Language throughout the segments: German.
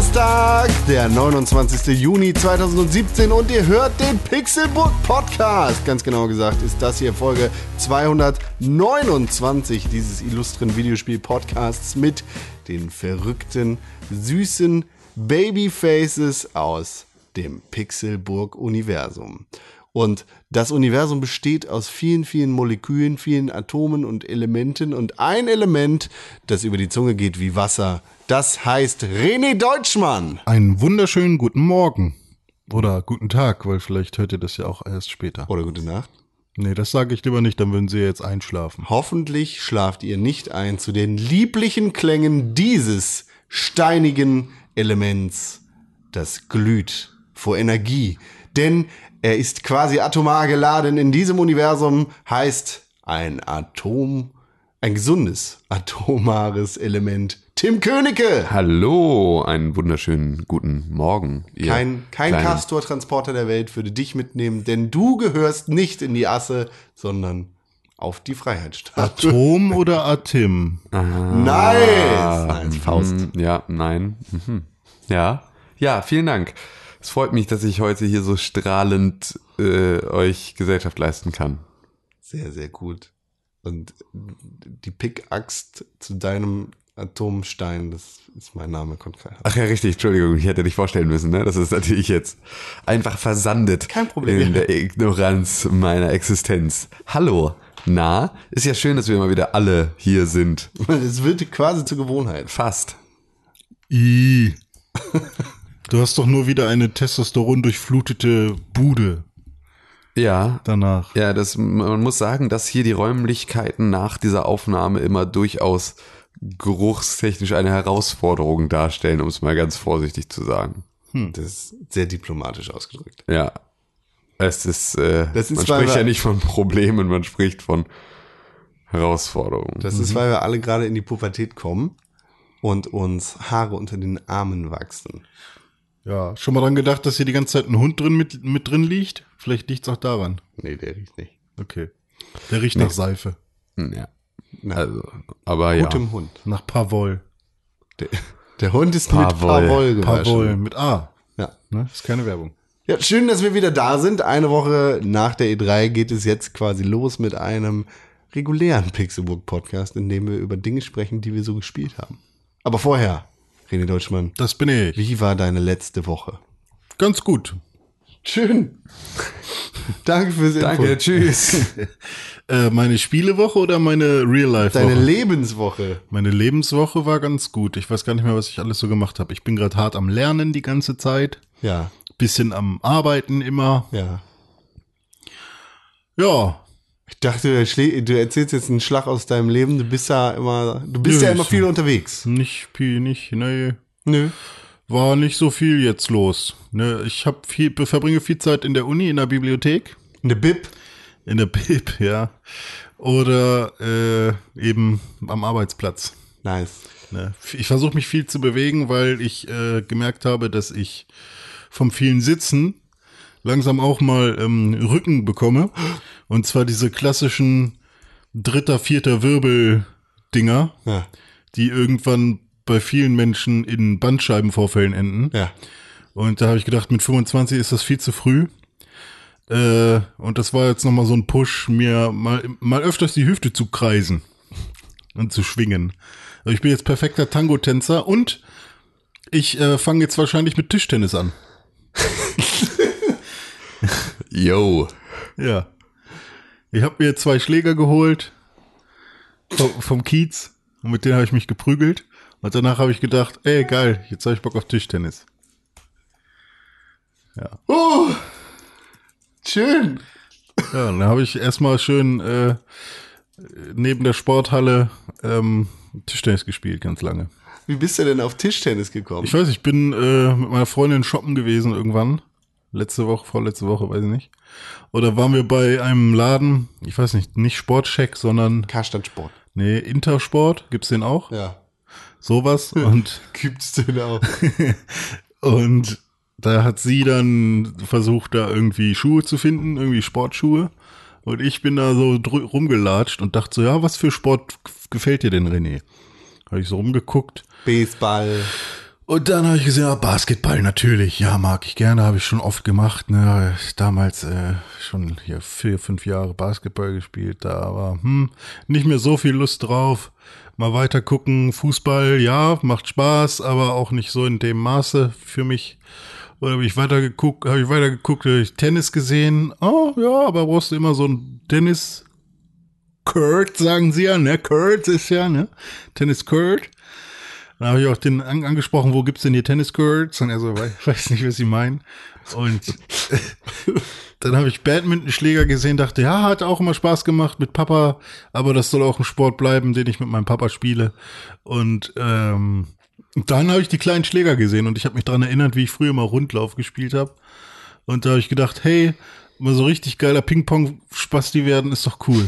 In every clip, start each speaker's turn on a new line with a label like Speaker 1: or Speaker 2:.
Speaker 1: Donnerstag, der 29. Juni 2017 und ihr hört den Pixelbook Podcast. Ganz genau gesagt ist das hier Folge 229 dieses illustren Videospiel-Podcasts mit den verrückten, süßen Babyfaces aus dem Pixelburg-Universum. Und das Universum besteht aus vielen, vielen Molekülen, vielen Atomen und Elementen. Und ein Element, das über die Zunge geht wie Wasser, das heißt René Deutschmann.
Speaker 2: Einen wunderschönen guten Morgen. Oder guten Tag, weil vielleicht hört ihr das ja auch erst später.
Speaker 1: Oder gute Nacht.
Speaker 2: Nee, das sage ich lieber nicht, dann würden sie jetzt einschlafen.
Speaker 1: Hoffentlich schlaft ihr nicht ein zu den lieblichen Klängen dieses steinigen Elements, das glüht vor Energie. Denn er ist quasi atomar geladen in diesem Universum, heißt ein Atom, ein gesundes atomares Element. Tim Königke!
Speaker 3: Hallo, einen wunderschönen guten Morgen.
Speaker 1: Kein, kein Castor-Transporter der Welt würde dich mitnehmen, denn du gehörst nicht in die Asse, sondern auf die Freiheitsstatue.
Speaker 2: Atom oder Atim?
Speaker 1: Nice! Nice, Faust.
Speaker 3: Mm, Ja, nein. Mhm. Ja. Ja, vielen Dank. Es freut mich, dass ich heute hier so strahlend äh, euch Gesellschaft leisten kann.
Speaker 1: Sehr, sehr gut. Und die Pickaxt zu deinem Atomstein, das ist mein Name, kommt keiner.
Speaker 3: Ach ja, richtig, Entschuldigung, ich hätte dich vorstellen müssen, ne? Das ist natürlich jetzt einfach versandet.
Speaker 1: Kein Problem.
Speaker 3: In der Ignoranz meiner Existenz. Hallo. Na, ist ja schön, dass wir mal wieder alle hier sind.
Speaker 1: Es wird quasi zur Gewohnheit.
Speaker 3: Fast.
Speaker 2: I. Du hast doch nur wieder eine Testosteron durchflutete Bude
Speaker 3: Ja,
Speaker 2: danach.
Speaker 3: Ja, das, man muss sagen, dass hier die Räumlichkeiten nach dieser Aufnahme immer durchaus geruchstechnisch eine Herausforderung darstellen, um es mal ganz vorsichtig zu sagen.
Speaker 1: Das ist sehr diplomatisch ausgedrückt.
Speaker 3: Ja. Es ist, äh,
Speaker 1: Das ist,
Speaker 3: man spricht ja nicht von Problemen, man spricht von Herausforderungen.
Speaker 1: Das ist, weil wir alle gerade in die Pubertät kommen und uns Haare unter den Armen wachsen.
Speaker 2: Ja, schon mal dran gedacht, dass hier die ganze Zeit ein Hund drin mit, mit drin liegt? Vielleicht liegt's auch daran.
Speaker 1: Nee, der riecht nicht.
Speaker 2: Okay. Der riecht nach Seife.
Speaker 3: ja.
Speaker 1: Na,
Speaker 3: Also, aber ja.
Speaker 1: gutem Hund.
Speaker 2: Nach Pavol.
Speaker 1: Der, der Hund ist
Speaker 3: Pavol.
Speaker 1: mit Pavol gewaschen.
Speaker 2: Pavol mit A.
Speaker 1: Ja.
Speaker 2: Ne? Ist keine Werbung.
Speaker 1: Ja, schön, dass wir wieder da sind. Eine Woche nach der E3 geht es jetzt quasi los mit einem regulären Pixelbook-Podcast, in dem wir über Dinge sprechen, die wir so gespielt haben. Aber vorher, René Deutschmann,
Speaker 2: Das bin ich.
Speaker 1: wie war deine letzte Woche?
Speaker 2: Ganz gut.
Speaker 1: Schön. Danke fürs Info.
Speaker 3: Danke, tschüss.
Speaker 2: Äh, meine Spielewoche oder meine
Speaker 1: Deine
Speaker 2: Real-Life-Woche?
Speaker 1: Lebenswoche.
Speaker 2: Meine Lebenswoche war ganz gut. Ich weiß gar nicht mehr, was ich alles so gemacht habe. Ich bin gerade hart am Lernen die ganze Zeit.
Speaker 1: Ja,
Speaker 2: Bisschen am Arbeiten immer.
Speaker 1: ja.
Speaker 2: Ja,
Speaker 1: Ich dachte, du du erzählst jetzt einen Schlag aus deinem Leben. Du bist ja immer, du bist
Speaker 2: Nö,
Speaker 1: ja immer viel unterwegs.
Speaker 2: nicht viel, nicht, nee.
Speaker 1: Nö.
Speaker 2: War nicht so viel jetzt los. Ne, ich hab viel, verbringe viel Zeit in der Uni, in der Bibliothek.
Speaker 1: Eine Bib.
Speaker 2: In der Bib, ja. Oder äh, eben am Arbeitsplatz.
Speaker 1: Nice.
Speaker 2: Ne? Ich versuche mich viel zu bewegen, weil ich äh, gemerkt habe, dass ich vom vielen Sitzen langsam auch mal ähm, Rücken bekomme. Und zwar diese klassischen dritter, vierter Wirbel-Dinger,
Speaker 1: Ja,
Speaker 2: die irgendwann bei vielen Menschen in Bandscheibenvorfällen enden.
Speaker 1: ja.
Speaker 2: Und da habe ich gedacht, mit 25 ist das viel zu früh. Äh, und das war jetzt nochmal so ein Push, mir mal, mal öfters die Hüfte zu kreisen und zu schwingen. Also ich bin jetzt perfekter Tango-Tänzer und ich äh, fange jetzt wahrscheinlich mit Tischtennis an.
Speaker 3: Yo.
Speaker 2: Ja. Ich habe mir zwei Schläger geholt vom, vom Kiez und mit denen habe ich mich geprügelt. Und danach habe ich gedacht, ey geil, jetzt habe ich Bock auf Tischtennis.
Speaker 1: Oh, schön.
Speaker 2: Ja, dann habe ich erstmal schön äh, neben der Sporthalle ähm, Tischtennis gespielt, ganz lange.
Speaker 1: Wie bist du denn auf Tischtennis gekommen?
Speaker 2: Ich weiß, ich bin äh, mit meiner Freundin shoppen gewesen irgendwann letzte Woche, vorletzte Woche, weiß ich nicht. Oder waren wir bei einem Laden, ich weiß nicht, nicht Sportcheck, sondern,
Speaker 1: Karstadt Sport.
Speaker 2: nee, Intersport, gibt's den auch?
Speaker 1: Ja.
Speaker 2: Sowas. Und,
Speaker 1: Gibt's den auch.
Speaker 2: und da hat sie dann versucht, da irgendwie Schuhe zu finden, irgendwie Sportschuhe. Und ich bin da so rumgelatscht und dachte so, ja, was für Sport gefällt dir denn, René? Habe ich so rumgeguckt.
Speaker 1: Baseball.
Speaker 2: Und dann habe ich gesehen, ja, Basketball natürlich, ja, mag ich gerne, habe ich schon oft gemacht. Ne? Damals äh, schon hier vier, fünf Jahre Basketball gespielt, da aber hm, nicht mehr so viel Lust drauf. Mal weiter gucken, Fußball, ja, macht Spaß, aber auch nicht so in dem Maße für mich. Oder habe ich weiter geguckt, habe ich weiter geguckt, habe ich Tennis gesehen. Oh ja, aber brauchst du immer so ein Tennis Kurt, sagen sie ja, ne? Kurt ist ja, ne? Tennis Kurt. Dann habe ich auch den an, angesprochen, wo gibt's denn hier Tennis-Courts? Und er so, weiß, weiß nicht, was sie meinen. Und dann habe ich Badmintonschläger gesehen, dachte, ja, hat auch immer Spaß gemacht mit Papa, aber das soll auch ein Sport bleiben, den ich mit meinem Papa spiele. Und ähm, dann habe ich die kleinen Schläger gesehen und ich habe mich dran erinnert, wie ich früher mal Rundlauf gespielt habe. Und da habe ich gedacht, hey, mal so richtig geiler Ping-Pong-Spasti werden, ist doch cool.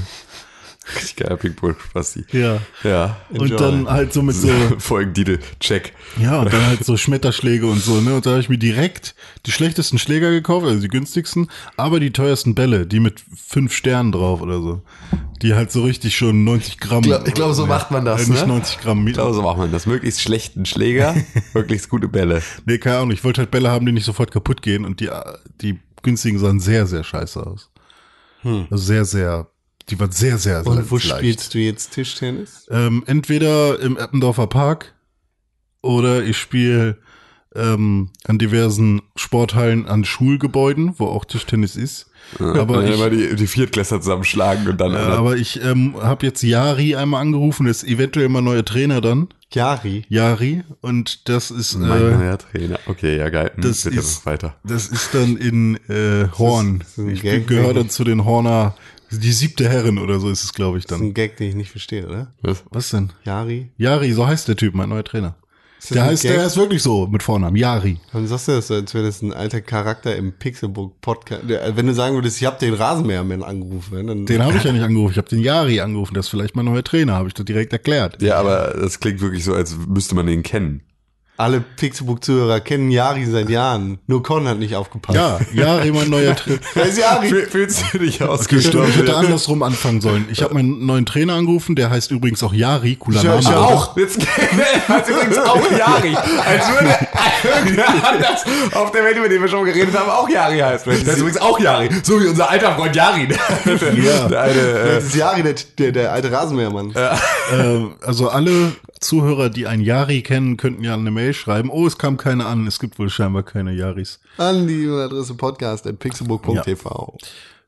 Speaker 3: Richtig geiler Ping-Pong-Spasti.
Speaker 2: Ja.
Speaker 3: Ja.
Speaker 2: Und dann halt so mit so
Speaker 3: Folgentitel, check.
Speaker 2: Ja, und dann halt so Schmetterschläge und so, ne? Und da habe ich mir direkt die schlechtesten Schläger gekauft, also die günstigsten, aber die teuersten Bälle, die mit fünf Sternen drauf oder so. Die halt so richtig schon 90 Gramm.
Speaker 3: Ich glaub- ich glaub, so macht man das,
Speaker 2: Äh, Nicht
Speaker 3: ne?
Speaker 2: 90 Gramm.
Speaker 3: Ich glaube, so macht man das. Möglichst schlechten Schläger, möglichst gute Bälle.
Speaker 2: Nee, keine Ahnung. Ich wollte halt Bälle haben, die nicht sofort kaputt gehen und die, die günstigen sahen sehr, sehr scheiße aus. Also sehr, sehr, die waren sehr, sehr, sehr
Speaker 1: Und wo
Speaker 2: leicht.
Speaker 1: spielst du jetzt Tischtennis?
Speaker 2: Ähm, entweder im Eppendorfer Park oder ich spiele ähm, an diversen Sporthallen an Schulgebäuden, wo auch Tischtennis ist. Aber
Speaker 3: Aber
Speaker 2: ich,
Speaker 3: immer die, die Viertklässler zusammenschlagen und dann.
Speaker 2: äh, aber ich ähm, habe jetzt Yari einmal angerufen, das ist eventuell mal neuer Trainer dann.
Speaker 1: Jari.
Speaker 2: Yari. Und das ist,
Speaker 3: mein
Speaker 2: äh,
Speaker 3: neuer Trainer. Okay, ja, geil. Hm,
Speaker 2: das
Speaker 3: bitte
Speaker 2: ist-
Speaker 3: weiter.
Speaker 2: das ist dann in äh, Horn.
Speaker 1: das ist
Speaker 2: ich gehöre dann zu den Horner, die siebte Herren oder so ist es, glaube ich,
Speaker 1: Das ist
Speaker 2: dann.
Speaker 1: ein Gag, den ich nicht verstehe, oder?
Speaker 3: Was?
Speaker 2: Was denn?
Speaker 1: Jari.
Speaker 2: Yari, so heißt der Typ, mein neuer Trainer. Der heißt,
Speaker 1: Gag?
Speaker 2: der ist wirklich so mit Vornamen, Yari.
Speaker 1: Warum sagst du das so, als wäre das ein alter Charakter im Pixelbook-Podcast? Wenn du sagen würdest, ich habe den Rasenmähermann angerufen, dann
Speaker 2: Den habe ich ja nicht angerufen, ich habe den Yari angerufen, das ist vielleicht mein neuer Trainer, habe ich das direkt erklärt.
Speaker 3: Ja, aber das klingt wirklich so, als müsste man ihn kennen.
Speaker 1: Alle Pixelbook-Zuhörer kennen Jari seit Jahren. Nur Con hat nicht aufgepasst.
Speaker 2: Ja, Yari, mein neuer Trainer.
Speaker 1: Wer ist?
Speaker 3: Fühl- Fühlst du dich ausgestorben?
Speaker 2: ich hätte andersrum anfangen sollen. Ich habe meinen neuen Trainer angerufen, der heißt übrigens auch Yari, cooler Name.
Speaker 1: ich
Speaker 2: Alter.
Speaker 3: Auch. Jetzt heißt übrigens auch Jari. Als würde irgendwer anders auf der Welt, über den wir schon geredet haben, auch Jari heißt. Das ist übrigens auch Jari. So wie unser alter Freund Jari.
Speaker 2: Ja.
Speaker 3: Der eine, äh,
Speaker 1: Das ist Jari, der, der, der alte Rasenmähermann.
Speaker 2: Äh, also alle Zuhörer, die ein Yari kennen, könnten ja eine Mail schreiben. Oh, es kam keine an. Es gibt wohl scheinbar keine Yaris.
Speaker 1: An die Adresse podcast at pixelbook.tv.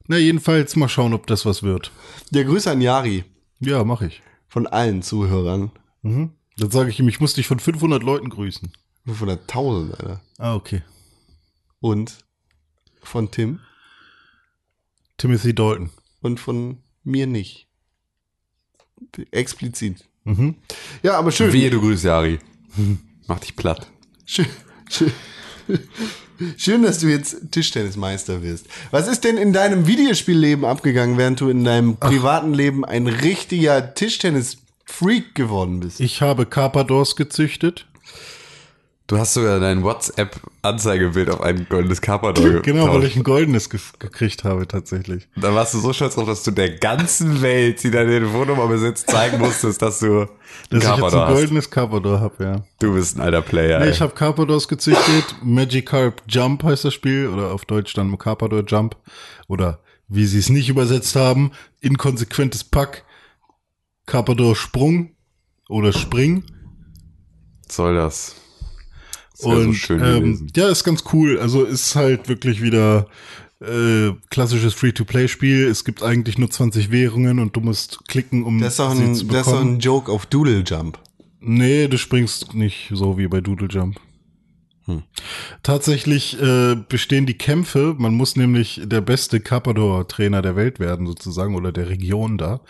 Speaker 2: Na, jedenfalls mal schauen, ob das was wird.
Speaker 1: Der Grüße an Jari
Speaker 2: Ja, mache ich.
Speaker 1: von allen Zuhörern.
Speaker 2: Mhm. Dann sage ich ihm, ich muss dich von 500 Leuten grüßen.
Speaker 1: 500.000, Alter.
Speaker 2: Ah, okay.
Speaker 1: Und von Tim
Speaker 2: Timothy Dalton.
Speaker 1: und von mir nicht. Explizit.
Speaker 2: Mhm.
Speaker 1: Ja, aber schön.
Speaker 3: wehe, du grüßt Jari. Mach dich platt.
Speaker 1: Schön, schön, schön, dass du jetzt Tischtennismeister wirst. Was ist denn in deinem Videospielleben abgegangen, während du in deinem privaten Leben ein richtiger Tischtennis-Freak geworden bist?
Speaker 2: Ich habe Carpadors gezüchtet.
Speaker 3: Du hast sogar dein WhatsApp-Anzeigebild auf ein goldenes Carpador
Speaker 2: Genau, weil ich ein goldenes ge gekriegt habe tatsächlich.
Speaker 3: Da warst du so stolz drauf, dass du der ganzen Welt, die deine Telefonnummer besitzt, zeigen musstest, dass du ein
Speaker 2: Dass ich jetzt
Speaker 3: Carpador
Speaker 2: ein goldenes Carpador habe, ja.
Speaker 3: Du bist ein alter Player.
Speaker 2: Nee,
Speaker 3: ey.
Speaker 2: ich habe Carpadors gezüchtet. Magikarp Jump heißt das Spiel oder auf Deutsch dann Carpador Jump oder wie sie es nicht übersetzt haben, inkonsequentes Pack. Carpador Sprung oder Spring.
Speaker 3: Soll das?
Speaker 2: Und
Speaker 3: schön
Speaker 2: ähm, ja, ist ganz cool. Also ist halt wirklich wieder äh, klassisches Free-to-Play-Spiel. Es gibt eigentlich nur 20 Währungen und du musst klicken, um
Speaker 1: Das ist
Speaker 2: sie
Speaker 1: ein,
Speaker 2: zu
Speaker 1: das ist
Speaker 2: bekommen.
Speaker 1: ein Joke auf Doodle Jump.
Speaker 2: Nee, du springst nicht so wie bei Doodle Jump.
Speaker 1: Hm.
Speaker 2: Tatsächlich äh, bestehen die Kämpfe, man muss nämlich der beste Carpador-Trainer der Welt werden, sozusagen, oder der Region da,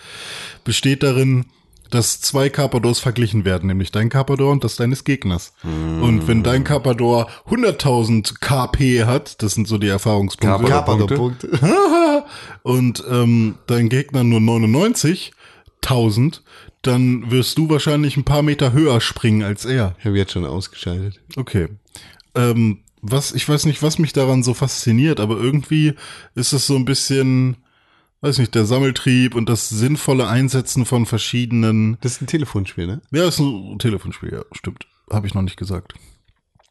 Speaker 2: besteht darin, dass zwei Carpadors verglichen werden, nämlich dein Carpador und das deines Gegners. Und wenn dein Carpador 100.000 KP hat, das sind so die Erfahrungspunkte,
Speaker 3: Carpador-
Speaker 1: Carpador-Punkte.
Speaker 2: und ähm, dein Gegner nur 99.000, dann wirst du wahrscheinlich ein paar Meter höher springen als er.
Speaker 1: Ich habe jetzt schon ausgeschaltet.
Speaker 2: Okay. Ähm, was, ich weiß nicht, was mich daran so fasziniert, aber irgendwie ist es so ein bisschen, weiß nicht, der Sammeltrieb und das sinnvolle Einsetzen von verschiedenen.
Speaker 1: Das ist ein Telefonspiel, ne?
Speaker 2: Ja, ist ein Telefonspiel, ja, stimmt. Habe ich noch nicht gesagt.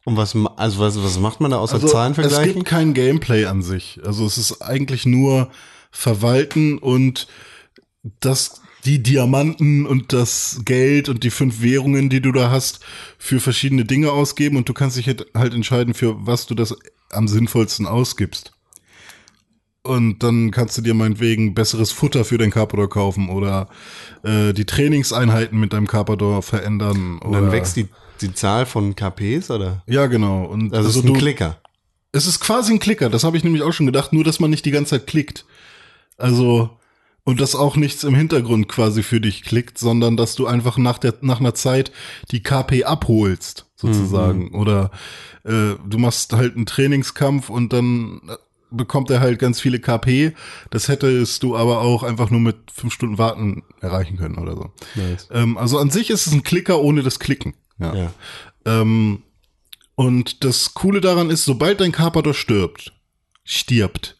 Speaker 1: Und was, also was, was macht man da außer
Speaker 2: Also,
Speaker 1: Zahlen
Speaker 2: es
Speaker 1: vergleichen?
Speaker 2: gibt kein Gameplay an sich. Also es ist eigentlich nur Verwalten und das, die Diamanten und das Geld und die fünf Währungen, die du da hast, für verschiedene Dinge ausgeben und du kannst dich halt halt entscheiden, für was du das am sinnvollsten ausgibst. Und dann kannst du dir meinetwegen besseres Futter für dein Carpador kaufen oder äh, die Trainingseinheiten mit deinem Carpador verändern.
Speaker 1: Und dann wächst die, die Zahl von KPs, oder?
Speaker 2: Ja, genau. Und
Speaker 1: Also, es ist
Speaker 2: du,
Speaker 1: ein Klicker.
Speaker 2: es ist quasi ein Klicker, das habe ich nämlich auch schon gedacht, nur dass man nicht die ganze Zeit klickt. Also, und dass auch nichts im Hintergrund quasi für dich klickt, sondern dass du einfach nach, der, nach einer Zeit die KP abholst, sozusagen. Oder äh, du machst halt einen Trainingskampf und dann bekommt er halt ganz viele KP. Das hättest du aber auch einfach nur mit fünf Stunden Warten erreichen können oder so.
Speaker 1: Nice.
Speaker 2: Ähm, also an sich ist es ein Klicker ohne das Klicken. Ja.
Speaker 1: Ja.
Speaker 2: Ähm, und das Coole daran ist, sobald dein Carpador stirbt, stirbt,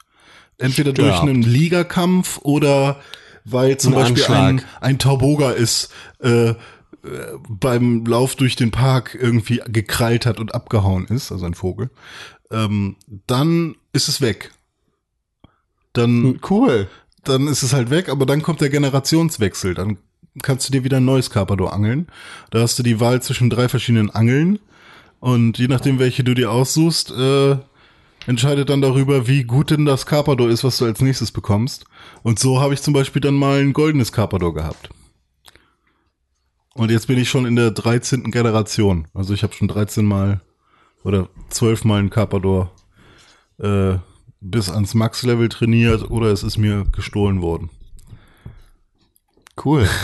Speaker 2: entweder
Speaker 1: Stirbt.
Speaker 2: durch einen Ligakampf oder weil zum
Speaker 1: Ein
Speaker 2: Beispiel ein,
Speaker 1: Anschlag.
Speaker 2: ein Tauboga ist, äh, äh, beim Lauf durch den Park irgendwie gekrallt hat und abgehauen ist, also ein Vogel, ähm, dann ist es weg. Dann
Speaker 1: Cool.
Speaker 2: dann ist es halt weg, aber dann kommt der Generationswechsel. Dann kannst du dir wieder ein neues Carpador angeln. Da hast du die Wahl zwischen drei verschiedenen Angeln. Und je nachdem, welche du dir aussuchst, äh, entscheidet dann darüber, wie gut denn das Carpador ist, was du als nächstes bekommst. Und so habe ich zum Beispiel dann mal ein goldenes Carpador gehabt. Und jetzt bin ich schon in der 13. Generation. Also ich habe schon 13 Mal oder 12 Mal ein Carpador äh, bis ans Max-Level trainiert oder es ist mir gestohlen worden.
Speaker 1: Cool.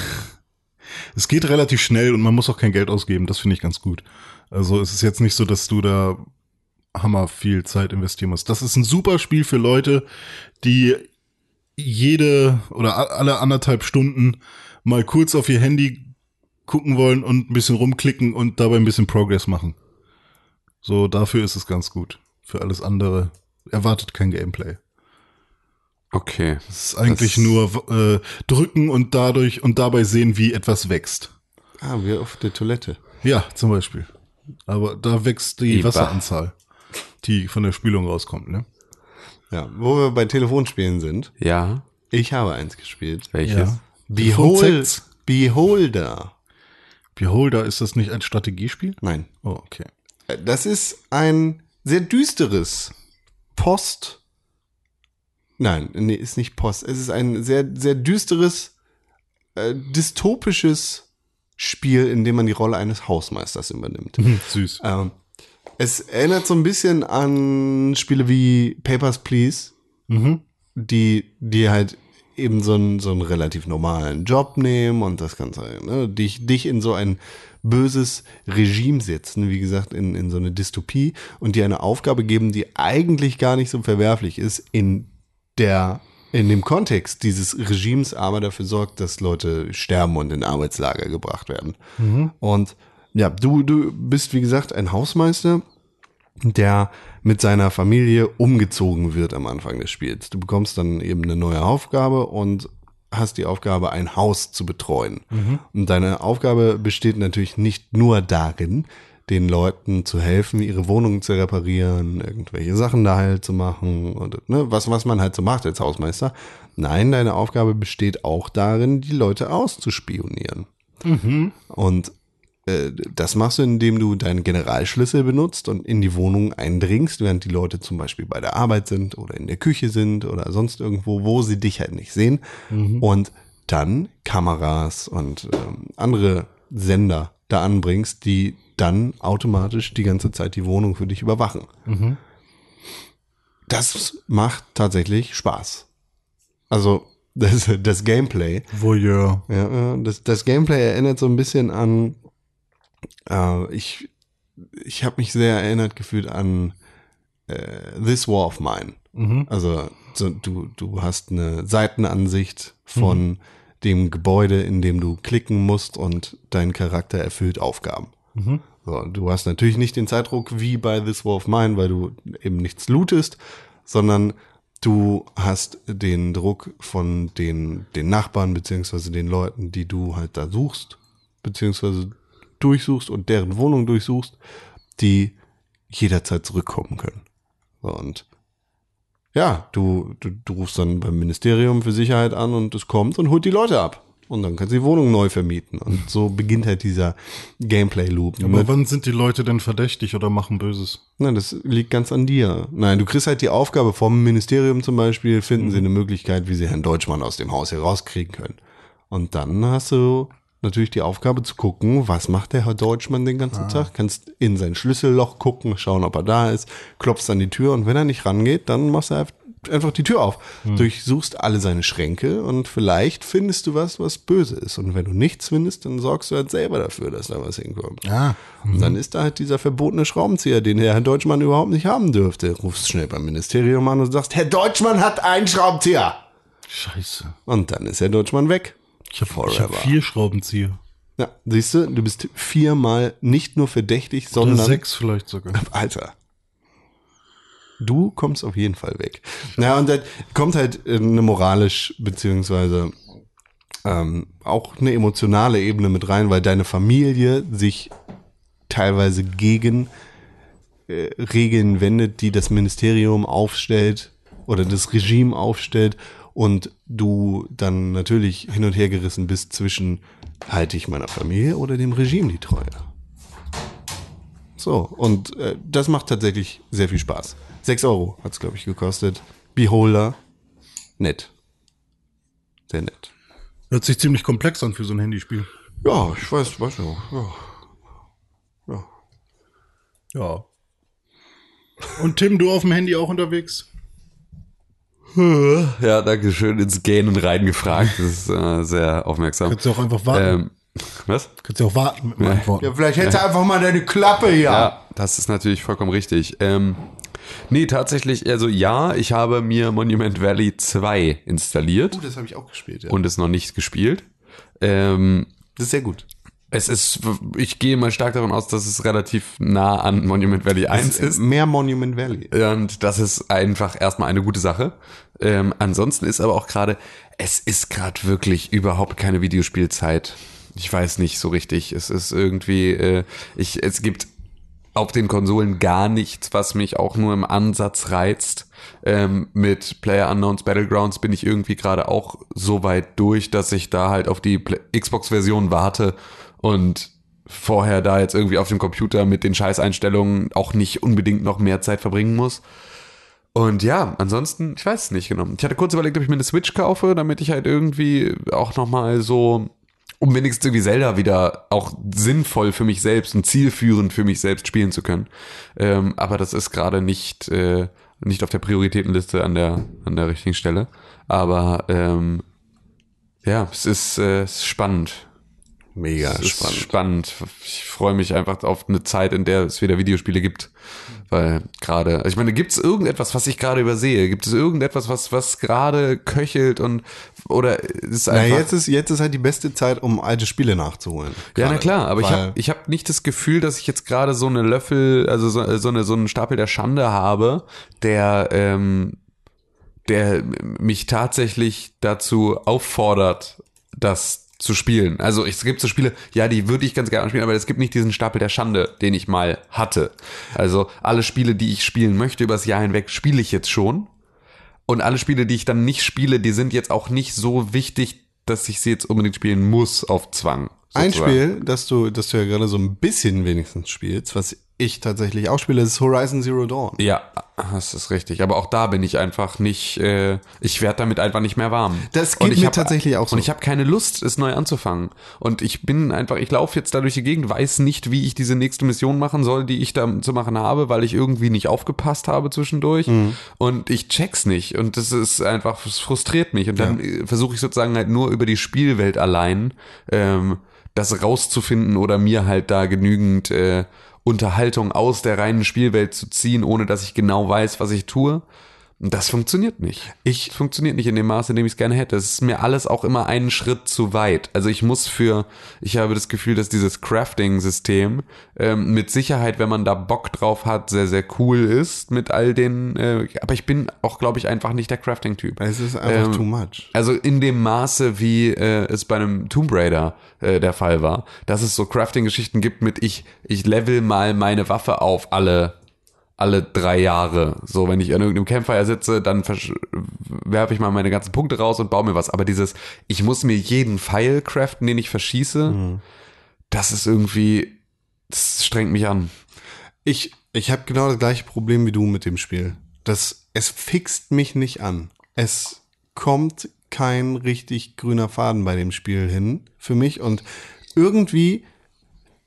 Speaker 2: Es geht relativ schnell und man muss auch kein Geld ausgeben. Das finde ich ganz gut. Also es ist jetzt nicht so, dass du da hammer viel Zeit investieren musst. Das ist ein super Spiel für Leute, die jede oder alle anderthalb Stunden mal kurz auf ihr Handy gucken wollen und ein bisschen rumklicken und dabei ein bisschen Progress machen. So, dafür ist es ganz gut. Für alles andere erwartet kein Gameplay.
Speaker 3: Okay.
Speaker 2: Es ist eigentlich
Speaker 3: Das-
Speaker 2: nur äh, drücken und dadurch und dabei sehen, wie etwas wächst.
Speaker 1: Ah, wir auf der Toilette.
Speaker 2: Ja, zum Beispiel. Aber da wächst die
Speaker 3: Iba.
Speaker 2: Wasseranzahl, die von der Spülung rauskommt, ne?
Speaker 1: Ja, wo wir bei Telefonspielen sind.
Speaker 3: Ja.
Speaker 1: Ich habe eins gespielt.
Speaker 3: Welches?
Speaker 1: Behold,
Speaker 2: Telefonsex.
Speaker 1: Beholder.
Speaker 2: Beholder, ist das nicht ein Strategiespiel?
Speaker 1: Nein.
Speaker 2: Oh, okay.
Speaker 1: Das ist ein sehr düsteres Post. Nein, nee, ist nicht Post. Es ist ein sehr, sehr düsteres, äh, dystopisches Spiel, in dem man die Rolle eines Hausmeisters übernimmt.
Speaker 2: Süß.
Speaker 1: Ähm, es erinnert so ein bisschen an Spiele wie Papers, Please,
Speaker 2: Mhm.
Speaker 1: die, die halt eben so einen, so einen relativ normalen Job nehmen und das Ganze, ne, dich, dich in so ein böses Regime setzen, wie gesagt, in, in so eine Dystopie und dir eine Aufgabe geben, die eigentlich gar nicht so verwerflich ist, in der, in dem Kontext dieses Regimes aber dafür sorgt, dass Leute sterben und in Arbeitslager gebracht werden. Und ja, du, du bist, wie gesagt, ein Hausmeister, der mit seiner Familie umgezogen wird am Anfang des Spiels. Du bekommst dann eben eine neue Aufgabe und hast die Aufgabe, ein Haus zu betreuen. Und deine Aufgabe besteht natürlich nicht nur darin, den Leuten zu helfen, ihre Wohnungen zu reparieren, irgendwelche Sachen da halt zu machen und ne, was, was man halt so macht als Hausmeister. Nein, deine Aufgabe besteht auch darin, die Leute auszuspionieren. Und äh, das machst du, indem du deinen Generalschlüssel benutzt und in die Wohnung eindringst, während die Leute zum Beispiel bei der Arbeit sind oder in der Küche sind oder sonst irgendwo, wo sie dich halt nicht sehen. Und dann Kameras und ähm, andere Sender da anbringst, die dann automatisch die ganze Zeit die Wohnung für dich überwachen. Das macht tatsächlich Spaß. Also das, das Gameplay.
Speaker 2: Voyeur.
Speaker 1: Ja, äh, das, das Gameplay erinnert so ein bisschen an, äh, ich, ich habe mich sehr erinnert gefühlt an äh, This War of Mine.
Speaker 2: Mhm.
Speaker 1: Also so, du, du hast eine Seitenansicht von dem Gebäude, in dem du klicken musst und dein Charakter erfüllt Aufgaben. So, du hast natürlich nicht den Zeitdruck wie bei This War of Mine, weil du eben nichts lootest, sondern du hast den Druck von den, den Nachbarn beziehungsweise den Leuten, die du halt da suchst, beziehungsweise durchsuchst und deren Wohnung durchsuchst, die jederzeit zurückkommen können. Und ja, du, du, du rufst dann beim Ministerium für Sicherheit an und es kommt und holt die Leute ab. Und dann kannst du die Wohnung neu vermieten. Und so beginnt halt dieser Gameplay-Loop.
Speaker 2: Aber
Speaker 1: Mit-
Speaker 2: wann sind die Leute denn verdächtig oder machen Böses?
Speaker 1: Nein, das liegt ganz an dir. Nein, du kriegst halt die Aufgabe vom Ministerium zum Beispiel, finden sie eine Möglichkeit, wie sie Herrn Deutschmann aus dem Haus herauskriegen können. Und dann hast du natürlich die Aufgabe zu gucken, was macht der Herr Deutschmann den ganzen Tag? Kannst in sein Schlüsselloch gucken, schauen, ob er da ist, klopfst an die Tür und wenn er nicht rangeht, dann machst du einfach- die Tür auf. Durchsuchst alle seine Schränke und vielleicht findest du was, was böse ist. Und wenn du nichts findest, dann sorgst du halt selber dafür, dass da was hinkommt.
Speaker 2: Ah.
Speaker 1: Und dann ist da halt dieser verbotene Schraubenzieher, den der Herr Deutschmann überhaupt nicht haben dürfte. Rufst schnell beim Ministerium an und sagst, Herr Deutschmann hat einen Schraubenzieher.
Speaker 2: Scheiße.
Speaker 1: Und dann ist Herr Deutschmann weg.
Speaker 2: Ich habe hab
Speaker 1: Forever.
Speaker 2: vier Schraubenzieher.
Speaker 1: Ja, siehst du, du bist viermal nicht nur verdächtig,
Speaker 2: Oder
Speaker 1: sondern
Speaker 2: sechs vielleicht sogar.
Speaker 1: Alter. Du kommst auf jeden Fall weg. Ja, und dann kommt halt äh, eine moralisch, beziehungsweise ähm, auch eine emotionale Ebene mit rein, weil deine Familie sich teilweise gegen äh, Regeln wendet, die das Ministerium aufstellt oder das Regime aufstellt und du dann natürlich hin und her gerissen bist zwischen halte ich meiner Familie oder dem Regime die Treue. So, und äh, das macht tatsächlich sehr viel Spaß. 6 Euro hat es, glaube ich, gekostet. Beholder, nett. Sehr nett.
Speaker 2: Hört sich ziemlich komplex an für so ein Handyspiel.
Speaker 1: Ja, ich weiß, weiß ja. ja. ja.
Speaker 2: Ja. Und Tim, du auf dem Handy auch unterwegs?
Speaker 3: Ja, danke schön ins Gähnen reingefragt. Das ist äh, sehr aufmerksam.
Speaker 2: Kannst du auch einfach warten.
Speaker 3: Ähm, was?
Speaker 2: Kannst du auch warten mit dem Antworten.
Speaker 1: Ja, vielleicht hättest du einfach mal deine Klappe hier.
Speaker 3: Ja, das ist natürlich vollkommen richtig. Ähm, nee, tatsächlich, also ja, ich habe mir Monument Valley 2 installiert
Speaker 1: Oh, das habe ich auch gespielt, ja.
Speaker 3: und es noch nicht gespielt. Ähm,
Speaker 1: das ist sehr gut.
Speaker 3: Es ist, ich gehe mal stark davon aus, dass es relativ nah an Monument Valley 1 ist.
Speaker 1: Mehr Monument Valley.
Speaker 3: Und das ist einfach erstmal eine gute Sache. Ähm, ansonsten ist aber auch gerade, es ist gerade wirklich überhaupt keine Videospielzeit. Ich weiß nicht so richtig. Es ist irgendwie, äh, ich, es gibt auf den Konsolen gar nichts, was mich auch nur im Ansatz reizt. Ähm, mit Player Unknowns Battlegrounds bin ich irgendwie gerade auch so weit durch, dass ich da halt auf die Xbox-Version warte und vorher da jetzt irgendwie auf dem Computer mit den Scheißeinstellungen auch nicht unbedingt noch mehr Zeit verbringen muss. Und ja, ansonsten, ich weiß es nicht genau. Ich hatte kurz überlegt, ob ich mir eine Switch kaufe, damit ich halt irgendwie auch nochmal so, um wenigstens irgendwie Zelda wieder auch sinnvoll für mich selbst und zielführend für mich selbst spielen zu können. Ähm, aber das ist gerade nicht, äh, nicht auf der Prioritätenliste an der, an der richtigen Stelle. Aber ähm, ja, es ist, äh, es ist spannend.
Speaker 1: Mega
Speaker 3: ist
Speaker 1: spannend.
Speaker 3: spannend. Ich freue mich einfach auf eine Zeit, in der es wieder Videospiele gibt. Weil gerade, also ich meine, gibt es irgendetwas, was ich gerade übersehe? Gibt es irgendetwas, was, was gerade köchelt und oder ist
Speaker 1: Na,
Speaker 3: einfach.
Speaker 1: jetzt ist, jetzt ist halt die beste Zeit, um alte Spiele nachzuholen.
Speaker 3: ja, na klar, aber ich
Speaker 1: Weil-
Speaker 3: habe ich hab nicht das Gefühl, dass ich jetzt gerade so eine Löffel, also so, so, eine, so einen Stapel der Schande habe, der, ähm, der mich tatsächlich dazu auffordert, das zu spielen. Also es gibt so Spiele, ja, die würde ich ganz gerne spielen, aber es gibt nicht diesen Stapel der Schande, den ich mal hatte. Also alle Spiele, die ich spielen möchte übers Jahr hinweg, spiele ich jetzt schon. Und alle Spiele, die ich dann nicht spiele, die sind jetzt auch nicht so wichtig, dass ich sie jetzt unbedingt spielen muss auf Zwang.
Speaker 1: Ein
Speaker 3: sozusagen.
Speaker 1: Spiel, das du, das du ja gerade so ein bisschen wenigstens spielst, was ich tatsächlich auch spiele, ist Horizon Zero Dawn.
Speaker 3: Ja, das ist richtig. Aber auch da bin ich einfach nicht, äh, ich werde damit einfach nicht mehr warm.
Speaker 1: Das geht mir
Speaker 3: hab-
Speaker 1: tatsächlich auch so.
Speaker 3: Und ich habe keine Lust, es neu anzufangen. Und ich bin einfach, ich laufe jetzt da durch die Gegend, weiß nicht, wie ich diese nächste Mission machen soll, die ich da zu machen habe, weil ich irgendwie nicht aufgepasst habe zwischendurch.
Speaker 1: Mhm.
Speaker 3: Und ich check's nicht. Und das ist einfach, es frustriert mich. Und dann äh, versuche ich sozusagen halt nur über die Spielwelt allein ähm, das rauszufinden oder mir halt da genügend äh, Unterhaltung aus der reinen Spielwelt zu ziehen, ohne dass ich genau weiß, was ich tue. Das funktioniert nicht.
Speaker 1: Ich-
Speaker 3: funktioniert nicht in dem Maße, in dem ich es gerne hätte. Es ist mir alles auch immer einen Schritt zu weit. Also ich muss für, ich habe das Gefühl, dass dieses Crafting-System ähm, mit Sicherheit, wenn man da Bock drauf hat, sehr, sehr cool ist mit all den, äh, aber ich bin auch, glaube ich, einfach nicht der Crafting-Typ.
Speaker 1: Es ist einfach
Speaker 3: Ähm,
Speaker 1: too much.
Speaker 3: Also in dem Maße, wie äh, es bei einem Tomb Raider äh, der Fall war, dass es so Crafting-Geschichten gibt mit ich, ich level mal meine Waffe auf alle alle drei Jahre. So, wenn ich an irgendeinem Campfire sitze, dann werfe ich mal meine ganzen Punkte raus und baue mir was. Aber dieses, ich muss mir jeden Pfeil craften, den ich verschieße, das ist irgendwie, das strengt mich an.
Speaker 1: Ich, ich habe genau das gleiche Problem wie du mit dem Spiel. Das, es fixt mich nicht an. Es kommt kein richtig grüner Faden bei dem Spiel hin für mich und irgendwie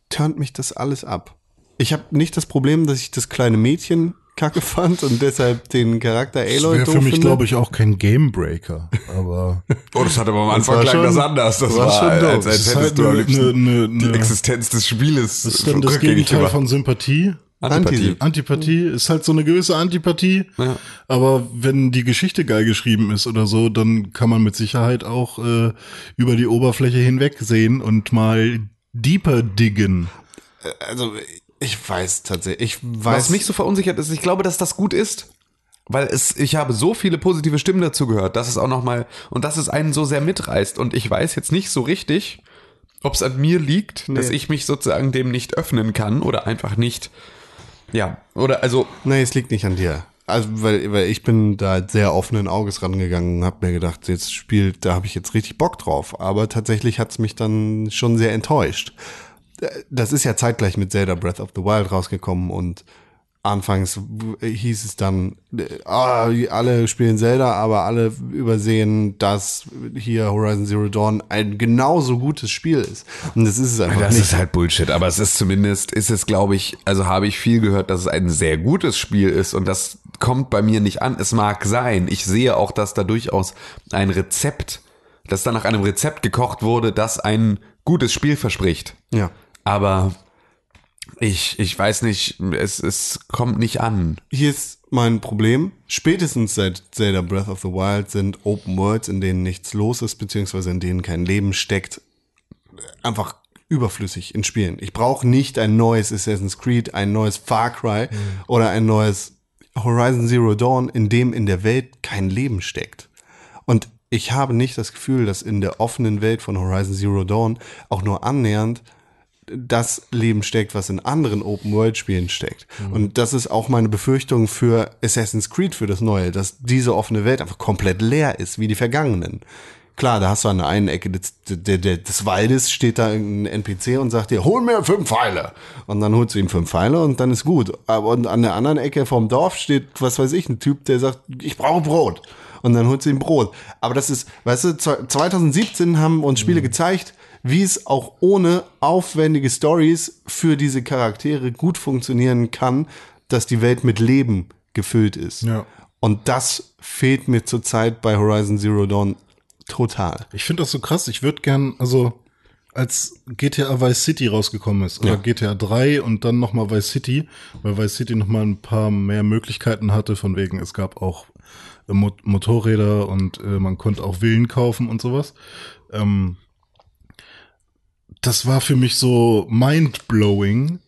Speaker 1: turnt mich das alles ab. Ich habe nicht das Problem, dass ich das kleine Mädchen kacke fand und deshalb den Charakter
Speaker 2: Das
Speaker 1: Aloy
Speaker 2: wäre
Speaker 1: doof
Speaker 2: für mich, glaube ich, auch kein Gamebreaker. Aber
Speaker 3: Oh, das hat aber am
Speaker 1: Anfang klang schon- das
Speaker 3: anders.
Speaker 1: das war schon doof.
Speaker 2: Das ist halt eine- eine- eine-
Speaker 3: Existenz des Spieles.
Speaker 2: das ist dann das Gegenteil von Sympathie.
Speaker 3: Antipathie.
Speaker 2: Antipathie ist halt so eine gewisse Antipathie.
Speaker 3: Ja.
Speaker 2: Aber wenn die Geschichte geil geschrieben ist oder so, dann kann man mit Sicherheit auch äh, über die Oberfläche hinwegsehen und mal deeper diggen.
Speaker 1: Also ich weiß tatsächlich, ich weiß
Speaker 3: Was mich so verunsichert ist, ich glaube, dass das gut ist. Weil es, ich habe so viele positive Stimmen dazu gehört, dass es auch nochmal, und dass es einen so sehr mitreißt. Und ich weiß jetzt nicht so richtig, ob es an mir liegt, dass ich mich sozusagen dem nicht öffnen kann oder einfach nicht. Ja, oder also,
Speaker 1: Nee, es liegt nicht an dir. Also, weil, weil ich bin da sehr offenen Auges rangegangen und habe mir gedacht, jetzt spielt, da habe ich jetzt richtig Bock drauf. Aber tatsächlich hat's mich dann schon sehr enttäuscht. Das ist ja zeitgleich mit Zelda Breath of the Wild rausgekommen und anfangs hieß es dann, ah, alle spielen Zelda, aber alle übersehen, dass hier Horizon Zero Dawn ein genauso gutes Spiel ist. Und das ist es einfach
Speaker 3: das
Speaker 1: nicht.
Speaker 3: ist halt Bullshit, aber es ist zumindest, ist es glaube ich, also habe ich viel gehört, dass es ein sehr gutes Spiel ist und das kommt bei mir nicht an. Es mag sein. Ich sehe auch, dass da durchaus ein Rezept, dass da nach einem Rezept gekocht wurde, das ein gutes Spiel verspricht.
Speaker 1: ja.
Speaker 3: Aber ich, ich weiß nicht, es, es kommt nicht an.
Speaker 1: Hier ist mein Problem. Spätestens seit Zelda Breath of the Wild sind Open Worlds, in denen nichts los ist, beziehungsweise in denen kein Leben steckt, einfach überflüssig in Spielen. Ich brauche nicht ein neues Assassin's Creed, ein neues Far Cry oder ein neues Horizon Zero Dawn, in dem in der Welt kein Leben steckt. Und ich habe nicht das Gefühl, dass in der offenen Welt von Horizon Zero Dawn auch nur annähernd das Leben steckt, was in anderen Open-World-Spielen steckt. Und das ist auch meine Befürchtung für Assassin's Creed, für das Neue, dass diese offene Welt einfach komplett leer ist, wie die vergangenen. Klar, da hast du an der einen Ecke des, des, des Waldes steht da ein NPC und sagt dir, hol mir fünf Pfeile. Und dann holst du ihm fünf Pfeile und dann ist gut. Aber und an der anderen Ecke vom Dorf steht, was weiß ich, ein Typ, der sagt, ich brauche Brot. Und dann holst du ihm Brot. Aber das ist, weißt du, 2017 haben uns Spiele gezeigt, wie es auch ohne aufwendige Stories für diese Charaktere gut funktionieren kann, dass die Welt mit Leben gefüllt ist.
Speaker 2: Ja.
Speaker 1: Und das fehlt mir zurzeit bei Horizon Zero Dawn total.
Speaker 2: Ich finde das so krass. Ich würde gern, also als GTA Vice City rausgekommen ist oder
Speaker 1: Ja.
Speaker 2: GTA 3 und dann nochmal Vice City, weil Vice City nochmal ein paar mehr Möglichkeiten hatte, von wegen es gab auch äh, Mo Motorräder und äh, man konnte auch Villen kaufen und sowas. Ähm, das war für mich so mind-blowing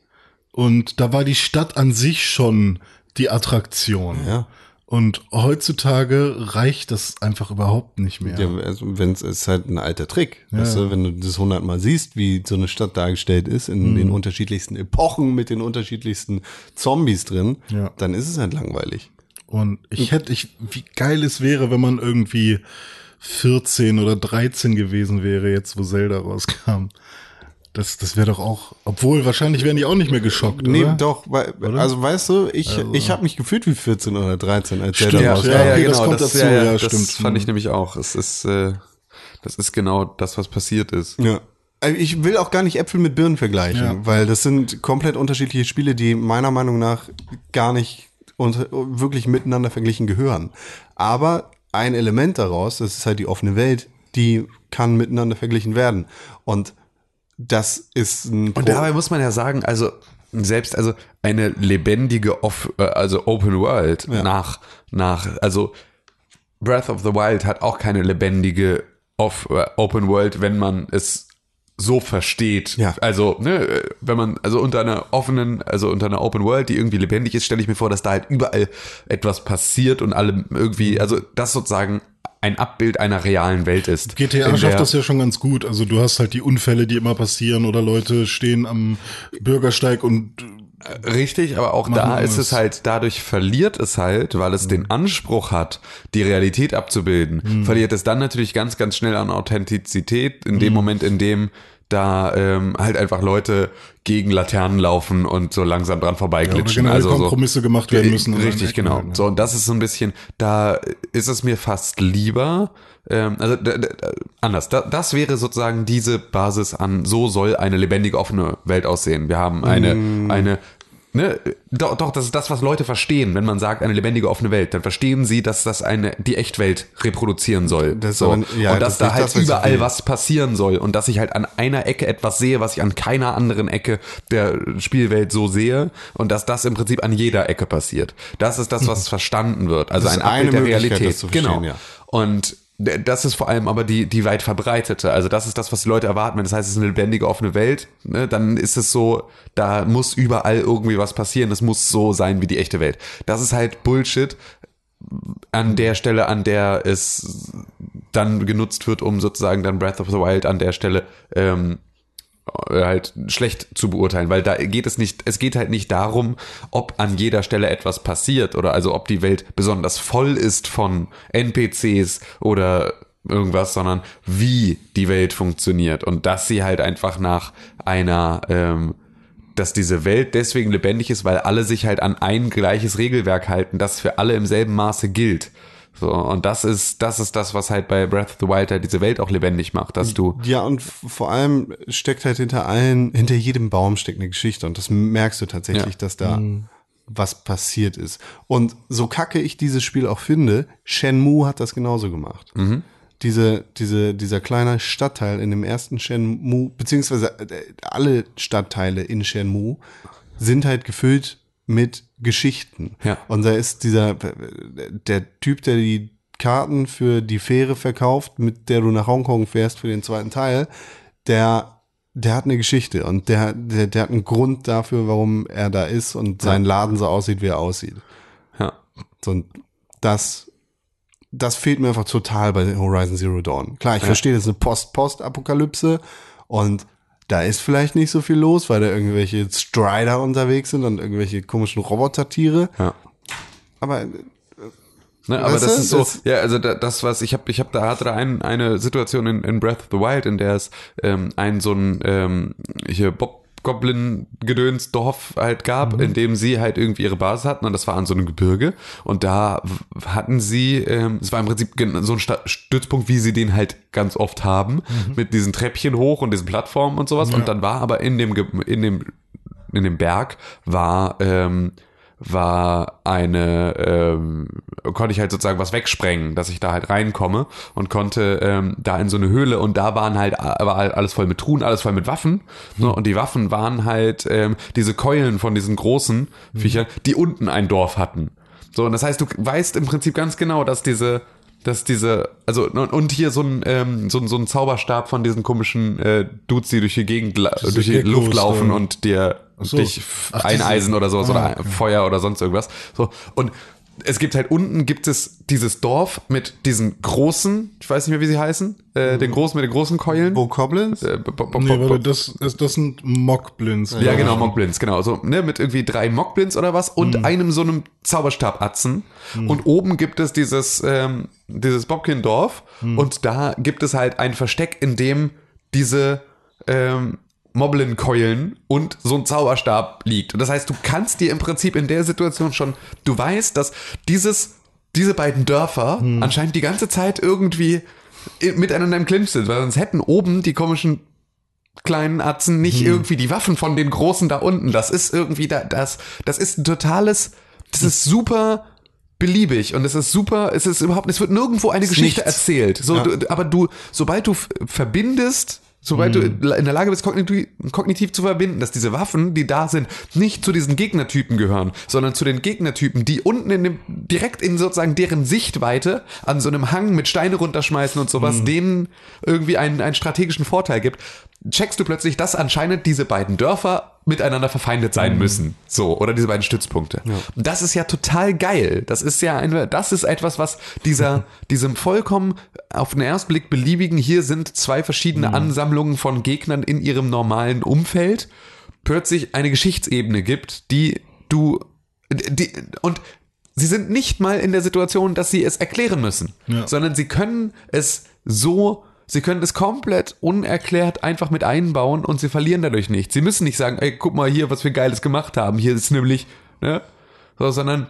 Speaker 2: und da war die Stadt an sich schon die Attraktion.
Speaker 1: Ja.
Speaker 2: Und heutzutage reicht das einfach überhaupt nicht mehr.
Speaker 1: Ja, also wenn es ist halt ein alter Trick, weißt du, wenn du das hundertmal siehst, wie so eine Stadt dargestellt ist in
Speaker 2: Mhm.
Speaker 1: den unterschiedlichsten Epochen mit den unterschiedlichsten Zombies drin,
Speaker 2: Ja.
Speaker 1: dann ist es halt langweilig.
Speaker 2: Und ich hätte, ich, wie geil es wäre, wenn man irgendwie 14 oder 13 gewesen wäre, jetzt wo Zelda rauskam. Das, das wäre doch auch, obwohl wahrscheinlich wären die auch nicht mehr geschockt,
Speaker 1: Nee,
Speaker 2: oder?
Speaker 1: doch, weil, also weißt du, ich, ich habe mich gefühlt wie 14 oder 13, als der
Speaker 2: Stimmt,
Speaker 1: da
Speaker 2: ja,
Speaker 1: rauskam.
Speaker 2: ja, okay, das kommt
Speaker 3: das,
Speaker 2: dazu,
Speaker 3: ja, ja,
Speaker 2: ja,
Speaker 3: das
Speaker 2: stimmt.
Speaker 3: fand ich nämlich auch. Es ist, äh, das ist genau das, was passiert ist.
Speaker 1: Ja. Also Ich will auch gar nicht Äpfel mit Birnen vergleichen,
Speaker 2: Ja.
Speaker 1: weil das sind komplett unterschiedliche Spiele, die meiner Meinung nach gar nicht unter, wirklich miteinander verglichen gehören. Aber ein Element daraus, das ist halt die offene Welt, die kann miteinander verglichen werden. Und das ist ein
Speaker 3: Und dabei muss man ja sagen, also selbst also eine lebendige Off, äh, also Open World
Speaker 1: Ja.
Speaker 3: nach nach also Breath of the Wild hat auch keine lebendige Off, äh, Open World, wenn man es so versteht.
Speaker 1: Ja.
Speaker 3: Also, ne, wenn man, also unter einer offenen, also unter einer Open World, die irgendwie lebendig ist, stelle ich mir vor, dass da halt überall etwas passiert und alle irgendwie, also das sozusagen ein Abbild einer realen Welt ist.
Speaker 2: GTA schafft das ja schon ganz gut. Also du hast halt die Unfälle, die immer passieren oder Leute stehen am Bürgersteig und
Speaker 3: Richtig, aber auch da ist es halt, dadurch verliert es halt, weil es den Anspruch hat, die Realität abzubilden, verliert es dann natürlich ganz, ganz schnell an Authentizität in dem Moment, in dem da ähm, halt einfach Leute gegen Laternen laufen und so langsam dran vorbeiglitschen.
Speaker 2: generell
Speaker 3: also so,
Speaker 2: Kompromisse gemacht werden müssen.
Speaker 3: Richtig, genau.
Speaker 2: halt, ne?
Speaker 3: So, und das ist so ein bisschen, da ist es mir fast lieber, ähm, also anders, da, das wäre sozusagen diese Basis an, so soll eine lebendige, offene Welt aussehen. Wir haben eine,
Speaker 2: Mm.
Speaker 3: eine, ne, doch, doch, das ist das, was Leute verstehen, wenn man sagt, eine lebendige, offene Welt, dann verstehen sie, dass das eine, die Echtwelt reproduzieren soll.
Speaker 1: Das
Speaker 3: so.
Speaker 1: aber- ja,
Speaker 3: und
Speaker 1: das
Speaker 3: dass
Speaker 1: ist
Speaker 3: da halt
Speaker 1: das, was
Speaker 3: überall was passieren soll und dass ich halt an einer Ecke etwas sehe, was ich an keiner anderen Ecke der Spielwelt so sehe und dass das im Prinzip an jeder Ecke passiert. Das ist das, was verstanden wird. Also
Speaker 1: Das
Speaker 3: ein Abbild der Realität.
Speaker 1: das
Speaker 3: genau.
Speaker 1: ja.
Speaker 3: Und das ist vor allem aber die, die weit verbreitete. Also das ist das, was die Leute erwarten. Wenn das heißt, es ist eine lebendige, offene Welt, ne, dann ist es so, da muss überall irgendwie was passieren. Das muss so sein wie die echte Welt. Das ist halt Bullshit an der Stelle, an der es dann genutzt wird, um sozusagen dann Breath of the Wild an der Stelle ähm, äh, halt schlecht zu beurteilen, weil da geht es nicht, es geht halt nicht darum, ob an jeder Stelle etwas passiert oder also ob die Welt besonders voll ist von NPCs oder irgendwas, sondern wie die Welt funktioniert und dass sie halt einfach nach einer ähm, dass diese Welt deswegen lebendig ist, weil alle sich halt an ein gleiches Regelwerk halten, das für alle im selben Maße gilt. So, und das ist, das ist das, was halt bei Breath of the Wild halt diese Welt auch lebendig macht, dass du,
Speaker 1: Ja, und vor allem steckt halt hinter allen, hinter jedem Baum steckt eine Geschichte und das merkst du tatsächlich,
Speaker 3: Ja.
Speaker 1: dass da was passiert ist. Und so kacke ich dieses Spiel auch finde, Shenmue hat das genauso gemacht. Diese, diese, dieser kleine Stadtteil in dem ersten Shenmue, beziehungsweise äh, alle Stadtteile in Shenmue sind halt gefüllt mit Geschichten.
Speaker 3: Ja.
Speaker 1: Und da ist dieser, der Typ, der die Karten für die Fähre verkauft, mit der du nach Hongkong fährst für den zweiten Teil, der, der hat eine Geschichte und der, der, der hat einen Grund dafür, warum er da ist und sein Laden so aussieht, wie er aussieht.
Speaker 3: ja.
Speaker 1: So, und das, das fehlt mir einfach total bei Horizon Zero Dawn. Klar, ich verstehe, das ist eine Post-Post-Apokalypse und da ist vielleicht nicht so viel los, weil da irgendwelche Strider unterwegs sind und irgendwelche komischen Robotertiere.
Speaker 3: Ja.
Speaker 1: Aber
Speaker 3: Ne, aber das ist so,
Speaker 1: das-
Speaker 3: ja, also da, das was ich habe, ich habe da hatte da ein, eine Situation in, in Breath of the Wild, in der es ähm, ein so ein ähm, hier Bob Goblin Gedöns Dorf halt gab, in dem sie halt irgendwie ihre Basis hatten und das war an so einem Gebirge. Und da hatten sie, ähm, es war im Prinzip so ein Stützpunkt, wie sie den halt ganz oft haben, mit diesen Treppchen hoch und diesen Plattformen und sowas. Und dann war aber in dem in dem in dem Berg war ähm, war eine, ähm, konnte ich halt sozusagen was wegsprengen, dass ich da halt reinkomme und konnte ähm, da in so eine Höhle und da waren halt, war halt alles voll mit Truhen, alles voll mit Waffen. So, und die Waffen waren halt ähm, diese Keulen von diesen großen Viechern, die unten ein Dorf hatten. So, und das heißt, du weißt im Prinzip ganz genau, dass diese, dass diese, also und und hier so ein, ähm, so, ein- so ein Zauberstab von diesen komischen äh, Dudes, die durch die Gegend, durch die Luft laufen und dir
Speaker 2: so.
Speaker 3: dich
Speaker 2: Ach,
Speaker 3: eineisen oder sowas
Speaker 2: Ah,
Speaker 3: oder
Speaker 2: okay.
Speaker 3: Feuer oder sonst irgendwas. So und es gibt halt unten gibt es dieses Dorf mit diesen großen, ich weiß nicht mehr wie sie heißen, äh, den großen mit den großen Keulen.
Speaker 1: Wo Goblins?
Speaker 3: Äh,
Speaker 2: Nee, das, das, das sind Mockblinds.
Speaker 3: ja, genau, Mockblins, genau. So, ne, mit irgendwie drei Mockblins oder was und
Speaker 2: Mhm.
Speaker 3: einem so einem Zauberstabatzen. Und oben gibt es dieses, ähm, dieses Bobkin-Dorf
Speaker 2: Mhm.
Speaker 3: und da gibt es halt ein Versteck, in dem diese, ähm, Moblin-Keulen und so ein Zauberstab liegt. Und das heißt, du kannst dir im Prinzip in der Situation schon, du weißt, dass dieses, diese beiden Dörfer anscheinend die ganze Zeit irgendwie miteinander im Clinch sind, weil sonst hätten oben die komischen kleinen Atzen nicht irgendwie die Waffen von den großen da unten. Das ist irgendwie da, das, das ist ein totales, das ist super beliebig und es ist super, es ist überhaupt, es wird nirgendwo eine Geschichte
Speaker 1: nichts.
Speaker 3: erzählt. So,
Speaker 1: Ja.
Speaker 3: du, aber du, sobald du f- sobald du in der Lage bist, kognitiv, kognitiv zu verbinden, dass diese Waffen, die da sind, nicht zu diesen Gegnertypen gehören, sondern zu den Gegnertypen, die unten in dem, direkt in sozusagen deren Sichtweite an so einem Hang mit Steine runterschmeißen und sowas, denen irgendwie einen, einen strategischen Vorteil gibt, checkst du plötzlich, dass anscheinend diese beiden Dörfer miteinander verfeindet sein müssen. So, oder diese beiden Stützpunkte. Und das ist ja total geil. Das ist ja ein, das ist etwas, was dieser, diesem vollkommen auf den ersten Blick beliebigen, hier sind zwei verschiedene Ansammlungen von Gegnern in ihrem normalen Umfeld, plötzlich eine Geschichtsebene gibt, die du, die, und sie sind nicht mal in der Situation, dass sie es erklären müssen,
Speaker 2: Ja.
Speaker 3: sondern sie können es so, sie können es komplett unerklärt einfach mit einbauen und sie verlieren dadurch nichts. Sie müssen nicht sagen, ey, guck mal hier, was wir Geiles gemacht haben. Hier ist nämlich, ne? So, sondern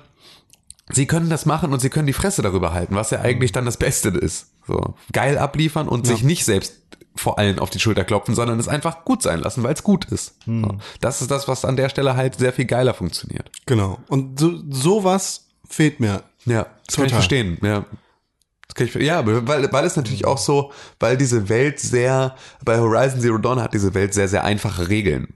Speaker 3: sie können das machen und sie können die Fresse darüber halten, was ja eigentlich dann das Beste ist. So, geil abliefern und sich nicht selbst vor allen auf die Schulter klopfen, sondern es einfach gut sein lassen, weil es gut ist. So, das ist das, was an der Stelle halt sehr viel geiler funktioniert.
Speaker 1: Genau. Und so, sowas fehlt mir.
Speaker 3: Ja, das kann ich
Speaker 1: Total.
Speaker 3: verstehen. Ja. Ich, ja, weil, weil es natürlich auch so, weil diese Welt sehr, bei Horizon Zero Dawn hat diese Welt sehr, sehr einfache Regeln.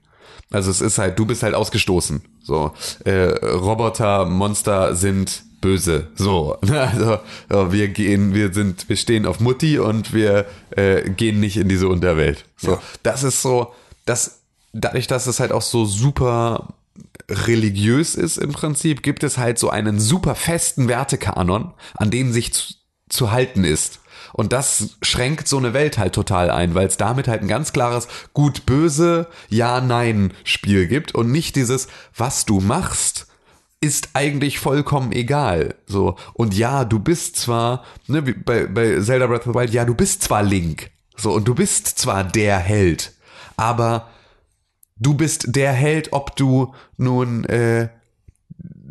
Speaker 3: Also es ist halt, du bist halt ausgestoßen. So, äh, Roboter, Monster sind böse. So, also ja, wir gehen, wir sind, wir stehen auf Mutti und wir äh, gehen nicht in diese Unterwelt. So, das ist so, das dadurch, dass es halt auch so super religiös ist im Prinzip, gibt es halt so einen super festen Wertekanon, an dem sich zu, halten ist. Und das schränkt so eine Welt halt total ein, weil es damit halt ein ganz klares gut-böse, ja-nein-Spiel gibt und nicht dieses, was du machst, ist eigentlich vollkommen egal. So. Und ja, du bist zwar, ne, wie bei, bei Zelda Breath of the Wild, ja, du bist zwar Link. So, und du bist zwar der Held, aber du bist der Held, ob du nun äh,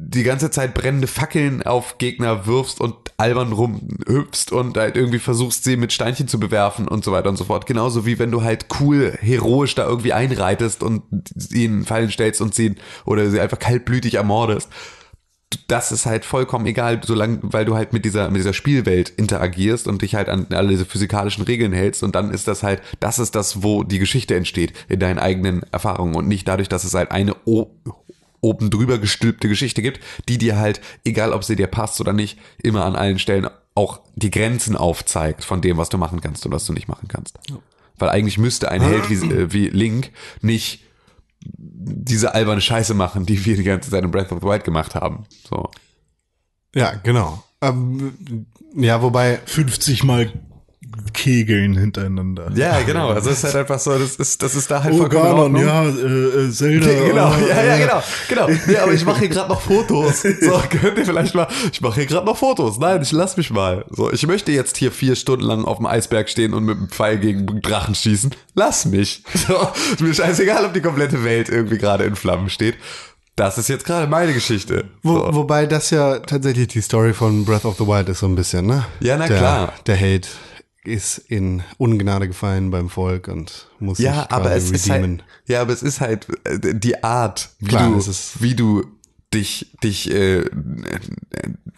Speaker 3: die ganze Zeit brennende Fackeln auf Gegner wirfst und albern rumhüpfst und halt irgendwie versuchst, sie mit Steinchen zu bewerfen und so weiter und so fort. Genauso wie wenn du halt cool, heroisch da irgendwie einreitest und ihnen Fallen stellst und sie oder sie einfach kaltblütig ermordest. Das ist halt vollkommen egal, solange, weil du halt mit dieser, mit dieser Spielwelt interagierst und dich halt an alle diese physikalischen Regeln hältst und dann ist das halt, das ist das, wo die Geschichte entsteht, in deinen eigenen Erfahrungen und nicht dadurch, dass es halt eine o oben drüber gestülpte Geschichte gibt, die dir halt, egal ob sie dir passt oder nicht, immer an allen Stellen auch die Grenzen aufzeigt von dem, was du machen kannst und was du nicht machen kannst. Weil eigentlich müsste ein Held wie, äh, wie Link nicht diese alberne Scheiße machen, die wir die ganze Zeit in Breath of the Wild gemacht haben. So.
Speaker 1: Ja, genau. Ähm, ja, wobei,
Speaker 2: 50 mal Kegeln hintereinander.
Speaker 3: Ja, genau. Also es ist halt einfach so, das ist, das ist da halt
Speaker 2: Oh,
Speaker 3: vollkommen
Speaker 2: Ganon, ja, äh, äh, Zelda.
Speaker 3: Genau,
Speaker 2: oh,
Speaker 3: ja, ja,
Speaker 2: äh,
Speaker 3: genau, genau. Ja, aber ich mache hier gerade noch Fotos. So, könnt ihr vielleicht mal, ich mache hier gerade noch Fotos. Nein, ich lass mich mal. So, ich möchte jetzt hier vier Stunden lang auf dem Eisberg stehen und mit einem Pfeil gegen Drachen schießen. Lass mich. So, ist mir scheißegal, ob die komplette Welt irgendwie gerade in Flammen steht. Das ist jetzt gerade meine Geschichte.
Speaker 1: wo,
Speaker 3: So.
Speaker 1: wobei das ja tatsächlich die Story von Breath of the Wild ist so ein bisschen, ne?
Speaker 3: Ja, na
Speaker 1: der,
Speaker 3: klar.
Speaker 1: Der Held ist in Ungnade gefallen beim Volk und muss
Speaker 3: Ja,
Speaker 1: sich
Speaker 3: aber es ist halt, ja, aber es ist halt äh, die Art, wie
Speaker 1: Klar,
Speaker 3: du, wie du dich, dich, äh,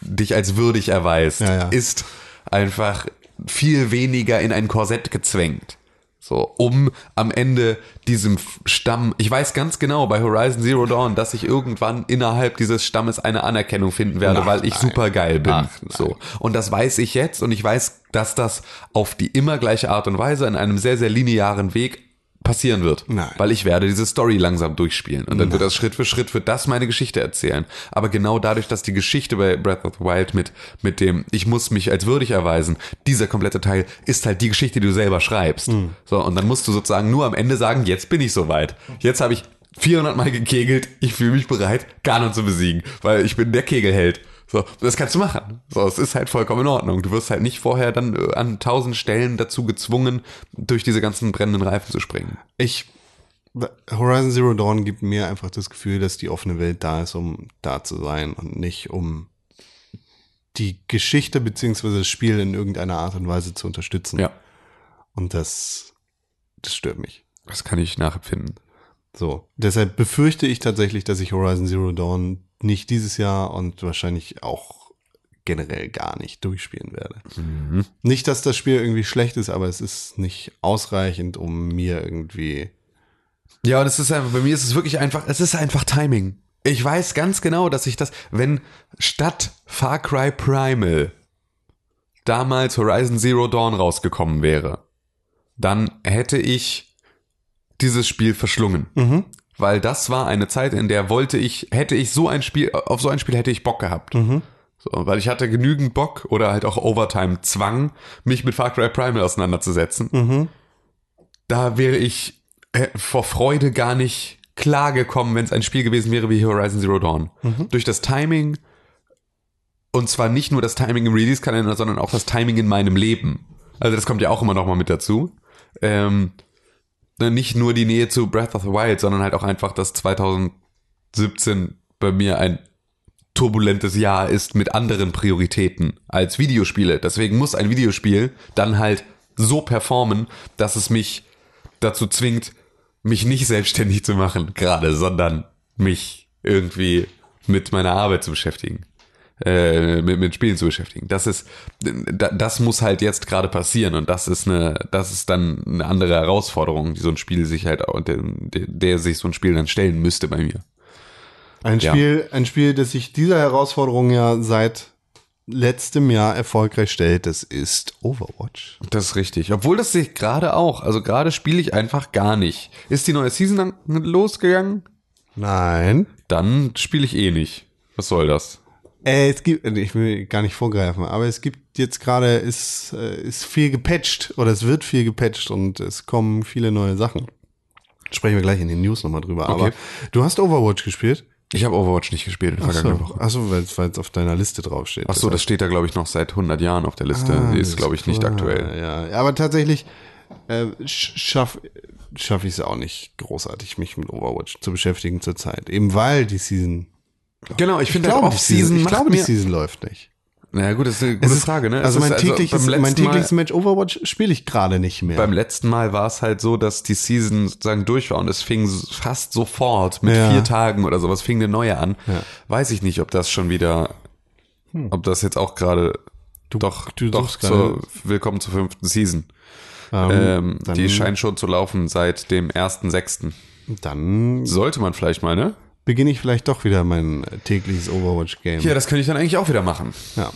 Speaker 3: dich als würdig erweist,
Speaker 1: Ja, ja.
Speaker 3: ist einfach viel weniger in ein Korsett gezwängt. So, um am Ende diesem Stamm, ich weiß ganz genau bei Horizon Zero Dawn, dass ich irgendwann innerhalb dieses Stammes eine Anerkennung finden werde,
Speaker 1: Ach,
Speaker 3: weil ich
Speaker 1: nein.
Speaker 3: super geil bin.
Speaker 1: Ach,
Speaker 3: so. Und das weiß ich jetzt und ich weiß, dass das auf die immer gleiche Art und Weise in einem sehr, sehr linearen Weg passieren wird.
Speaker 1: Nein.
Speaker 3: Weil ich werde diese Story langsam durchspielen. Und dann wird das Schritt für Schritt, wird das meine Geschichte erzählen. Aber genau dadurch, dass die Geschichte bei Breath of the Wild mit, mit dem, ich muss mich als würdig erweisen, dieser komplette Teil ist halt die Geschichte, die du selber schreibst. So, und dann musst du sozusagen nur am Ende sagen, jetzt bin ich soweit. Jetzt habe ich 400 Mal gekegelt, ich fühle mich bereit, Ganon zu besiegen, weil ich bin der Kegelheld. So, das kannst du machen. So, es ist halt vollkommen in Ordnung. Du wirst halt nicht vorher dann äh, an tausend Stellen dazu gezwungen, durch diese ganzen brennenden Reifen zu springen.
Speaker 1: Ich Horizon Zero Dawn gibt mir einfach das Gefühl, dass die offene Welt da ist, um da zu sein und nicht um die Geschichte beziehungsweise das Spiel in irgendeiner Art und Weise zu unterstützen.
Speaker 3: Ja,
Speaker 1: Und das, das stört mich.
Speaker 3: das kann ich nachempfinden.
Speaker 1: So. Deshalb befürchte ich tatsächlich, dass ich Horizon Zero Dawn nicht dieses Jahr und wahrscheinlich auch generell gar nicht durchspielen werde. Nicht, dass das Spiel irgendwie schlecht ist, aber es ist nicht ausreichend, um mir irgendwie.
Speaker 3: Ja, und es ist einfach, bei mir ist es wirklich einfach, es ist einfach Timing. Ich weiß ganz genau, dass ich das, wenn statt Far Cry Primal damals Horizon Zero Dawn rausgekommen wäre, dann hätte ich dieses Spiel verschlungen. Weil das war eine Zeit, in der wollte ich, hätte ich so ein Spiel, auf so ein Spiel hätte ich Bock gehabt. So, weil ich hatte genügend Bock oder halt auch Overtime Zwang, mich mit Far Cry Primal auseinanderzusetzen. Da wäre ich äh, vor Freude gar nicht klar gekommen, wenn es ein Spiel gewesen wäre wie Horizon Zero Dawn. Durch das Timing und zwar nicht nur das Timing im Release-Kalender, sondern auch das Timing in meinem Leben. Also das kommt ja auch immer noch mal mit dazu. Ähm, nicht nur die Nähe zu Breath of the Wild, sondern halt auch einfach, dass 2017 bei mir ein turbulentes Jahr ist mit anderen Prioritäten als Videospiele. Deswegen muss ein Videospiel dann halt so performen, dass es mich dazu zwingt, mich nicht selbstständig zu machen, gerade, sondern mich irgendwie mit meiner Arbeit zu beschäftigen. Äh, mit, mit Spielen zu beschäftigen. Das ist, da- das muss halt jetzt gerade passieren und das ist eine, das ist dann eine andere Herausforderung, die so ein Spiel sich halt, der, der, sich so ein Spiel dann stellen müsste bei mir.
Speaker 1: Ein
Speaker 3: Ja.
Speaker 1: Spiel, ein Spiel, das sich dieser Herausforderung ja seit letztem Jahr erfolgreich stellt, das ist Overwatch.
Speaker 3: Das ist richtig. Obwohl das sich gerade auch, also gerade spiele ich einfach gar nicht. Ist die neue Season dann losgegangen?
Speaker 1: Nein.
Speaker 3: Dann spiele ich eh nicht. Was soll das?
Speaker 1: Äh, es gibt, ich will gar nicht vorgreifen, aber es gibt jetzt gerade, ist, äh, ist viel gepatcht oder es wird viel gepatcht und es kommen viele neue Sachen. Sprechen wir gleich in den News nochmal drüber.
Speaker 3: Okay.
Speaker 1: Aber du hast Overwatch gespielt?
Speaker 3: Ich habe Overwatch nicht gespielt in der vergangenen Woche.
Speaker 1: Achso, weil es auf deiner Liste draufsteht.
Speaker 3: Ach so, das steht da glaube ich noch seit 100 Jahren auf der Liste.
Speaker 1: Ah,
Speaker 3: Die ist glaube ich nicht
Speaker 1: klar.
Speaker 3: aktuell.
Speaker 1: Ja, aber tatsächlich äh, sch- schaff schaffe ich es auch nicht großartig, mich mit Overwatch zu beschäftigen zurzeit. Eben weil die Season.
Speaker 3: Genau, ich finde halt Off-Season
Speaker 1: ich glaube, die. Season läuft nicht.
Speaker 3: Naja gut, das ist eine gute
Speaker 1: ist-
Speaker 3: Frage, ne?
Speaker 1: Also mein
Speaker 3: ist
Speaker 1: tägliches, mein tägliches Match Overwatch spiele ich gerade nicht mehr.
Speaker 3: Beim letzten Mal war es halt so, dass die Season sozusagen durch war und es fing fast sofort mit
Speaker 1: Ja.
Speaker 3: vier Tagen oder sowas fing eine neue an.
Speaker 1: Ja. Hm.
Speaker 3: Weiß ich nicht, ob das schon wieder, ob das jetzt auch gerade doch,
Speaker 1: du
Speaker 3: doch zur, willkommen zur fünften Season.
Speaker 1: ähm,
Speaker 3: Ähm,
Speaker 1: dann,
Speaker 3: die scheint schon zu laufen seit dem 1.6.
Speaker 1: dann
Speaker 3: Sollte man vielleicht mal, ne?
Speaker 1: Beginne ich vielleicht doch wieder mein tägliches Overwatch-Game.
Speaker 3: Ja, das könnte ich dann eigentlich auch wieder machen.
Speaker 1: ja.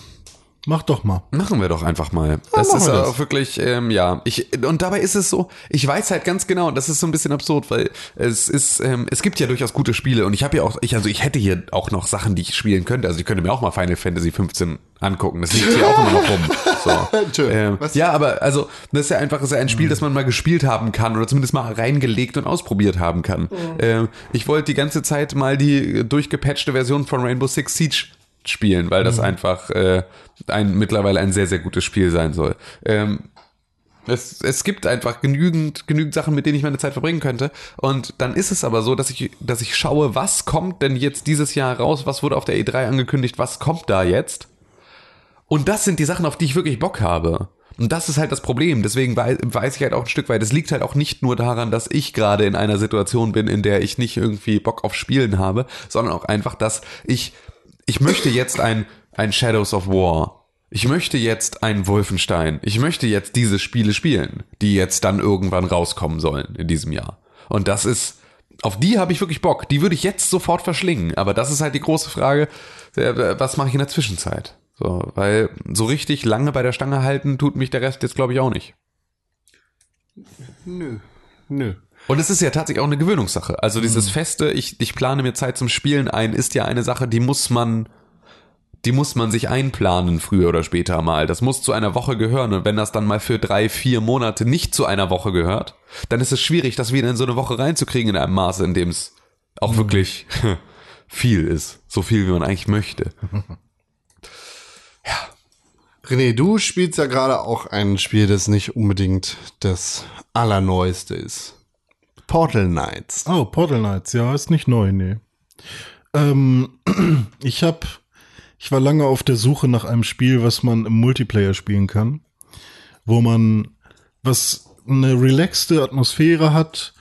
Speaker 2: Mach doch mal.
Speaker 3: Machen wir doch einfach mal. Das ist
Speaker 1: wir das.
Speaker 3: auch wirklich, ähm, ja. Ich, und dabei ist es so, ich weiß halt ganz genau, das ist so ein bisschen absurd, weil es ist, ähm, es gibt ja durchaus gute Spiele und ich habe ja auch, ich, also ich hätte hier auch noch Sachen, die ich spielen könnte. Also ich könnte mir auch mal Final Fantasy 15 angucken. Das liegt hier auch immer noch rum. So.
Speaker 1: Tschö.
Speaker 3: Ähm,
Speaker 1: Was?
Speaker 3: ja, aber also das ist ja einfach ist ja ein Spiel, das man mal gespielt haben kann oder zumindest mal reingelegt und ausprobiert haben kann. Ähm, ich wollte die ganze Zeit mal die durchgepatchte Version von Rainbow Six Siege spielen, weil das einfach äh, ein mittlerweile ein sehr sehr gutes Spiel sein soll. Ähm, es, es gibt einfach genügend, genügend Sachen, mit denen ich meine Zeit verbringen könnte. Und dann ist es aber so, dass ich, dass ich schaue, was kommt denn jetzt dieses Jahr raus? Was wurde auf der E3 angekündigt? Was kommt da jetzt? Und das sind die Sachen, auf die ich wirklich Bock habe. Und das ist halt das Problem. Deswegen wei- weiß ich halt auch ein Stück weit, es liegt halt auch nicht nur daran, dass ich gerade in einer Situation bin, in der ich nicht irgendwie Bock auf Spielen habe, sondern auch einfach, dass ich, ich möchte jetzt ein, ein Shadows of War. Ich möchte jetzt ein Wolfenstein. Ich möchte jetzt diese Spiele spielen, die jetzt dann irgendwann rauskommen sollen in diesem Jahr. Und das ist, auf die habe ich wirklich Bock. Die würde ich jetzt sofort verschlingen. Aber das ist halt die große Frage, äh, was mache ich in der Zwischenzeit? So, weil so richtig lange bei der Stange halten tut mich der Rest jetzt glaube ich auch nicht.
Speaker 1: Nö. Nö.
Speaker 3: Und es ist ja tatsächlich auch eine Gewöhnungssache. Also dieses feste, ich, ich plane mir Zeit zum Spielen ein, ist ja eine Sache, die muss man, die muss man sich einplanen, früher oder später mal. Das muss zu einer Woche gehören. Und wenn das dann mal für drei, vier Monate nicht zu einer Woche gehört, dann ist es schwierig, das wieder in so eine Woche reinzukriegen in einem Maße, in dem es auch wirklich viel ist. So viel, wie man eigentlich möchte.
Speaker 1: René, du spielst ja gerade auch ein Spiel, das nicht unbedingt das Allerneueste ist. Portal Knights.
Speaker 2: Oh, Portal Knights, ja, ist nicht neu, nee. Ähm, ich hab, ich war lange auf der Suche nach einem Spiel, was man im Multiplayer spielen kann, wo man was eine relaxte Atmosphäre hat,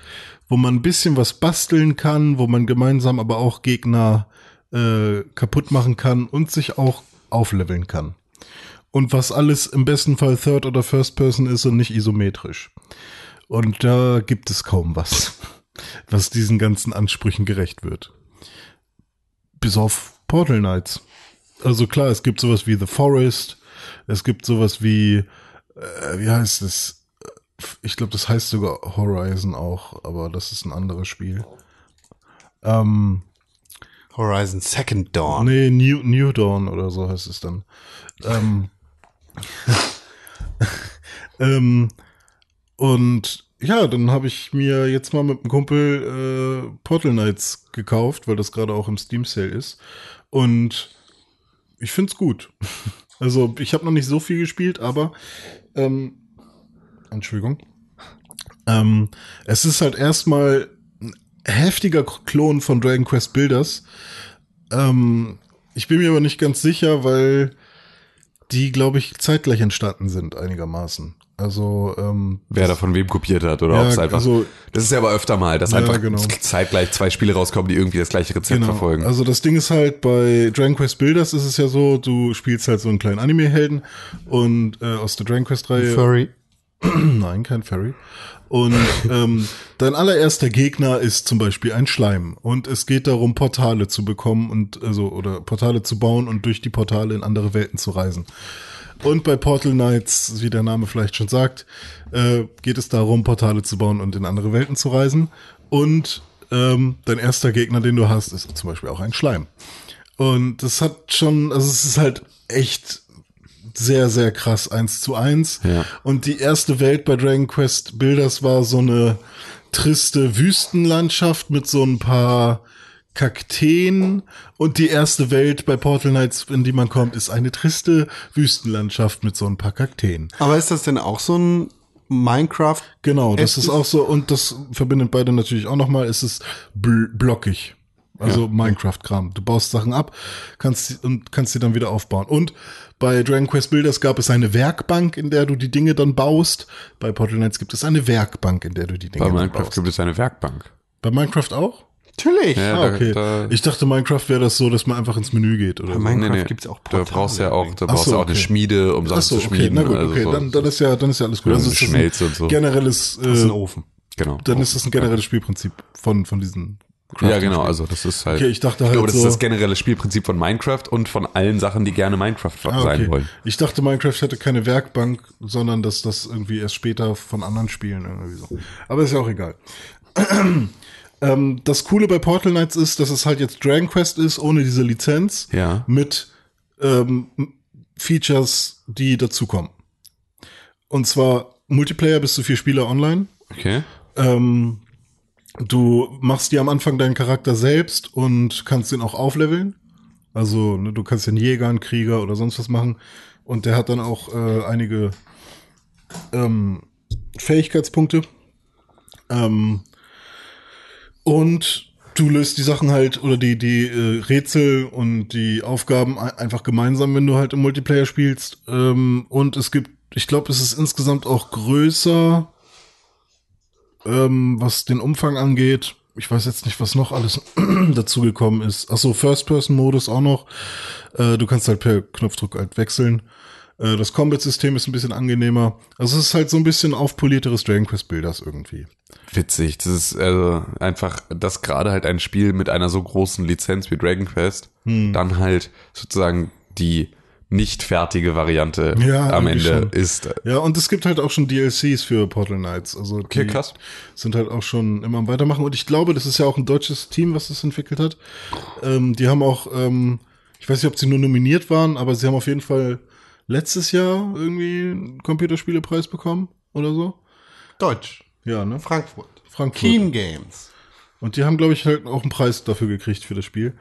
Speaker 2: wo man ein bisschen was basteln kann, wo man gemeinsam aber auch Gegner äh, kaputt machen kann und sich auch aufleveln kann. Und was alles im besten Fall Third oder First Person ist und nicht isometrisch. Und da gibt es kaum was, was diesen ganzen Ansprüchen gerecht wird. Bis auf Portal Knights. Also klar, es gibt sowas wie The Forest, es gibt sowas wie, äh, wie heißt es? Ich glaube, das heißt sogar Horizon auch, aber das ist ein anderes Spiel. Ähm,
Speaker 1: Horizon Second Dawn.
Speaker 2: Nee, New, New Dawn oder so heißt es dann. Ähm, ähm, und ja, dann habe ich mir jetzt mal mit einem Kumpel äh, Portal Knights gekauft, weil das gerade auch im Steam Sale ist. Und ich find's gut. Also ich habe noch nicht so viel gespielt, aber ähm, Entschuldigung. Ähm, es ist halt erstmal ein heftiger Klon von Dragon Quest Builders. Ähm, ich bin mir aber nicht ganz sicher, weil die, glaube ich, zeitgleich entstanden sind einigermaßen. Also ähm,
Speaker 3: Wer da von wem kopiert hat oder
Speaker 2: Ja,
Speaker 3: ob es einfach.
Speaker 2: also-
Speaker 3: das ist ja aber öfter mal, dass
Speaker 2: Ja,
Speaker 3: einfach
Speaker 2: genau.
Speaker 3: zeitgleich zwei Spiele rauskommen, die irgendwie das gleiche Rezept verfolgen.
Speaker 2: Also das Ding ist halt, bei Dragon Quest Builders ist es ja so, du spielst halt so einen kleinen Anime-Helden und äh, aus der Dragon Quest-Reihe.
Speaker 1: Furry.
Speaker 2: Nein, kein Fairy. Und ähm, dein allererster Gegner ist zum Beispiel ein Schleim. Und es geht darum, Portale zu bekommen und also oder Portale zu bauen und durch die Portale in andere Welten zu reisen. Und bei Portal Knights, wie der Name vielleicht schon sagt, äh, geht es darum, Portale zu bauen und in andere Welten zu reisen. Und ähm, dein erster Gegner, den du hast, ist zum Beispiel auch ein Schleim. Und das hat schon, also es ist halt echt sehr, sehr krass eins zu eins.
Speaker 3: Ja.
Speaker 2: Und die erste Welt bei Dragon Quest Builders war so eine triste Wüstenlandschaft mit so ein paar Kakteen. Und die erste Welt bei Portal Knights, in die man kommt, ist eine triste Wüstenlandschaft mit so ein paar Kakteen.
Speaker 1: Aber ist das denn auch so ein Minecraft?
Speaker 2: Genau, das ist- auch so, und das verbindet beide natürlich auch nochmal, es ist bl blockig. Also Minecraft-Kram. Du baust Sachen ab, kannst sie- und kannst sie dann wieder aufbauen. Und bei Dragon Quest Builders gab es eine Werkbank, in der du die Dinge dann baust. Bei Portal Knights gibt es eine Werkbank, in der du die Dinge
Speaker 3: Bei
Speaker 2: dann
Speaker 3: Minecraft
Speaker 2: baust.
Speaker 3: gibt es eine Werkbank.
Speaker 2: Bei Minecraft auch?
Speaker 1: Natürlich.
Speaker 3: Ja,
Speaker 2: Ah,
Speaker 3: da-
Speaker 2: okay.
Speaker 3: da-
Speaker 2: ich dachte, Minecraft wäre das so, dass man einfach ins Menü geht oder so.
Speaker 1: Minecraft gibt's auch
Speaker 3: Da
Speaker 1: Portale
Speaker 3: brauchst du ja auch, da brauchst
Speaker 2: so,
Speaker 3: du auch eine
Speaker 2: okay.
Speaker 3: Schmiede, um Sachen
Speaker 2: Ach so,
Speaker 3: zu
Speaker 2: okay,
Speaker 3: schmieden.
Speaker 2: na gut,
Speaker 3: also
Speaker 2: okay,
Speaker 3: so.
Speaker 2: dann, dann ist ja, dann ist ja alles gut.
Speaker 3: Ja,
Speaker 2: Also ist das
Speaker 3: Schmelze
Speaker 2: ein
Speaker 3: und so.
Speaker 2: generelles,
Speaker 1: Das ist ein
Speaker 2: äh,
Speaker 1: Ofen.
Speaker 3: genau.
Speaker 2: dann ist das ein generelles Spielprinzip von, von diesen
Speaker 3: Ja, genau, also das ist halt.
Speaker 2: Okay, ich dachte
Speaker 3: ich glaube,
Speaker 2: halt
Speaker 3: das
Speaker 2: so-
Speaker 3: ist das generelle Spielprinzip von Minecraft und von allen Sachen, die gerne Minecraft
Speaker 2: Ah,
Speaker 3: sein
Speaker 2: okay.
Speaker 3: wollen.
Speaker 2: Ich dachte, Minecraft hätte keine Werkbank, sondern dass das irgendwie erst später von anderen Spielen irgendwie so. Aber ist ja auch egal. ähm, das Coole bei Portal Knights ist, dass es halt jetzt Dragon Quest ist, ohne diese Lizenz,
Speaker 3: Ja.
Speaker 2: mit ähm, Features, die dazukommen. Und zwar Multiplayer bis zu vier Spieler online.
Speaker 3: Okay.
Speaker 2: Ähm, du machst dir am Anfang deinen Charakter selbst und kannst ihn auch aufleveln. Also ne, du kannst den Jäger, einen Krieger oder sonst was machen. Und der hat dann auch äh, einige ähm, Fähigkeitspunkte. Ähm, und du löst die Sachen halt oder die, die äh, Rätsel und die Aufgaben ein- einfach gemeinsam, wenn du halt im Multiplayer spielst. Ähm, und es gibt, ich glaube, es ist insgesamt auch größer ähm, was den Umfang angeht. Ich weiß jetzt nicht, was noch alles dazugekommen ist. Achso, First-Person-Modus auch noch. Äh, du kannst halt per Knopfdruck halt wechseln. Äh, das Combat-System ist ein bisschen angenehmer. Also es ist halt so ein bisschen aufpolierteres Dragon Quest Builders irgendwie.
Speaker 3: Witzig. Das ist also einfach, dass gerade halt ein Spiel mit einer so großen Lizenz wie Dragon Quest
Speaker 2: Hm.
Speaker 3: dann halt sozusagen die nicht fertige Variante
Speaker 2: Ja,
Speaker 3: am Ende
Speaker 2: schon.
Speaker 3: ist.
Speaker 2: Ja, und es gibt halt auch schon DLCs für Portal Knights. Also die
Speaker 3: Okay, krass.
Speaker 2: sind halt auch schon immer am Weitermachen. Und ich glaube, das ist ja auch ein deutsches Team, was das entwickelt hat. Ähm, die haben auch, ähm, ich weiß nicht, ob sie nur nominiert waren, aber sie haben auf jeden Fall letztes Jahr irgendwie einen Computerspielepreis bekommen oder so.
Speaker 1: Deutsch.
Speaker 2: Ja, ne?
Speaker 1: Frankfurt.
Speaker 2: Frankfurt.
Speaker 1: Keen Games.
Speaker 2: Und die haben, glaube ich, halt auch einen Preis dafür gekriegt für das Spiel.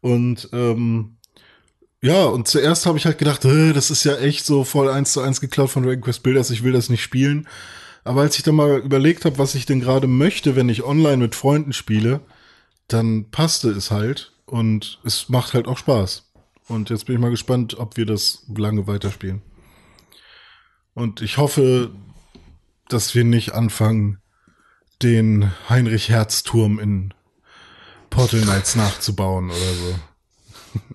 Speaker 2: Und ähm, ja, und zuerst habe ich halt gedacht, das ist ja echt so voll eins zu eins geklaut von Dragon Quest Builders, ich will das nicht spielen. Aber als ich dann mal überlegt habe, was ich denn gerade möchte, wenn ich online mit Freunden spiele, dann passte es halt und es macht halt auch Spaß. Und jetzt bin ich mal gespannt, ob wir das lange weiterspielen. Und ich hoffe, dass wir nicht anfangen, den Heinrich-Herz-Turm in Portal Knights nachzubauen oder so.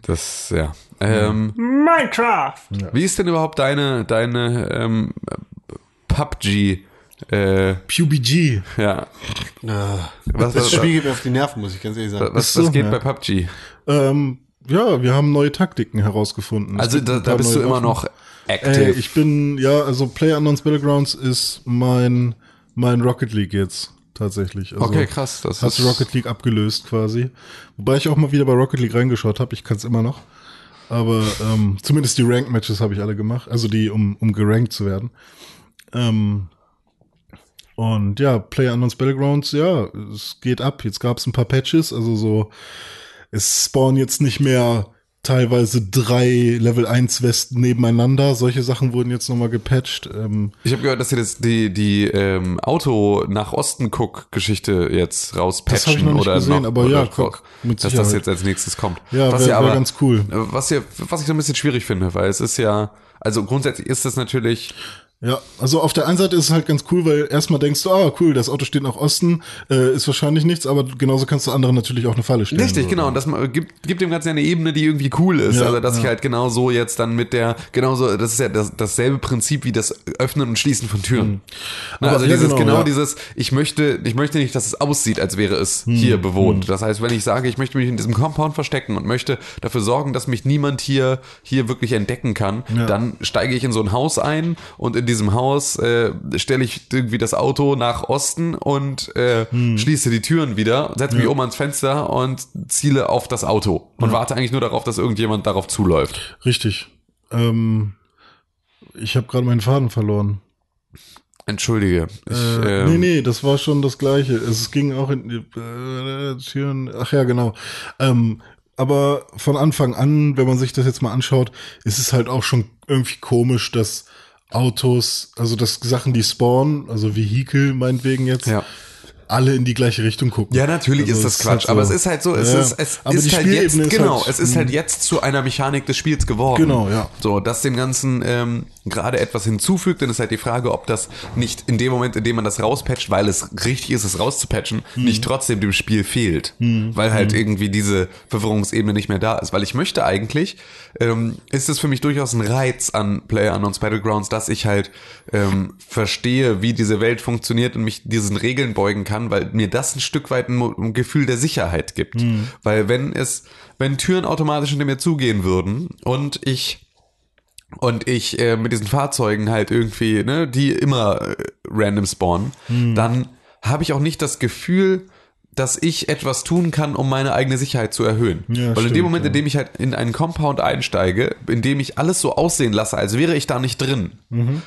Speaker 3: Das, ja. Ähm,
Speaker 4: Minecraft!
Speaker 3: Wie ist denn überhaupt deine, deine ähm, PUBG? Äh,
Speaker 2: PUBG.
Speaker 3: ja. Was,
Speaker 1: Das
Speaker 3: was,
Speaker 1: Spiel geht mir auf die Nerven, muss ich ganz ehrlich sagen.
Speaker 3: was,
Speaker 2: Ach so,
Speaker 3: was geht
Speaker 2: ja.
Speaker 3: bei PUBG?
Speaker 2: Ähm, ja, wir haben neue Taktiken herausgefunden. Es
Speaker 3: Also da, da bist du immer
Speaker 2: Waffen.
Speaker 3: noch
Speaker 2: Äh,
Speaker 3: active.
Speaker 2: ich bin, ja, also PlayerUnknown's Battlegrounds ist mein, mein Rocket League jetzt tatsächlich. Also
Speaker 3: okay, krass. Das
Speaker 2: Hat
Speaker 3: ist
Speaker 2: Rocket League abgelöst quasi. Wobei ich auch mal wieder bei Rocket League reingeschaut habe. Ich kann es immer noch. Aber ähm, zumindest die Rank-Matches habe ich alle gemacht. Also die, um, um gerankt zu werden. Ähm, und ja, PlayerUnknown's Battlegrounds, ja, es geht ab. Jetzt gab es ein paar Patches. Also so, es spawnen jetzt nicht mehr teilweise drei Level 1 Westen nebeneinander. Solche Sachen wurden jetzt nochmal gepatcht. Ähm,
Speaker 3: Ich habe gehört, dass sie das, die, die ähm, Auto nach Osten guck Geschichte jetzt rauspatchen
Speaker 2: Das noch nicht
Speaker 3: oder
Speaker 2: gesehen,
Speaker 3: noch,
Speaker 2: aber
Speaker 3: oder
Speaker 2: ja, guck,
Speaker 3: dass das jetzt als nächstes kommt.
Speaker 2: Ja,
Speaker 3: was
Speaker 2: wär-
Speaker 3: ja
Speaker 2: wär
Speaker 3: aber
Speaker 2: ganz cool.
Speaker 3: Was ja, was ich so ein bisschen schwierig finde, weil es ist ja, also grundsätzlich ist es natürlich
Speaker 2: Ja, also auf der einen Seite ist es halt ganz cool, weil erstmal denkst du, ah, cool, das Auto steht nach Osten, äh, ist wahrscheinlich nichts, aber genauso kannst du anderen natürlich auch eine Falle stellen.
Speaker 3: Richtig,
Speaker 2: So.
Speaker 3: genau. Und das gibt, gibt dem Ganzen ja eine Ebene, die irgendwie cool ist.
Speaker 2: Ja,
Speaker 3: also, dass ich
Speaker 2: ja.
Speaker 3: halt genau so jetzt dann mit der, genauso, das ist ja das, dasselbe Prinzip wie das Öffnen und Schließen von Türen. Ne,
Speaker 2: Hm. Aber-
Speaker 3: also
Speaker 2: ja,
Speaker 3: dieses,
Speaker 2: genau,
Speaker 3: genau, dieses, ich möchte, ich möchte nicht, dass es aussieht, als wäre es
Speaker 2: Hm,
Speaker 3: hier bewohnt. Das heißt, wenn ich sage, ich möchte mich in diesem Compound verstecken und möchte dafür sorgen, dass mich niemand hier, hier wirklich entdecken kann, dann steige ich in so ein Haus ein und in diesem Haus äh, stelle ich irgendwie das Auto nach Osten und äh,
Speaker 2: Hm.
Speaker 3: schließe die Türen wieder, setze mich um ans Fenster und ziele auf das Auto und warte eigentlich nur darauf, dass irgendjemand darauf zuläuft.
Speaker 2: Richtig. Ähm, ich habe gerade meinen Faden verloren.
Speaker 3: Entschuldige. Ich,
Speaker 2: Äh,
Speaker 3: ähm,
Speaker 2: nee, nee, das war schon das Gleiche. Es ging auch in die äh, Türen. Ach ja, genau. Ähm, aber von Anfang an, wenn man sich das jetzt mal anschaut, ist es halt auch schon irgendwie komisch, dass Autos, also dass Sachen, die spawnen, also Vehikel meinetwegen jetzt,
Speaker 3: Ja.
Speaker 2: Alle in die gleiche Richtung gucken.
Speaker 3: Ja, natürlich
Speaker 2: Also
Speaker 3: ist das Quatsch,
Speaker 2: halt
Speaker 3: aber es ist halt so, es
Speaker 2: Ja,
Speaker 3: ist, es ist halt jetzt,
Speaker 2: ist
Speaker 3: genau,
Speaker 2: halt-
Speaker 3: es ist halt jetzt zu einer Mechanik des Spiels geworden.
Speaker 2: Genau, ja.
Speaker 3: So, dass dem Ganzen ähm, gerade etwas hinzufügt, dann ist halt die Frage, ob das nicht in dem Moment, in dem man das rauspatcht, weil es richtig ist, es rauszupatchen,
Speaker 2: Mhm.
Speaker 3: nicht trotzdem dem Spiel fehlt. Weil halt irgendwie diese Verwirrungsebene nicht mehr da ist. Weil ich möchte eigentlich, ähm, ist es für mich durchaus ein Reiz an PlayerUnknown's Battlegrounds, dass ich halt ähm, verstehe, wie diese Welt funktioniert und mich diesen Regeln beugen kann, weil mir das ein Stück weit ein, ein Gefühl der Sicherheit gibt. Weil wenn es, wenn Türen automatisch hinter mir zugehen würden und ich und ich äh, mit diesen Fahrzeugen halt irgendwie, ne, die immer äh, random spawnen, dann habe ich auch nicht das Gefühl, dass ich etwas tun kann, um meine eigene Sicherheit zu erhöhen.
Speaker 2: Ja,
Speaker 3: Weil in dem
Speaker 2: stimmt,
Speaker 3: Moment, in
Speaker 2: ja.
Speaker 3: dem ich halt in einen Compound einsteige, in dem ich alles so aussehen lasse, als wäre ich da nicht drin,
Speaker 2: Mhm.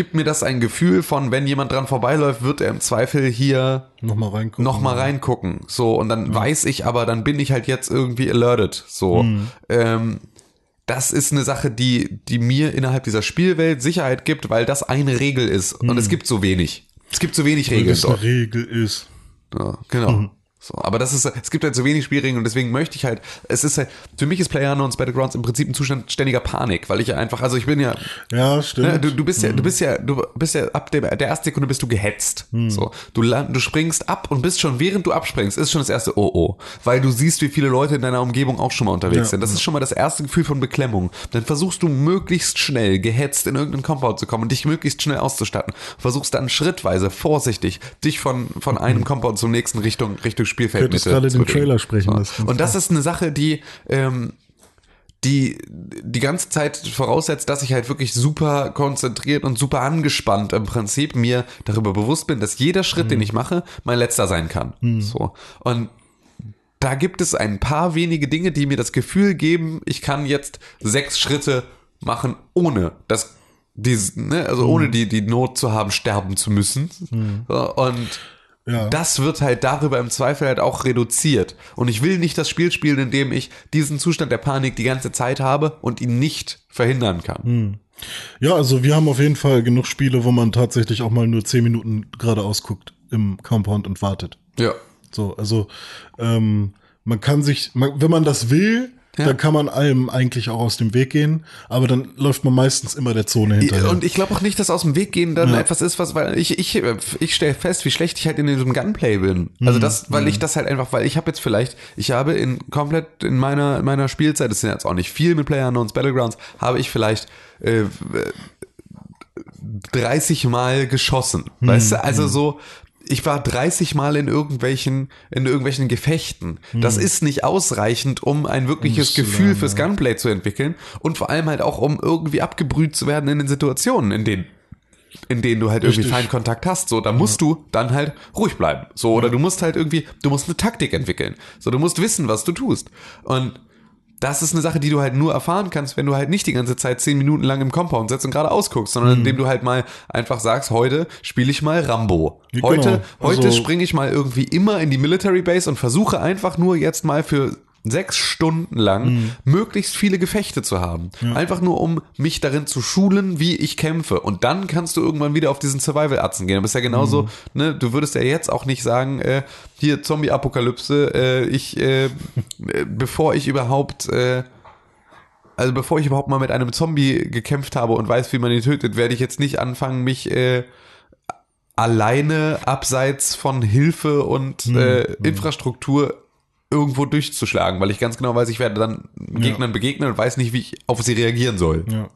Speaker 3: Gibt mir das ein Gefühl von, wenn jemand dran vorbeiläuft, wird er im Zweifel hier
Speaker 2: Nochmal reingucken.
Speaker 3: noch mal reingucken. So, und dann weiß ich aber, dann bin ich halt jetzt irgendwie alerted. So.
Speaker 2: Mhm.
Speaker 3: Ähm, das ist eine Sache, die, die mir innerhalb dieser Spielwelt Sicherheit gibt, weil das eine Regel ist. Und es gibt so wenig. Es gibt so wenig
Speaker 2: Mhm. Weil
Speaker 3: Regeln
Speaker 2: das eine. Regel ist.
Speaker 3: Ja, genau. So, aber das ist, es gibt halt so wenig Spielregeln und deswegen möchte ich halt, es ist halt, für mich ist PlayerUnknown's Battlegrounds im Prinzip ein Zustand ständiger Panik, weil ich ja einfach, also ich bin ja,
Speaker 2: Ja, stimmt.
Speaker 3: Ne, du, du bist ja, du bist ja, du bist ja ab der, der ersten Sekunde bist du gehetzt. So, du land, du springst ab und bist schon, während du abspringst, ist schon das erste Oh oh, weil du siehst, wie viele Leute in deiner Umgebung auch schon mal unterwegs
Speaker 2: Ja.
Speaker 3: sind. Das ist schon mal das erste Gefühl von Beklemmung. Dann versuchst du möglichst schnell gehetzt in irgendeinen Compound zu kommen und dich möglichst schnell auszustatten. Versuchst dann schrittweise, vorsichtig, dich von von einem Compound zum nächsten Richtung Richtung Spielfeldmitte.
Speaker 2: Könntest gerade den. Trailer sprechen lassen.
Speaker 3: Und das ist eine Sache, die ähm, die die ganze Zeit voraussetzt, dass ich halt wirklich super konzentriert und super angespannt im Prinzip mir darüber bewusst bin, dass jeder Schritt, den ich mache, mein letzter sein kann. So. Und da gibt es ein paar wenige Dinge, die mir das Gefühl geben, ich kann jetzt sechs Schritte machen, ohne das dies, ne, also ohne die, die Not zu haben, sterben zu müssen. So, Und
Speaker 2: Ja.
Speaker 3: das wird halt darüber im Zweifel halt auch reduziert. Und ich will nicht das Spiel spielen, in dem ich diesen Zustand der Panik die ganze Zeit habe und ihn nicht verhindern kann.
Speaker 2: Ja, also wir haben auf jeden Fall genug Spiele, wo man tatsächlich auch mal nur zehn Minuten geradeaus guckt im Compound und wartet.
Speaker 3: Ja.
Speaker 2: So, also ähm, man kann sich, man, wenn man das will,
Speaker 3: Ja.
Speaker 2: dann kann man allem eigentlich auch aus dem Weg gehen, aber dann läuft man meistens immer der Zone hinterher.
Speaker 3: Und ich glaube auch nicht, dass aus dem Weg gehen dann etwas ist, was, weil ich, ich, ich stelle fest, wie schlecht ich halt in diesem Gunplay bin. Also
Speaker 2: Mhm.
Speaker 3: das, weil ich das halt einfach, weil ich habe jetzt vielleicht, ich habe in komplett in meiner, in meiner Spielzeit, das sind jetzt auch nicht viel mit PlayerUnknown's Battlegrounds, habe ich vielleicht äh, 30 Mal geschossen.
Speaker 2: Mhm.
Speaker 3: Weißt du, also so, ich war 30 Mal in irgendwelchen, in irgendwelchen Gefechten. Das ist nicht ausreichend, um ein wirkliches
Speaker 2: zu
Speaker 3: Gefühl fürs
Speaker 2: ja.
Speaker 3: Gunplay zu entwickeln und vor allem halt auch, um irgendwie abgebrüht zu werden in den Situationen, in denen in denen du halt irgendwie
Speaker 2: Richtig.
Speaker 3: Feinkontakt hast, so, da musst du dann halt ruhig bleiben. So, oder du musst halt irgendwie, du musst eine Taktik entwickeln. So, du musst wissen, was du tust. Und das ist eine Sache, die du halt nur erfahren kannst, wenn du halt nicht die ganze Zeit zehn Minuten lang im Compound sitzt und gerade ausguckst, sondern
Speaker 2: Mhm.
Speaker 3: indem du halt mal einfach sagst, heute spiele ich mal Rambo. Heute,
Speaker 2: Genau.
Speaker 3: heute
Speaker 2: Also-
Speaker 3: springe ich mal irgendwie immer in die Military Base und versuche einfach nur jetzt mal für sechs Stunden lang
Speaker 2: Mhm.
Speaker 3: möglichst viele Gefechte zu haben. Einfach nur, um mich darin zu schulen, wie ich kämpfe. Und dann kannst du irgendwann wieder auf diesen Survival-Atzen gehen. Aber ist ja genauso,
Speaker 2: Mhm.
Speaker 3: ne, du würdest ja jetzt auch nicht sagen, äh, hier Zombie-Apokalypse, äh, ich, äh, äh, bevor ich überhaupt, äh, also bevor ich überhaupt mal mit einem Zombie gekämpft habe und weiß, wie man ihn tötet, werde ich jetzt nicht anfangen, mich äh, alleine abseits von Hilfe und
Speaker 2: Hm,
Speaker 3: äh, Infrastruktur irgendwo durchzuschlagen, weil ich ganz genau weiß, ich werde dann Gegnern begegnen und weiß nicht, wie ich auf sie reagieren soll.
Speaker 2: Ja.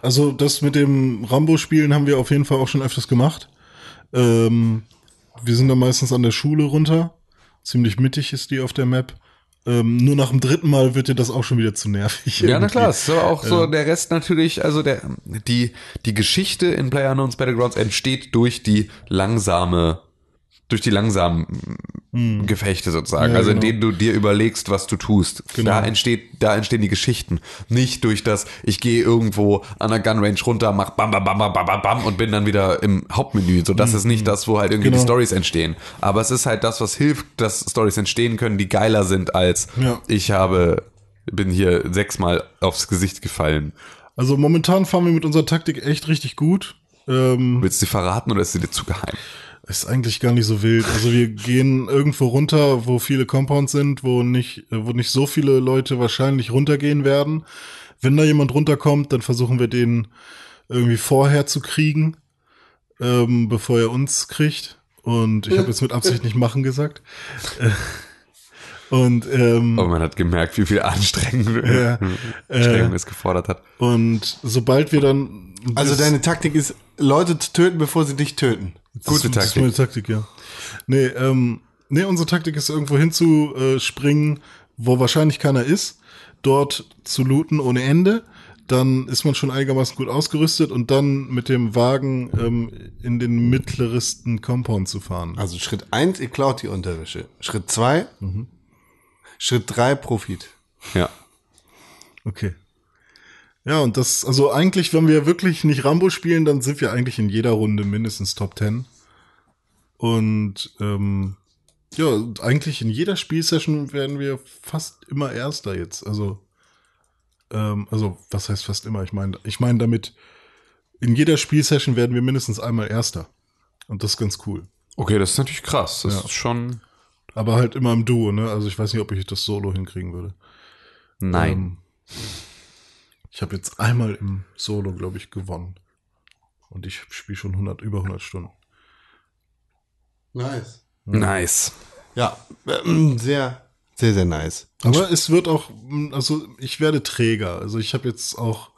Speaker 2: Also das mit dem Rambo-Spielen haben wir auf jeden Fall auch schon öfters gemacht. Ähm, wir sind da meistens an der Schule runter. Ziemlich mittig ist die auf der Map. Ähm, nur nach dem dritten Mal wird dir das auch schon wieder zu nervig.
Speaker 3: Ja, na
Speaker 2: irgendwie.
Speaker 3: klar, ist aber auch so der Rest natürlich, also der, die, die Geschichte in PlayerUnknown's Battlegrounds entsteht durch die langsame, durch die langsamen Gefechte sozusagen,
Speaker 2: Hm. Ja,
Speaker 3: also in
Speaker 2: genau.
Speaker 3: denen du dir überlegst, was du tust.
Speaker 2: Genau.
Speaker 3: Da entsteht, da entstehen die Geschichten. Nicht durch das, ich gehe irgendwo an der Gunrange runter, mach bam, bam, bam, bam, bam, bam, bam und bin dann wieder im Hauptmenü. So, das ist nicht das, wo halt irgendwie
Speaker 2: Genau.
Speaker 3: die Stories entstehen. Aber es ist halt das, was hilft, dass Stories entstehen können, die geiler sind als
Speaker 2: Ja.
Speaker 3: ich habe, bin hier sechsmal aufs Gesicht gefallen.
Speaker 2: Also momentan fahren wir mit unserer Taktik echt richtig gut. Ähm,
Speaker 3: Willst du sie verraten oder ist sie dir zu geheim?
Speaker 2: Ist eigentlich gar nicht so wild. Also wir gehen irgendwo runter, wo viele Compounds sind, wo nicht, äh, wo nicht so viele Leute wahrscheinlich runtergehen werden. Wenn da jemand runterkommt, dann versuchen wir den irgendwie vorher zu kriegen, ähm, bevor er uns kriegt. Und ich habe jetzt mit Absicht nicht machen gesagt. Äh, Und ähm,
Speaker 3: Aber man hat gemerkt, wie viel Anstrengung,
Speaker 2: Ja.
Speaker 3: Anstrengung es gefordert hat.
Speaker 2: und sobald wir dann
Speaker 1: Also deine Taktik ist, Leute zu töten, bevor sie dich töten.
Speaker 3: Gute
Speaker 2: Das ist meine Taktik, ja. Nee, ähm, nee, unsere Taktik ist irgendwo hinzuspringen, wo wahrscheinlich keiner ist, dort zu looten ohne Ende. Dann ist man schon einigermaßen gut ausgerüstet und dann mit dem Wagen ähm, in den mittlersten Compound zu fahren.
Speaker 1: Also Schritt eins, ihr klaut die Unterwäsche. Schritt zwei, Schritt drei, Profit.
Speaker 3: Ja.
Speaker 2: Okay. Ja, und das, also eigentlich, wenn wir wirklich nicht Rambo spielen, dann sind wir eigentlich in jeder Runde mindestens Top 10. Und ähm, ja, eigentlich in jeder Spielsession werden wir fast immer Erster jetzt. Also, ähm, also was heißt fast immer? Ich meine, ich meine damit, in jeder Spielsession werden wir mindestens einmal Erster. Und das ist ganz cool.
Speaker 3: Okay, das ist natürlich krass. Das
Speaker 2: Ja.
Speaker 3: ist schon.
Speaker 2: Aber halt immer im Duo, ne? Also ich weiß nicht, ob ich das Solo hinkriegen würde.
Speaker 3: Nein.
Speaker 2: Ähm, ich habe jetzt einmal im Solo, glaube ich, gewonnen. Und ich spiele schon 100, über 100 Stunden.
Speaker 1: Nice.
Speaker 3: Nice.
Speaker 1: Ja, ähm, sehr, sehr, sehr nice.
Speaker 2: Aber es wird auch, mm, also ich werde träger. Also ich habe jetzt auch,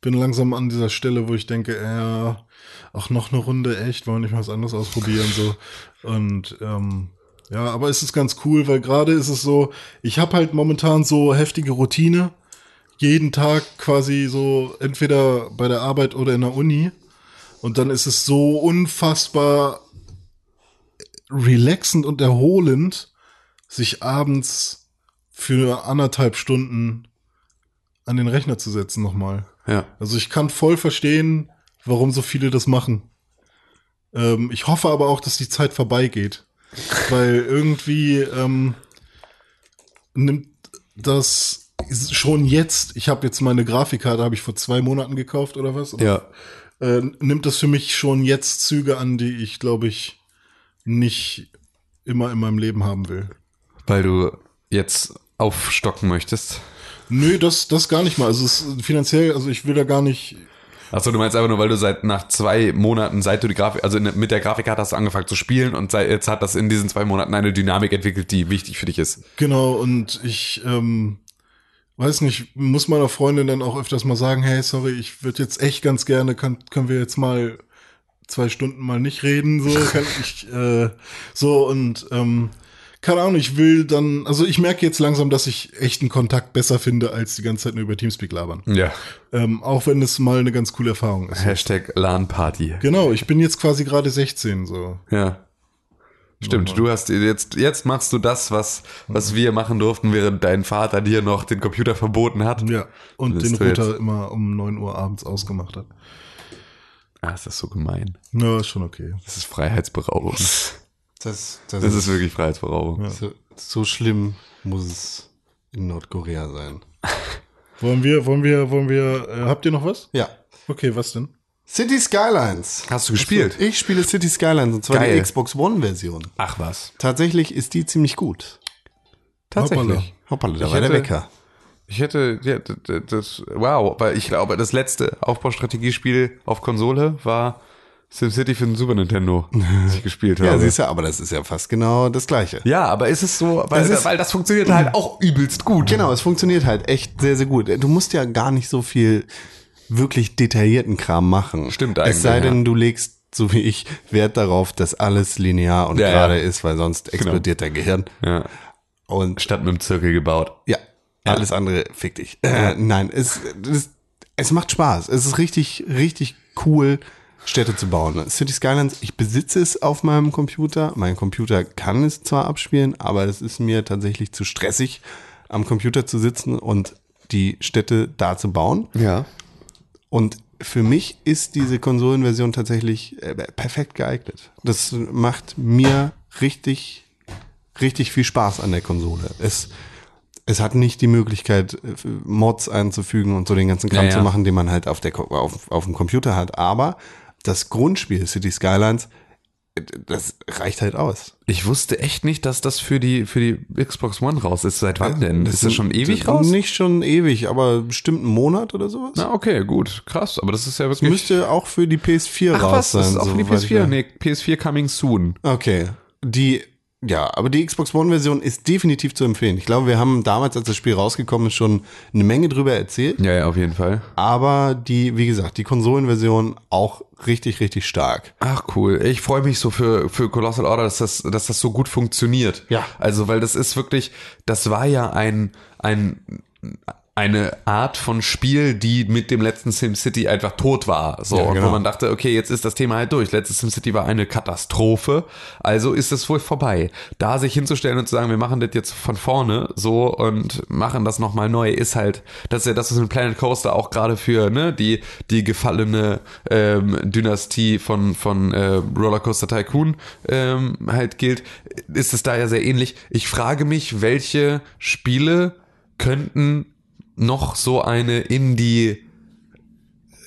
Speaker 2: bin langsam an dieser Stelle, wo ich denke, ja, auch noch eine Runde, echt, wollen wir nicht mal was anderes ausprobieren, so. Und ähm, ja, aber es ist ganz cool, weil gerade ist es so, ich habe halt momentan so heftige Routine. Jeden Tag quasi so entweder bei der Arbeit oder in der Uni. Und dann ist es so unfassbar relaxend und erholend, sich abends für anderthalb Stunden an den Rechner zu setzen nochmal.
Speaker 3: Ja.
Speaker 2: Also ich kann voll verstehen, warum so viele das machen. Ähm, ich hoffe aber auch, dass die Zeit vorbeigeht. Weil irgendwie ähm, nimmt das schon jetzt, ich habe jetzt meine Grafikkarte, habe ich vor zwei Monaten gekauft oder was?
Speaker 3: Ja.
Speaker 2: Äh, nimmt das für mich schon jetzt Züge an, die ich, glaube ich, nicht immer in meinem Leben haben will.
Speaker 3: Weil du jetzt aufstocken möchtest.
Speaker 2: Nö, das, das gar nicht mal. Also es ist finanziell, also ich will da gar nicht.
Speaker 3: Achso, du meinst einfach nur, weil du seit nach zwei Monaten, seit du die Grafik, also mit der Grafikkarte hast du angefangen zu spielen und seit, jetzt hat das in diesen zwei Monaten eine Dynamik entwickelt, die wichtig für dich ist.
Speaker 2: Genau, und ich ähm, weiß nicht, muss meiner Freundin dann auch öfters mal sagen, hey, sorry, ich würde jetzt echt ganz gerne, kann, können wir jetzt mal zwei Stunden mal nicht reden, so kann ich, äh, so und ähm, keine Ahnung, ich will dann, also ich merke jetzt langsam, dass ich echten Kontakt besser finde, als die ganze Zeit nur über Teamspeak labern.
Speaker 3: Ja.
Speaker 2: Ähm, auch wenn es mal eine ganz coole Erfahrung ist.
Speaker 3: Hashtag LAN-Party.
Speaker 2: Genau, ich bin jetzt quasi gerade 16, so.
Speaker 3: Ja. Stimmt, du hast jetzt, jetzt machst du das, was, was wir machen durften, während dein Vater dir noch den Computer verboten hat.
Speaker 2: Ja, und den
Speaker 3: jetzt-
Speaker 2: Router immer um 9 Uhr abends ausgemacht hat.
Speaker 3: Ah, ist das so gemein.
Speaker 2: Ja, ist schon okay.
Speaker 3: Das ist Freiheitsberaubung.
Speaker 1: Das, das,
Speaker 3: Das ist wirklich Freiheitsberaubung.
Speaker 1: so, so schlimm muss es in Nordkorea sein.
Speaker 2: Wollen wir, wollen wir, wollen wir, äh, habt ihr noch was?
Speaker 1: Ja.
Speaker 2: Okay, was denn?
Speaker 1: City Skylines.
Speaker 3: Hast du gespielt?
Speaker 1: Ich spiele City Skylines und zwar
Speaker 3: Geil.
Speaker 1: die Xbox One-Version.
Speaker 3: Ach was.
Speaker 1: Tatsächlich ist die ziemlich gut.
Speaker 3: Tatsächlich.
Speaker 1: Hoppala, da
Speaker 3: Ich
Speaker 1: war der Wecker.
Speaker 3: Ich hätte, ja, das, wow, weil ich glaube, das letzte Aufbaustrategiespiel auf Konsole war SimCity für den Super Nintendo, das ich gespielt habe.
Speaker 1: Ja, siehst du, aber das ist ja fast genau das Gleiche.
Speaker 3: Ja, aber ist es so, weil,
Speaker 1: ist-
Speaker 3: weil das funktioniert halt auch übelst gut.
Speaker 1: Genau, es funktioniert halt echt sehr, sehr gut. Du musst ja gar nicht so viel wirklich detaillierten Kram machen.
Speaker 3: Stimmt
Speaker 1: Es
Speaker 3: eigentlich,
Speaker 1: sei denn,
Speaker 3: ja.
Speaker 1: du legst, so wie ich, Wert darauf, dass alles linear und
Speaker 3: Ja, ja.
Speaker 1: gerade ist, weil sonst explodiert dein Gehirn.
Speaker 3: Ja.
Speaker 1: Und
Speaker 3: Statt mit dem Zirkel gebaut.
Speaker 1: ja, alles andere fick dich. Äh, nein, es, es, es macht Spaß. Es ist richtig, richtig cool, Städte zu bauen. City Skylines, ich besitze es auf meinem Computer. Mein Computer kann es zwar abspielen, aber es ist mir tatsächlich zu stressig, am Computer zu sitzen und die Städte da zu bauen.
Speaker 3: Ja.
Speaker 1: Und für mich ist diese Konsolenversion tatsächlich äh, perfekt geeignet. Das macht mir richtig, richtig viel Spaß an der Konsole. Es, es hat nicht die Möglichkeit, äh, Mods einzufügen und so den ganzen Kram
Speaker 3: Ja, ja.
Speaker 1: zu machen, den man halt auf, der, auf, auf dem Computer hat. Aber das Grundspiel City Skylines, das reicht halt aus.
Speaker 3: Ich wusste echt nicht, dass das für die, für die Xbox One raus ist. Seit wann denn? ist das schon ewig
Speaker 1: das-
Speaker 3: raus?
Speaker 1: Nicht schon ewig, aber bestimmt einen Monat oder sowas.
Speaker 3: Na, okay, gut. Krass. Aber das ist ja
Speaker 1: Das
Speaker 3: wirklich.
Speaker 1: müsste auch für die PS4
Speaker 3: Ach
Speaker 1: raus
Speaker 3: was, das
Speaker 1: sein.
Speaker 3: ist auch für die
Speaker 1: soweit ich
Speaker 3: PS4.
Speaker 1: weiß.
Speaker 3: Nee, PS4 coming soon.
Speaker 1: Okay. Die, ja, aber die Xbox One-Version ist definitiv zu empfehlen. Ich glaube, wir haben damals, als das Spiel rausgekommen ist, schon eine Menge drüber erzählt.
Speaker 3: Ja, ja, auf jeden Fall.
Speaker 1: Aber die, wie gesagt, die Konsolenversion auch richtig, richtig stark.
Speaker 3: Ach cool. Ich freue mich so für, für Colossal Order, dass das, dass das so gut funktioniert.
Speaker 1: Ja.
Speaker 3: Also, weil das ist wirklich, das war ja ein, ein, eine Art von Spiel, die mit dem letzten SimCity einfach tot war. So,
Speaker 1: Ja,
Speaker 3: und
Speaker 1: genau.
Speaker 3: wo man dachte, okay, jetzt ist das Thema halt durch. Letztes SimCity war eine Katastrophe, also ist es wohl vorbei. Da sich hinzustellen und zu sagen, wir machen das jetzt von vorne so und machen das nochmal neu, ist halt, das ist ja das, was in Planet Coaster auch gerade für ne, die, die gefallene ähm, Dynastie von, von äh, Rollercoaster Tycoon ähm, halt gilt, ist es da ja sehr ähnlich. Ich frage mich, welche Spiele könnten noch so eine Indie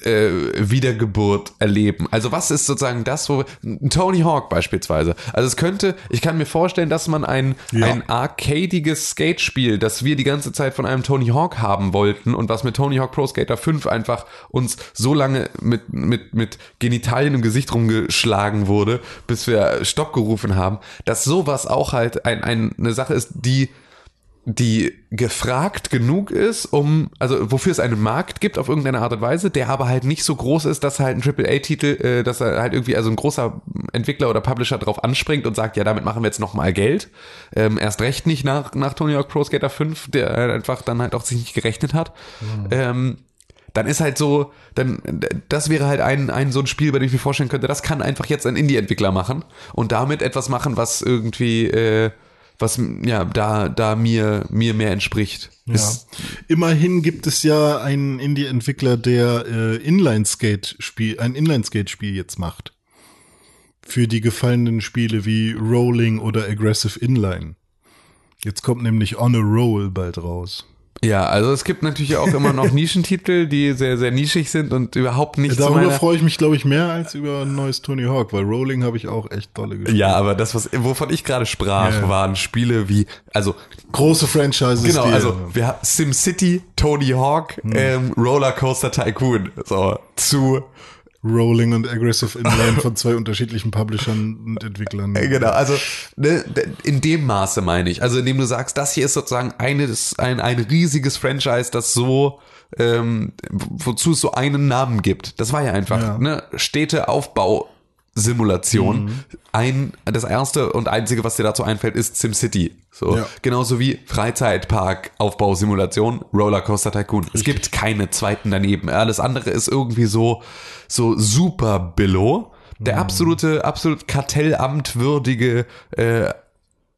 Speaker 3: äh, Wiedergeburt erleben. Also was ist sozusagen das, wo Tony Hawk beispielsweise. Also es könnte, ich kann mir vorstellen, dass man ein
Speaker 2: Ja.
Speaker 3: ein arcadiges Skate-Spiel, das wir die ganze Zeit von einem Tony Hawk haben wollten und was mit Tony Hawk Pro Skater 5 einfach uns so lange mit mit mit Genitalien im Gesicht rumgeschlagen wurde, bis wir Stopp gerufen haben, dass sowas auch halt ein, ein, eine Sache ist, die die gefragt genug ist, um, also wofür es einen Markt gibt auf irgendeine Art und Weise, der aber halt nicht so groß ist, dass halt ein AAA-Titel, äh, dass er halt irgendwie also ein großer Entwickler oder Publisher drauf anspringt und sagt, ja, damit machen wir jetzt nochmal Geld. Ähm, erst recht nicht nach, nach Tony Hawk Pro Skater 5, der halt einfach dann halt auch sich nicht gerechnet hat. Ähm, dann ist halt so, dann, das wäre halt ein, ein so ein Spiel, bei dem ich mir vorstellen könnte, das kann einfach jetzt ein Indie-Entwickler machen und damit etwas machen, was irgendwie, äh, was, ja, da, da mir, mir mehr entspricht.
Speaker 2: Ja.
Speaker 3: Ist,
Speaker 2: Immerhin gibt es ja einen Indie-Entwickler, der äh, Inline-Skate-Spiel, ein Inline-Skate-Spiel jetzt macht. Für die gefallenen Spiele wie Rolling oder Aggressive Inline. Jetzt kommt nämlich On a Roll bald raus.
Speaker 3: Ja, also es gibt natürlich auch immer noch Nischentitel, die sehr, sehr nischig sind und überhaupt nicht
Speaker 2: Darüber
Speaker 3: meiner...
Speaker 2: freue ich mich, glaube ich, mehr als über ein neues Tony Hawk, weil Rolling habe ich auch echt tolle gespielt.
Speaker 3: Ja, aber das, was, wovon ich gerade sprach,
Speaker 2: Ja.
Speaker 3: waren Spiele wie, also
Speaker 2: Große Franchises.
Speaker 3: Genau, also wir haben SimCity, Tony Hawk,
Speaker 2: Hm.
Speaker 3: ähm, Rollercoaster Tycoon. So, zu
Speaker 2: Rolling und Aggressive Inline von zwei unterschiedlichen Publishern und Entwicklern.
Speaker 3: äh, genau, also ne, in dem Maße meine ich. Also indem du sagst, das hier ist sozusagen eines, ein, ein riesiges Franchise, das so ähm, wozu es so einen Namen gibt. Das war ja einfach,
Speaker 2: Ja.
Speaker 3: ne, Städteaufbau. Simulation. Ein, das erste und einzige, was dir dazu einfällt, ist SimCity. So.
Speaker 2: Ja.
Speaker 3: Genauso wie Freizeitpark, Aufbausimulation, Rollercoaster Tycoon. Es gibt keine zweiten daneben. Alles andere ist irgendwie so, so super Billo. Der absolute, absolut kartellamtwürdige, äh,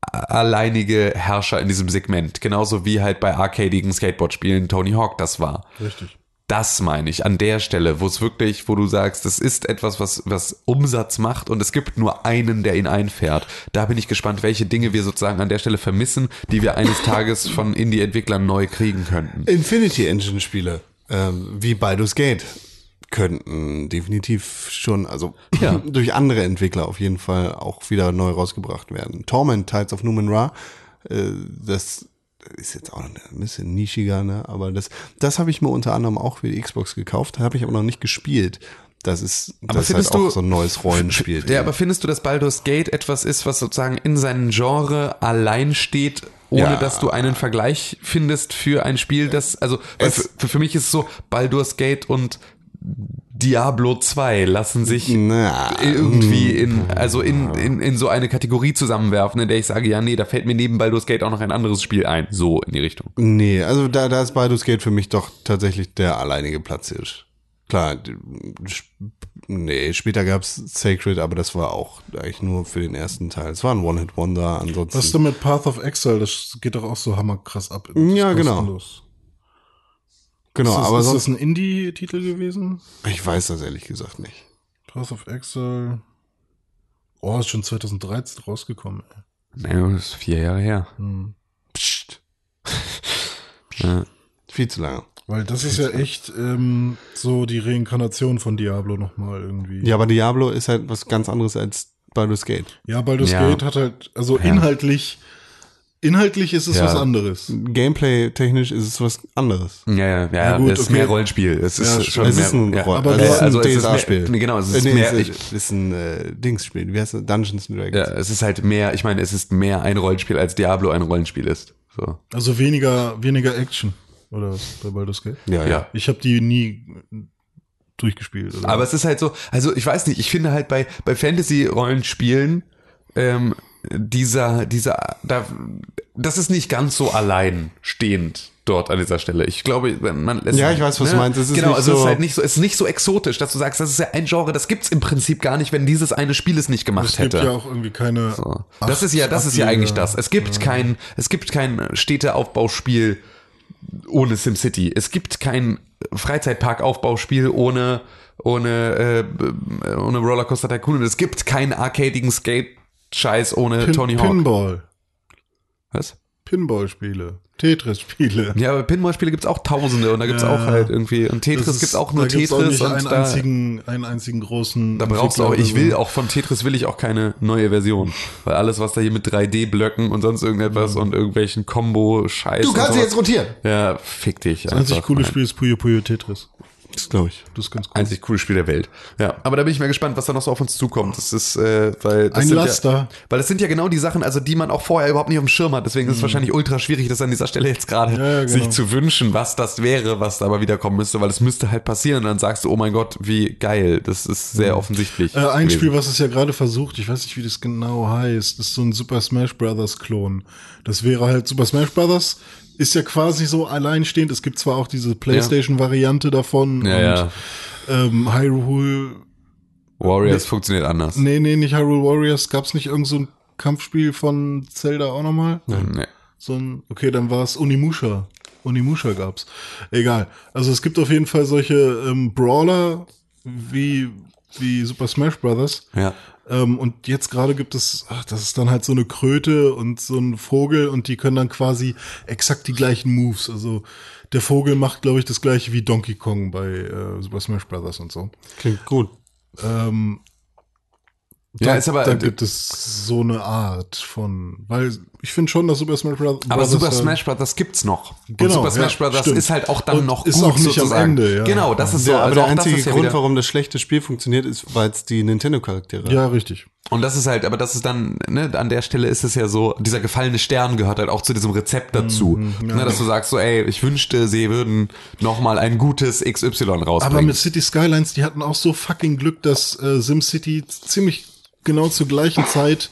Speaker 3: alleinige Herrscher in diesem Segment. Genauso wie halt bei arcadigen Skateboard-Spielen Tony Hawk das war.
Speaker 2: Richtig.
Speaker 3: Das meine ich an der Stelle, wo es wirklich, wo du sagst, das ist etwas, was, was Umsatz macht und es gibt nur einen, der ihn einfährt. Da bin ich gespannt, welche Dinge wir sozusagen an der Stelle vermissen, die wir eines Tages von Indie-Entwicklern neu kriegen könnten.
Speaker 1: Infinity Engine Spiele, ähm, wie Baldur's Gate, könnten definitiv schon, also
Speaker 3: Ja.
Speaker 1: durch andere Entwickler auf jeden Fall auch wieder neu rausgebracht werden. Torment, Tides of Numen Ra, äh, das ist jetzt auch ein bisschen nischiger, ne? aber das, das habe ich mir unter anderem auch für die Xbox gekauft, habe ich aber noch nicht gespielt. Das ist, das ist halt
Speaker 3: findest du-
Speaker 1: auch so ein neues Rollenspiel.
Speaker 3: Ja, aber findest du, dass Baldur's Gate etwas ist, was sozusagen in seinem Genre allein steht, ohne
Speaker 1: Ja.
Speaker 3: dass du einen Vergleich findest für ein Spiel, das, also
Speaker 1: Es-
Speaker 3: für, für mich ist es so, Baldur's Gate und Diablo 2 lassen sich
Speaker 1: Na,
Speaker 3: irgendwie in, also in, in, in so eine Kategorie zusammenwerfen, in der ich sage, ja, nee, da fällt mir neben Baldur's Gate auch noch ein anderes Spiel ein. So in die Richtung.
Speaker 1: Nee, also da, da ist Baldur's Gate für mich doch tatsächlich der alleinige Platzhirsch. Klar, d- sp- nee, später gab's Sacred, aber das war auch eigentlich nur für den ersten Teil. Es war ein One-Hit-Wonder, ansonsten.
Speaker 2: Was ist denn mit Path of Exile? Das geht doch auch so hammerkrass ab. Das
Speaker 1: Ja, genau.
Speaker 2: kostenlos.
Speaker 1: Genau,
Speaker 2: ist das,
Speaker 1: aber
Speaker 2: ist
Speaker 1: sonst,
Speaker 2: das ein Indie-Titel gewesen?
Speaker 1: ich weiß das ehrlich gesagt nicht.
Speaker 2: Path of Exile. Oh, ist schon 2013 rausgekommen. Ey.
Speaker 3: Naja, das ist vier Jahre her.
Speaker 2: Hm.
Speaker 1: Psst.
Speaker 3: Ja.
Speaker 1: Viel zu lange.
Speaker 2: Weil das ist ja echt ähm, so die Reinkarnation von Diablo nochmal irgendwie.
Speaker 1: Ja, aber Diablo ist halt was ganz anderes als Baldur's Gate.
Speaker 2: Ja, Baldur's
Speaker 3: Ja.
Speaker 2: Gate hat halt, also inhaltlich, inhaltlich ist es
Speaker 3: Ja.
Speaker 2: was anderes.
Speaker 1: Gameplay-technisch ist es was anderes.
Speaker 3: Ja, ja, ja,
Speaker 2: Ja, gut,
Speaker 3: es ist
Speaker 2: okay.
Speaker 3: mehr Rollenspiel. Es ist
Speaker 2: Ja,
Speaker 3: schon
Speaker 1: es
Speaker 3: mehr,
Speaker 1: ist ein
Speaker 3: ja.
Speaker 1: Roll-
Speaker 2: aber
Speaker 1: es
Speaker 2: du-
Speaker 1: ist ein
Speaker 3: also es
Speaker 1: DSA-Spiel.
Speaker 3: genau, es ist
Speaker 1: Äh, nee,
Speaker 3: mehr-
Speaker 1: es
Speaker 3: ich-
Speaker 1: ist, ist ein äh, Dings-Spiel. Wie heißt das? Dungeons and Dragons.
Speaker 3: Ja, es ist halt mehr, ich meine, es ist mehr ein Rollenspiel, als Diablo ein Rollenspiel ist. So.
Speaker 2: Also weniger, weniger Action. Oder was bei Baldur's Gate?
Speaker 1: ja. ja.
Speaker 3: Ja.
Speaker 2: Ich habe die nie durchgespielt. Oder?
Speaker 3: Aber es ist halt so, also ich weiß nicht, ich finde halt bei, bei Fantasy-Rollenspielen, ähm, dieser, dieser, da, das ist nicht ganz so alleinstehend dort an dieser Stelle. Ich glaube, man es-
Speaker 1: Ja, ich weiß, was du meinst. Es ist
Speaker 3: genau,
Speaker 1: nicht
Speaker 3: also es ist
Speaker 1: so-
Speaker 3: halt nicht so, es ist nicht so exotisch, dass du sagst, das ist ja ein Genre, das gibt's im Prinzip gar nicht, wenn dieses eine Spiel es nicht gemacht
Speaker 2: es gibt
Speaker 3: hätte.
Speaker 2: ja auch irgendwie keine.
Speaker 3: So. Das ist ja, das ist ja eigentlich das. Es gibt kein, es gibt kein Städteaufbauspiel ohne SimCity. Es gibt kein Freizeitparkaufbauspiel ohne, ohne, äh, ohne Rollercoaster Tycoon. Und es gibt keinen arcadigen Skate-Scheiß ohne
Speaker 2: Pin
Speaker 3: Tony Hawk.
Speaker 2: Pinball.
Speaker 3: Was?
Speaker 2: Pinball-Spiele. Tetris-Spiele.
Speaker 3: Ja, aber Pinball-Spiele gibt's auch tausende und da gibt's
Speaker 2: Ja.
Speaker 3: auch halt irgendwie, und Tetris
Speaker 2: ist-
Speaker 3: gibt's auch nur Tetris
Speaker 2: nicht
Speaker 3: und
Speaker 2: einen
Speaker 3: da,
Speaker 2: einzigen, einen einzigen großen.
Speaker 3: da brauchst du auch, ich will auch von Tetris will ich auch keine neue Version. Weil alles, was da hier mit 3D-Blöcken und sonst irgendetwas und irgendwelchen Combo-Scheiß.
Speaker 1: Du kannst
Speaker 3: sowas-
Speaker 1: jetzt rotieren.
Speaker 3: Ja, fick dich.
Speaker 2: Das einzig coole. Spiel ist Puyo Puyo Tetris.
Speaker 1: Das glaube ich.
Speaker 2: Das ist ganz cool.
Speaker 3: Einzig coole Spiel der Welt. Ja, aber da bin ich mal gespannt, was da noch so auf uns zukommt. Das ist, äh, weil das
Speaker 2: Ein
Speaker 3: sind
Speaker 2: Laster.
Speaker 3: Ja, weil das sind ja genau die Sachen, also die man auch vorher überhaupt nicht auf dem Schirm hat. Deswegen ist es wahrscheinlich ultra schwierig, das an dieser Stelle jetzt gerade
Speaker 2: Mhm. Ja, genau.
Speaker 3: sich zu wünschen, was das wäre, was da aber wieder kommen müsste, weil es müsste halt passieren. Und dann sagst du, oh mein Gott, wie geil. Das ist sehr offensichtlich.
Speaker 2: Äh, ein
Speaker 3: gewesen.
Speaker 2: Spiel, was es ja gerade versucht, ich weiß nicht, wie das genau heißt, ist so ein Super Smash Brothers Klon. Das wäre halt Super Smash Brothers ist ja quasi so alleinstehend. Es gibt zwar auch diese PlayStation-Variante davon
Speaker 3: Ja,
Speaker 2: und
Speaker 3: ja.
Speaker 2: Ähm, Hyrule,
Speaker 3: Warriors funktioniert anders.
Speaker 2: nee, nee, nicht Hyrule Warriors. Gab's nicht irgend so ein Kampfspiel von Zelda auch nochmal?
Speaker 3: Nee.
Speaker 2: So ein, okay, dann war es Unimusha. Unimusha gab's. Egal. Also es gibt auf jeden Fall solche ähm, Brawler wie, wie Super Smash Brothers.
Speaker 3: Ja.
Speaker 2: Ähm, und jetzt gerade gibt es, ach, das ist dann halt so eine Kröte und so ein Vogel und die können dann quasi exakt die gleichen Moves. Also der Vogel macht, glaube ich, das gleiche wie Donkey Kong bei äh, Super Smash Brothers und so.
Speaker 1: Klingt gut.
Speaker 2: Ähm,
Speaker 3: Ja,
Speaker 2: da,
Speaker 3: ist aber-
Speaker 2: da gibt es so eine Art von, weil ich finde schon, dass Super Smash Brothers.
Speaker 3: Aber Super
Speaker 2: halt-
Speaker 3: Smash Brothers gibt's noch. Und
Speaker 2: Genau,
Speaker 3: Super Smash
Speaker 2: ja,
Speaker 3: Brothers
Speaker 2: stimmt.
Speaker 3: ist halt auch dann
Speaker 2: Und
Speaker 3: noch
Speaker 2: ist
Speaker 3: gut
Speaker 2: auch nicht am
Speaker 3: sozusagen.
Speaker 2: Ende, ja.
Speaker 3: Genau, das ist so.
Speaker 1: Ja, aber
Speaker 3: also
Speaker 1: der
Speaker 3: das
Speaker 1: einzige
Speaker 3: ja
Speaker 1: Grund,
Speaker 3: wieder-
Speaker 1: warum das schlechte Spiel funktioniert, ist, weil es die Nintendo-Charaktere
Speaker 2: Ja, richtig.
Speaker 3: Und das ist halt, aber das ist dann, ne, an der Stelle ist es ja so, dieser gefallene Stern gehört halt auch zu diesem Rezept dazu.
Speaker 2: Mhm,
Speaker 3: ne, dass du sagst so, ey, ich wünschte, sie würden nochmal ein gutes XY rausbringen.
Speaker 2: Aber mit City Skylines, die hatten auch so fucking Glück, dass äh, SimCity ziemlich genau zur gleichen Zeit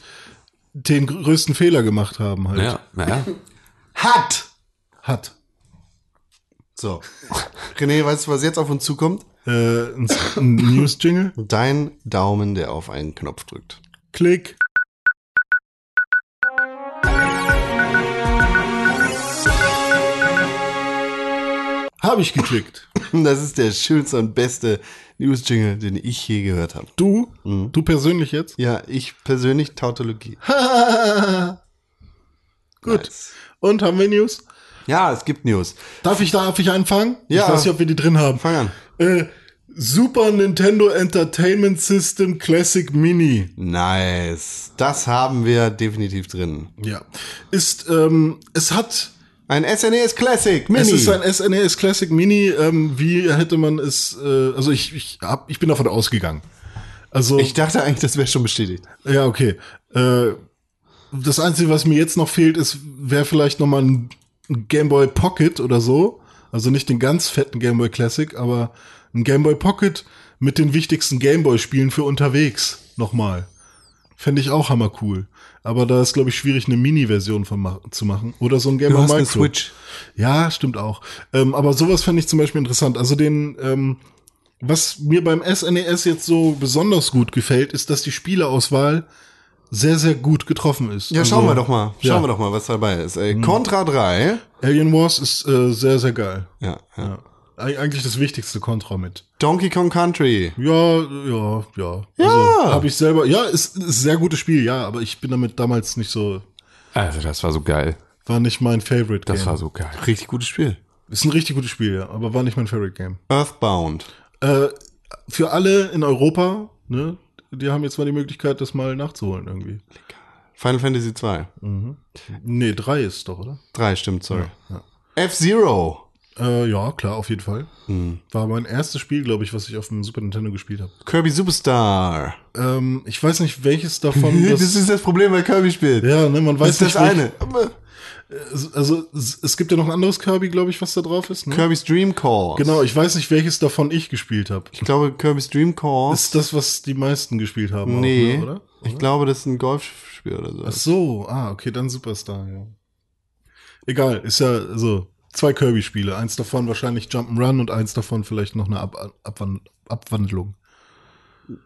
Speaker 2: den größten Fehler gemacht haben halt.
Speaker 3: ja, naja.
Speaker 1: Hat!
Speaker 2: Hat.
Speaker 1: So. René, weißt du, was jetzt auf uns zukommt?
Speaker 2: Äh, ein, ein News-Jingle.
Speaker 1: Dein Daumen, der auf einen Knopf drückt.
Speaker 2: Klick. Habe ich geklickt.
Speaker 1: Das ist der schönste und beste News-Jingle, den ich je gehört habe.
Speaker 2: Du? Du persönlich jetzt?
Speaker 1: Ja, ich persönlich Tautologie.
Speaker 2: Gut.
Speaker 1: Nice.
Speaker 2: Und haben wir News?
Speaker 1: Ja, es gibt News.
Speaker 2: Darf ich, darf ich anfangen?
Speaker 1: Ja.
Speaker 2: Ich weiß nicht, ob wir die drin haben.
Speaker 1: Fang an.
Speaker 2: Äh, Super Nintendo Entertainment System Classic Mini.
Speaker 1: Nice. Das haben wir definitiv drin.
Speaker 2: Ja. Ist, ähm, es hat,
Speaker 1: Ein SNES Classic Mini.
Speaker 2: es ist ein SNES Classic Mini, ähm, wie hätte man es, äh, also ich, ich, hab, ich bin davon ausgegangen. Also,
Speaker 1: ich dachte eigentlich, das wäre schon bestätigt.
Speaker 2: ja, okay. Äh, das Einzige, was mir jetzt noch fehlt, ist, wäre vielleicht noch mal ein ein Game Boy Pocket oder so. Also nicht den ganz fetten Game Boy Classic, aber ein Game Boy Pocket mit den wichtigsten Game Boy Spielen für unterwegs. Nochmal. Fände ich auch hammer cool. Aber da ist, glaube ich, schwierig, eine Mini-Version von ma zu machen. Oder so ein Game
Speaker 1: Du hast eine
Speaker 2: Micro.
Speaker 1: Switch.
Speaker 2: Ja, stimmt auch. Ähm, aber sowas fände ich zum Beispiel interessant. Also den, ähm, was mir beim SNES jetzt so besonders gut gefällt, ist, dass die Spieleauswahl sehr, sehr gut getroffen ist.
Speaker 1: Ja,
Speaker 2: Also,
Speaker 1: schauen wir doch mal. Schauen
Speaker 2: ja.
Speaker 1: wir doch mal, was dabei ist. Ey, Contra 3.
Speaker 2: Alien Wars ist äh, sehr, sehr geil.
Speaker 1: Ja, ja.
Speaker 2: Eig- Eigentlich das wichtigste Contra mit.
Speaker 1: Donkey Kong Country.
Speaker 2: Ja, ja, ja. Also, habe ich selber. Ja, ist, ist ein sehr gutes Spiel, ja, aber ich bin damit damals nicht so.
Speaker 3: Also das war so geil.
Speaker 2: War nicht mein Favorite Game.
Speaker 3: Das war so geil.
Speaker 1: Richtig gutes Spiel.
Speaker 2: Ist ein richtig gutes Spiel, ja, aber war nicht mein Favorite Game.
Speaker 1: Earthbound.
Speaker 2: Äh, für alle in Europa, ne, die haben jetzt mal die Möglichkeit, das mal nachzuholen irgendwie.
Speaker 1: Final Fantasy 2.
Speaker 2: Nee, drei ist doch, oder?
Speaker 1: 3, stimmt, sorry. F-Zero.
Speaker 2: Äh, ja, klar, auf jeden Fall. War mein erstes Spiel, glaube ich, was ich auf dem Super Nintendo gespielt habe.
Speaker 1: Kirby Superstar.
Speaker 2: Ähm, ich weiß nicht, welches davon.
Speaker 1: das
Speaker 2: das,
Speaker 1: ist das Problem bei Kirby spielt.
Speaker 2: ja, ne, man weiß
Speaker 1: das ist das
Speaker 2: nicht.
Speaker 1: eine. Aber
Speaker 2: welch- Also, es, gibt ja noch ein anderes Kirby, glaube ich, was da drauf ist. Ne?
Speaker 1: Kirby's Dream Course.
Speaker 2: Genau, ich weiß nicht, welches davon ich gespielt habe.
Speaker 1: Ich glaube, Kirby's Dream Course.
Speaker 2: Ist das, was die meisten gespielt haben?
Speaker 1: nee.
Speaker 2: Auch, ne, oder?
Speaker 1: Ich glaube, das ist ein Golfspiel oder so.
Speaker 2: Ach so, ah, okay, dann Superstar, ja. Egal, ist ja so zwei Kirby-Spiele. Eins davon wahrscheinlich Jump'n'Run und eins davon vielleicht noch eine Ab Abwan Abwandlung.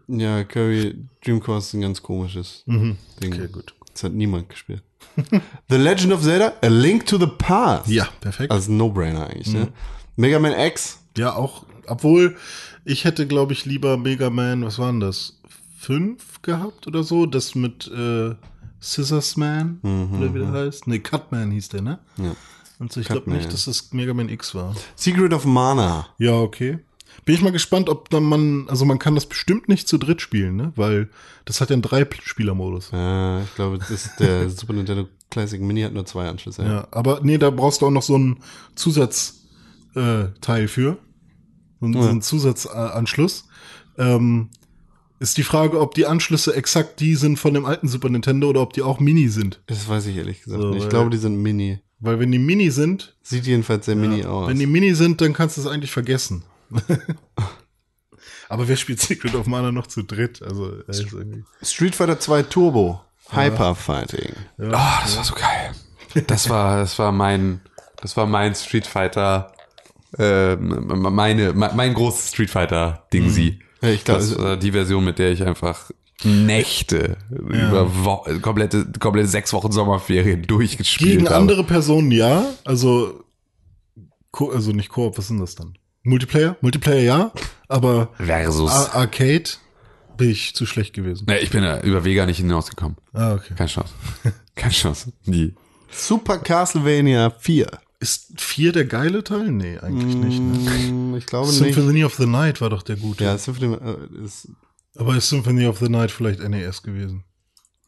Speaker 1: Ja, Kirby Dream Course ist ein ganz komisches Ding.
Speaker 2: Mhm. Okay, gut.
Speaker 1: Das hat niemand gespielt. the Legend of Zelda, A Link to the Past.
Speaker 2: Ja, perfekt.
Speaker 1: Also ein No-Brainer eigentlich,
Speaker 2: Mhm.
Speaker 1: ne? Mega Man X.
Speaker 2: ja, auch, obwohl ich hätte, glaube ich, lieber Mega Man, was waren das? Fünf gehabt oder so? Das mit äh, Scissors Man, oder wie der heißt? Nee, Cutman hieß der, ne?
Speaker 1: Ja.
Speaker 2: Und so, ich glaube nicht, dass das Mega Man X war.
Speaker 1: Secret of Mana.
Speaker 2: Ja, okay. Bin ich mal gespannt, ob dann man, also man kann das bestimmt nicht zu dritt spielen, ne? Weil das hat ja einen Drei-Spieler-Modus.
Speaker 1: Ja, ich glaube, das ist der Super Nintendo Classic Mini hat nur zwei Anschlüsse.
Speaker 2: Ja, aber nee, da brauchst du auch noch so einen Zusatzteil äh, für. So, einen- so einen Zusatzanschluss. Ähm, ist die Frage, ob die Anschlüsse exakt die sind von dem alten Super Nintendo oder ob die auch Mini sind.
Speaker 1: Das weiß ich ehrlich gesagt
Speaker 2: So,
Speaker 1: nicht. Ich glaube, die sind Mini.
Speaker 2: Weil wenn die Mini sind,
Speaker 1: Sieht jedenfalls sehr Mini aus.
Speaker 2: wenn die Mini sind, dann kannst du es eigentlich vergessen. aber wer spielt Secret of Mana noch zu dritt? Also, äh, ist irgendwie-
Speaker 1: Street Fighter 2 Turbo. Hyper Fighting.
Speaker 3: Oh, das war so geil. Das war, das war mein, das war mein Street Fighter, äh, meine, mein, mein großes Street Fighter Ding sie.
Speaker 1: Ja, ich glaube,
Speaker 3: Das war die Version, mit der ich einfach Nächte über Wo komplette, komplette sechs Wochen Sommerferien durchgespielt
Speaker 2: Gegen
Speaker 3: habe.
Speaker 2: andere Personen ja. Also, Ko also nicht Koop, was sind das dann? Multiplayer? Multiplayer ja, aber
Speaker 3: Versus.
Speaker 2: Ar Arcade bin ich zu schlecht gewesen.
Speaker 3: Nee, ich bin ja über Vega nicht hinausgekommen.
Speaker 2: Ah, okay.
Speaker 3: Keine Chance. Keine Chance. Nie.
Speaker 1: Super Castlevania 4.
Speaker 2: Ist vier der geile Teil? Nee, eigentlich nicht. Ne?
Speaker 1: Hm, Ich glaube nicht.
Speaker 2: Symphony of the Night war doch der gute.
Speaker 1: Ja, Symphony äh, ist.
Speaker 2: Aber ist Symphony of the Night vielleicht NES gewesen?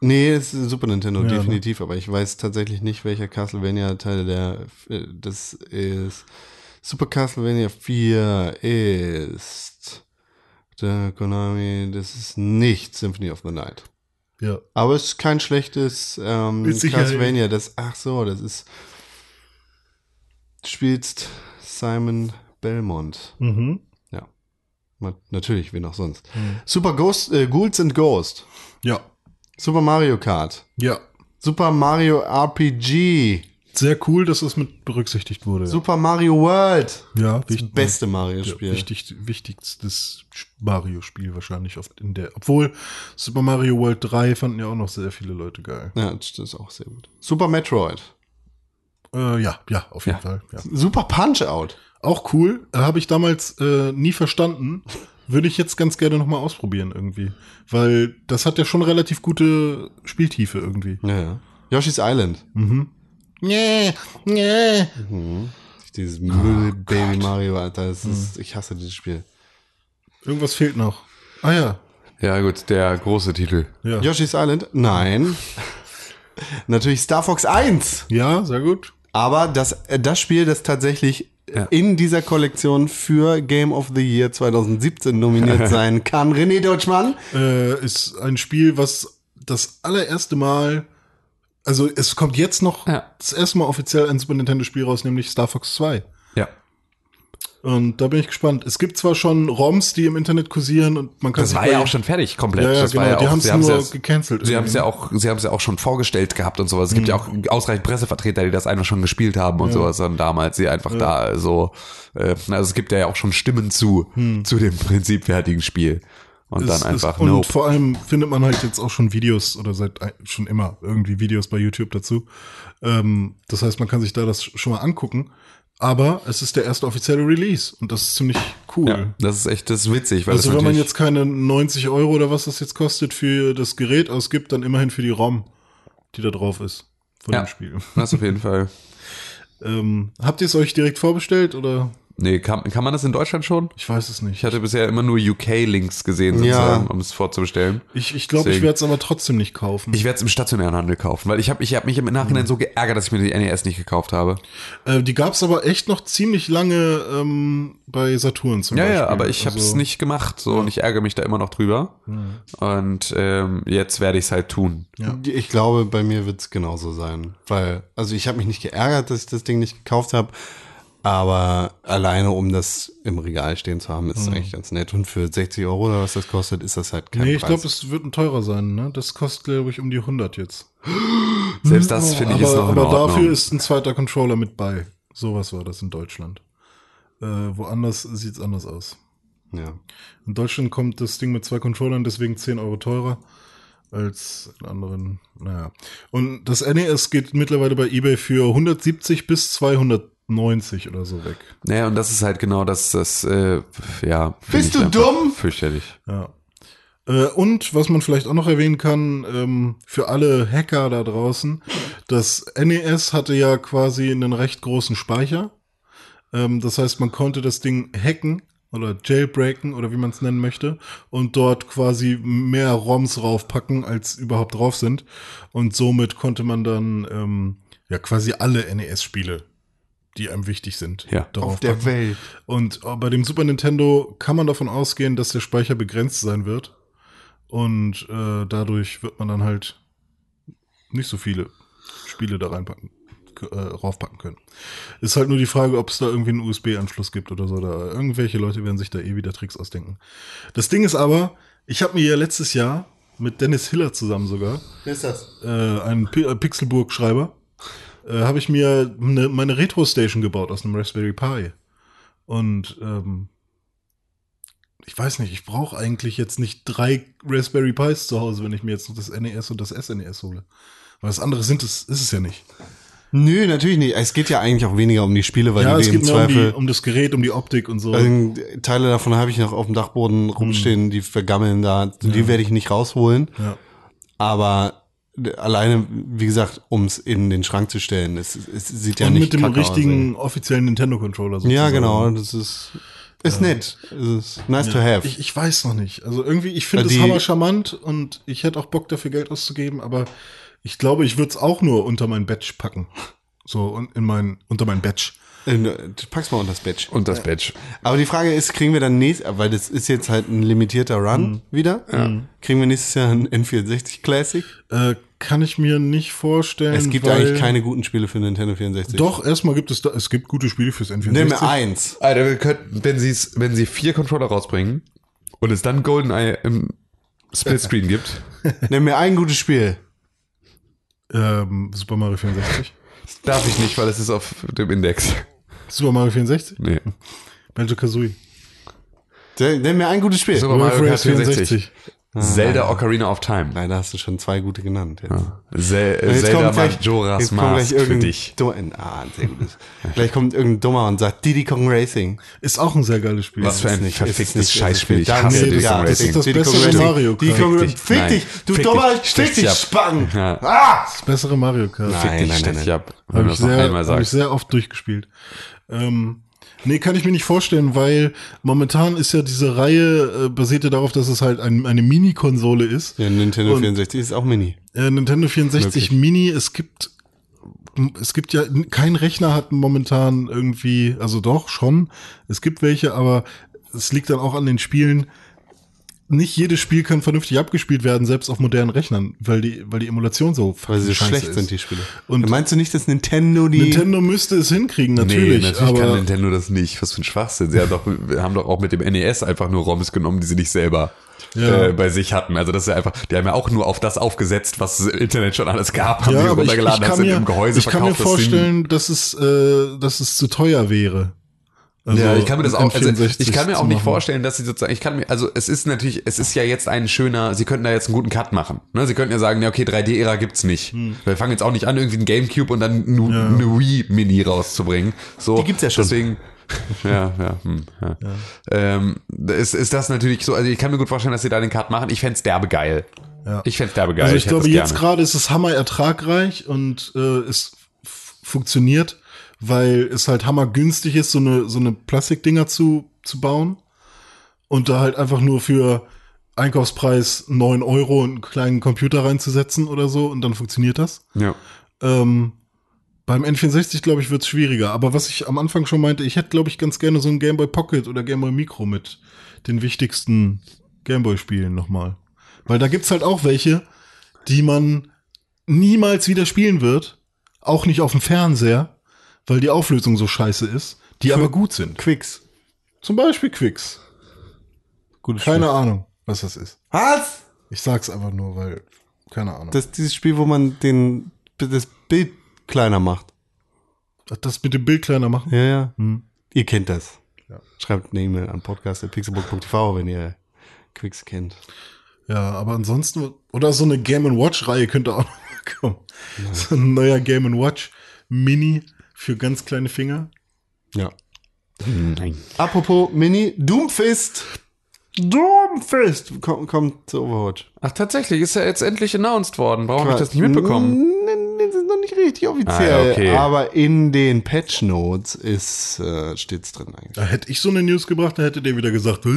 Speaker 1: Nee, es ist Super Nintendo,
Speaker 2: Ja, ne?
Speaker 1: definitiv, aber ich weiß tatsächlich nicht, welcher Castlevania-Teil der. äh, Das ist. Super Castlevania 4 ist. Der Konami, das ist nicht Symphony of the Night.
Speaker 2: Ja.
Speaker 1: Aber es ist kein schlechtes ähm. Castlevania. Das, ach so, das ist. Du spielst Simon Belmont.
Speaker 2: Mhm.
Speaker 1: Natürlich, wen auch sonst. Super Ghost, äh, Ghouls and Ghost.
Speaker 2: Ja.
Speaker 1: Super Mario Kart.
Speaker 2: Ja.
Speaker 1: Super Mario RPG.
Speaker 2: Sehr cool, dass es mit berücksichtigt wurde.
Speaker 1: Super Mario World.
Speaker 2: Ja,
Speaker 1: Das
Speaker 2: wichtig.
Speaker 1: beste Mario-Spiel.
Speaker 2: wichtig, wichtigstes Mario-Spiel wahrscheinlich oft in der. Obwohl Super Mario World 3 fanden ja auch noch sehr viele Leute geil.
Speaker 1: ja, das ist auch sehr gut. Super Metroid.
Speaker 2: Äh, ja, ja, auf jeden
Speaker 3: Ja.
Speaker 2: Fall. Ja.
Speaker 1: Super Punch-Out.
Speaker 2: Auch cool. Habe ich damals äh, nie verstanden. Würde ich jetzt ganz gerne nochmal ausprobieren irgendwie. Weil das hat ja schon relativ gute Spieltiefe irgendwie.
Speaker 1: Ja, ja. Yoshi's Island.
Speaker 2: Nee, nee.
Speaker 1: Dieses Müll-Baby Mario, Alter. Das ist, ich hasse dieses Spiel.
Speaker 2: Irgendwas fehlt noch. Ah ja.
Speaker 3: Ja, gut, der große Titel.
Speaker 2: Ja,
Speaker 1: Yoshi's Island? Nein. Natürlich Star Fox 1.
Speaker 2: ja sehr gut.
Speaker 1: Aber das, äh, das Spiel, das tatsächlich
Speaker 3: Ja.
Speaker 1: in dieser Kollektion für Game of the Year 2017 nominiert sein kann. René Deutschmann.
Speaker 2: Äh, ist ein Spiel, was das allererste Mal, also es kommt jetzt noch
Speaker 3: Ja.
Speaker 2: das erste Mal offiziell ein Super Nintendo Spiel raus, nämlich Star Fox 2.
Speaker 3: Ja.
Speaker 2: Und da bin ich gespannt. Es gibt zwar schon ROMs, die im Internet kursieren und man kann
Speaker 3: Das
Speaker 2: sich
Speaker 3: war ja auch schon fertig, komplett.
Speaker 2: Ja, ja,
Speaker 3: das
Speaker 2: genau.
Speaker 3: war ja
Speaker 2: die haben es nur
Speaker 3: ja,
Speaker 2: gecancelt.
Speaker 3: Sie haben es ja auch, sie haben es ja auch schon vorgestellt gehabt und sowas. Es gibt ja auch ausreichend Pressevertreter, die das einfach schon gespielt haben und sowas und damals sie einfach da so, äh, also es gibt ja auch schon Stimmen zu, zu dem prinzipfertigen Spiel. Und dann
Speaker 2: ist-
Speaker 3: einfach,
Speaker 2: und
Speaker 3: nope.
Speaker 2: vor allem findet man halt jetzt auch schon Videos oder seit schon immer irgendwie Videos bei YouTube dazu. Ähm, das heißt, man kann sich da das schon mal angucken. Aber es ist der erste offizielle Release und das ist ziemlich cool.
Speaker 3: Ja, das ist echt, das ist witzig, weil
Speaker 2: also wenn man jetzt keine 90 Euro oder was das jetzt kostet für das Gerät ausgibt, dann immerhin für die ROM, die da drauf ist von
Speaker 3: Ja.
Speaker 2: dem Spiel.
Speaker 3: das auf jeden Fall.
Speaker 2: Ähm, habt ihr es euch direkt vorbestellt oder?
Speaker 3: Nee, kann, kann man das in Deutschland schon?
Speaker 2: Ich weiß es nicht.
Speaker 3: Ich hatte bisher immer nur UK-Links gesehen,
Speaker 1: Ja.
Speaker 3: sozusagen, um es vorzubestellen.
Speaker 2: Ich, ich glaube, ich werde es aber trotzdem nicht kaufen.
Speaker 3: Ich werde es im stationären Handel kaufen, weil ich habe ich hab mich im
Speaker 2: Mhm.
Speaker 3: Nachhinein so geärgert, dass ich mir die NES nicht gekauft habe.
Speaker 2: äh, die gab es aber echt noch ziemlich lange ähm, bei Saturn zum
Speaker 3: Ja,
Speaker 2: Beispiel.
Speaker 3: ja, aber ich habe es
Speaker 2: Also-
Speaker 3: nicht gemacht so und ich ärgere mich da immer noch drüber. Und ähm, jetzt werde ich es halt tun.
Speaker 2: Ja.
Speaker 1: Ich glaube, bei mir wird es genauso sein. Weil, also ich habe mich nicht geärgert, dass ich das Ding nicht gekauft habe. Aber alleine, um das im Regal stehen zu haben, ist es eigentlich ganz nett. Und für 60 Euro oder was das kostet, ist das halt kein
Speaker 2: Nee, ich glaube, es wird ein teurer sein. Ne? Das kostet, glaube ich, um die 100 jetzt.
Speaker 3: Selbst das finde ich
Speaker 2: aber
Speaker 3: ist noch in
Speaker 2: aber
Speaker 3: Ordnung.
Speaker 2: dafür ist ein zweiter Controller mit bei. Sowas war das in Deutschland. Äh, woanders sieht's anders aus.
Speaker 1: ja.
Speaker 2: In Deutschland kommt das Ding mit zwei Controllern, deswegen 10 Euro teurer als in anderen. Naja. Und das NES geht mittlerweile bei eBay für 170 bis 290 oder so weg.
Speaker 3: Naja, und das ist halt genau das, das äh, ja.
Speaker 1: Bist du dumm?
Speaker 3: Fürchterlich.
Speaker 2: Ja. Äh, und was man vielleicht auch noch erwähnen kann, ähm, für alle Hacker da draußen, das NES hatte ja quasi einen recht großen Speicher. Ähm, das heißt, man konnte das Ding hacken oder jailbreaken oder wie man es nennen möchte und dort quasi mehr ROMs raufpacken, als überhaupt drauf sind. Und somit konnte man dann ähm, ja quasi alle NES-Spiele, die einem wichtig sind,
Speaker 3: Ja.
Speaker 2: darauf
Speaker 1: Auf der
Speaker 2: packen.
Speaker 1: Welt.
Speaker 2: Und äh, bei dem Super Nintendo kann man davon ausgehen, dass der Speicher begrenzt sein wird. Und äh, dadurch wird man dann halt nicht so viele Spiele da reinpacken, äh, raufpacken können. Ist halt nur die Frage, ob es da irgendwie einen USB-Anschluss gibt oder so. Da irgendwelche Leute werden sich da eh wieder Tricks ausdenken. Das Ding ist aber, ich habe mir ja letztes Jahr mit Dennis Hiller zusammen sogar
Speaker 1: Wer ist das?
Speaker 2: äh, einen Pi- äh, Pixelburg-Schreiber, äh, habe ich mir ne, meine Retro-Station gebaut aus einem Raspberry Pi. Und ähm, ich weiß nicht, ich brauche eigentlich jetzt nicht drei Raspberry Pis zu Hause, wenn ich mir jetzt noch das NES und das SNES hole. Weil das andere sind es, ist es ja nicht.
Speaker 1: Nö, natürlich nicht. Es geht ja eigentlich auch weniger um die Spiele, weil
Speaker 2: Ja,
Speaker 1: die
Speaker 2: es geht mehr um, die,
Speaker 1: Zweifel.
Speaker 2: um das Gerät, um die Optik und so.
Speaker 1: Also, Teile davon habe ich noch auf dem Dachboden rumstehen, die vergammeln da. Die werde ich nicht rausholen.
Speaker 2: ja.
Speaker 1: Aber alleine, wie gesagt, um es in den Schrank zu stellen, es, es sieht ja
Speaker 2: und
Speaker 1: nicht
Speaker 2: mit dem
Speaker 1: kacke
Speaker 2: richtigen offiziellen Nintendo-Controller
Speaker 1: Aus, ey. ja,
Speaker 2: sozusagen.
Speaker 1: genau. Das ist, ist nett. Es ist nice to have.
Speaker 2: Ich, ich weiß noch nicht. Also irgendwie, ich finde
Speaker 1: Die-
Speaker 2: es hammer charmant und ich hätte auch Bock dafür Geld auszugeben, aber ich glaube, ich würde es auch nur unter mein Badge packen. So und in mein, unter mein Badge.
Speaker 1: Äh, du pack's mal unter das Badge.
Speaker 3: Und das Badge.
Speaker 1: Aber die Frage ist, kriegen wir dann nächstes, weil das ist jetzt halt ein limitierter Run wieder. Kriegen wir nächstes Jahr ein N64 Classic?
Speaker 2: Äh, kann ich mir nicht vorstellen.
Speaker 1: Es gibt
Speaker 2: weil,
Speaker 1: eigentlich keine guten Spiele für Nintendo 64.
Speaker 2: Doch, erstmal gibt es da, es gibt gute Spiele fürs N64.
Speaker 1: Nimm mir eins.
Speaker 3: Alter, wir könnten, wenn sie wenn sie vier Controller rausbringen und es dann GoldenEye im Splitscreen gibt,
Speaker 1: Nimm mir ein gutes Spiel.
Speaker 2: Ähm, Super Mario 64.
Speaker 3: darf ich nicht, weil es ist auf dem Index.
Speaker 2: Super Mario 64?
Speaker 3: Nee.
Speaker 2: Banjo Kazooie.
Speaker 1: Nimm mir ein gutes Spiel.
Speaker 3: Super Mario Kart 64.
Speaker 1: Ah.
Speaker 3: Zelda Ocarina of Time.
Speaker 1: Leider hast du schon zwei gute genannt. Jetzt.
Speaker 3: Zel
Speaker 1: Und jetzt
Speaker 3: Zelda
Speaker 1: gleich-
Speaker 3: Majora's
Speaker 1: jetzt
Speaker 3: Mask
Speaker 1: gleich
Speaker 3: für dich.
Speaker 1: Du- ah, sehr gutes. gleich kommt irgendein Dummer und sagt Diddy Kong Racing.
Speaker 2: Ist auch ein sehr geiles Spiel.
Speaker 3: Was für ein
Speaker 1: nicht-
Speaker 3: verficktes
Speaker 1: ist nicht-
Speaker 3: Scheißspiel. Ich
Speaker 1: Danke.
Speaker 3: hasse
Speaker 2: Nee,
Speaker 3: Diddy
Speaker 2: das-
Speaker 3: Kong
Speaker 2: das ist
Speaker 3: Racing.
Speaker 2: das
Speaker 1: Diddy Kong
Speaker 2: bessere
Speaker 1: Racing.
Speaker 2: Mario
Speaker 1: Diddy
Speaker 2: Kart.
Speaker 1: Kong
Speaker 3: Fick
Speaker 1: Fick
Speaker 3: dich.
Speaker 1: dich,
Speaker 3: Nein.
Speaker 1: du
Speaker 3: Fick
Speaker 1: Dummer,
Speaker 3: dich.
Speaker 1: fick dich,
Speaker 3: ab.
Speaker 1: Spacken.
Speaker 3: Ja.
Speaker 1: Ah!
Speaker 2: Das bessere Mario Kart.
Speaker 1: Nein,
Speaker 3: Fick dich,
Speaker 1: nein, nein,
Speaker 3: wenn
Speaker 2: Habe ich,
Speaker 3: das noch
Speaker 2: sehr,
Speaker 3: einmal
Speaker 2: hab ich sehr oft durchgespielt. Ähm, nee, kann ich mir nicht vorstellen, weil momentan ist ja diese Reihe äh, basiert ja darauf, dass es halt ein, eine Mini-Konsole ist.
Speaker 1: Ja, Nintendo
Speaker 2: Und-
Speaker 1: 64 ist auch Mini.
Speaker 2: Äh, Nintendo 64 Mini, es gibt es gibt ja kein Rechner hat momentan irgendwie, also doch schon, es gibt welche, aber es liegt dann auch an den Spielen. Nicht jedes Spiel kann vernünftig abgespielt werden, selbst auf modernen Rechnern, weil die, weil die Emulation so
Speaker 1: Weil sie schlecht
Speaker 2: ist.
Speaker 1: sind, die Spiele.
Speaker 2: Und-
Speaker 1: meinst du nicht, dass Nintendo die...
Speaker 2: Nintendo müsste es hinkriegen, natürlich.
Speaker 3: nee, natürlich kann Nintendo das nicht. Was für ein Schwachsinn. Sie haben doch, haben doch auch mit dem NES einfach nur ROMs genommen, die sie nicht selber
Speaker 2: Ja.
Speaker 3: äh, bei sich hatten. Also das ist ja einfach, die haben ja auch nur auf das aufgesetzt, was es im Internet schon alles gab, haben
Speaker 2: ja,
Speaker 3: sie
Speaker 2: aber ich, ich
Speaker 3: runtergeladen,
Speaker 2: kann
Speaker 3: sie
Speaker 2: mir,
Speaker 3: im Gehäuse
Speaker 2: ich kann mir vorstellen, dass es, äh, dass es zu teuer wäre. Also,
Speaker 3: ja, ich kann mir das auch, also
Speaker 2: N64
Speaker 3: ich kann mir auch nicht
Speaker 2: machen.
Speaker 3: vorstellen, dass sie sozusagen, ich kann mir, also es ist natürlich, es ist ja jetzt ein schöner, sie könnten da jetzt einen guten Cut machen. Ne? Sie könnten ja sagen, ja, okay, 3D-Ära gibt's nicht.
Speaker 2: Hm.
Speaker 3: Wir fangen jetzt auch nicht an, irgendwie ein Gamecube und dann eine, eine Wii-Mini rauszubringen. So,
Speaker 1: Die gibt's ja schon.
Speaker 3: Deswegen, ja, ja, hm, ja. Ähm, ist, ist das natürlich so, also ich kann mir gut vorstellen, dass sie da den Cut machen. Ich fänd's derbe geil.
Speaker 2: Ja.
Speaker 3: Ich fänd's derbe geil.
Speaker 2: Also ich,
Speaker 3: hätte
Speaker 2: glaube, jetzt gerade ist es hammer ertragreich und äh, es funktioniert, weil es halt hammer günstig ist, so eine, so eine Plastikdinger zu, zu bauen. Und da halt einfach nur für Einkaufspreis 9 Euro einen kleinen Computer reinzusetzen oder so und dann funktioniert das.
Speaker 3: Ja.
Speaker 2: Ähm, beim N64, glaube ich, wird es schwieriger. Aber was ich am Anfang schon meinte, ich hätte, glaube ich, ganz gerne so ein Game Boy Pocket oder Game Boy Micro mit den wichtigsten Game Boy-Spielen nochmal. Weil da gibt's halt auch welche, die man niemals wieder spielen wird. Auch nicht auf dem Fernseher, weil die Auflösung so scheiße ist, die aber gut sind.
Speaker 1: Quicks.
Speaker 2: Zum Beispiel Quicks.
Speaker 1: Gutes
Speaker 2: Keine Ahnung, was das ist.
Speaker 1: Was?
Speaker 2: Ich sag's einfach nur, weil, keine Ahnung.
Speaker 1: Das ist dieses Spiel, wo man den, das Bild kleiner macht.
Speaker 2: das mit dem Bild kleiner machen?
Speaker 1: Ja, ja.
Speaker 2: Hm.
Speaker 1: Ihr kennt das. Schreibt eine E-Mail an podcast.pixelbook.tv, wenn ihr Quicks kennt.
Speaker 2: Ja, aber ansonsten, oder so eine Game Watch-Reihe könnte auch noch kommen. So ein neuer Game Watch Mini für ganz kleine Finger.
Speaker 1: Ja.
Speaker 3: Nein.
Speaker 1: Apropos Mini, Doomfist. Doomfist kommt, kommt zu Overwatch.
Speaker 3: Ach, tatsächlich, ist ja jetzt endlich announced worden. Warum habe ich das nicht mitbekommen?
Speaker 1: Das ist noch nicht richtig offiziell.
Speaker 3: Ah, okay.
Speaker 1: Aber in den Patch Notes ist, äh, steht's drin eigentlich.
Speaker 2: Da hätte ich so eine News gebracht, da hätte der wieder gesagt, ist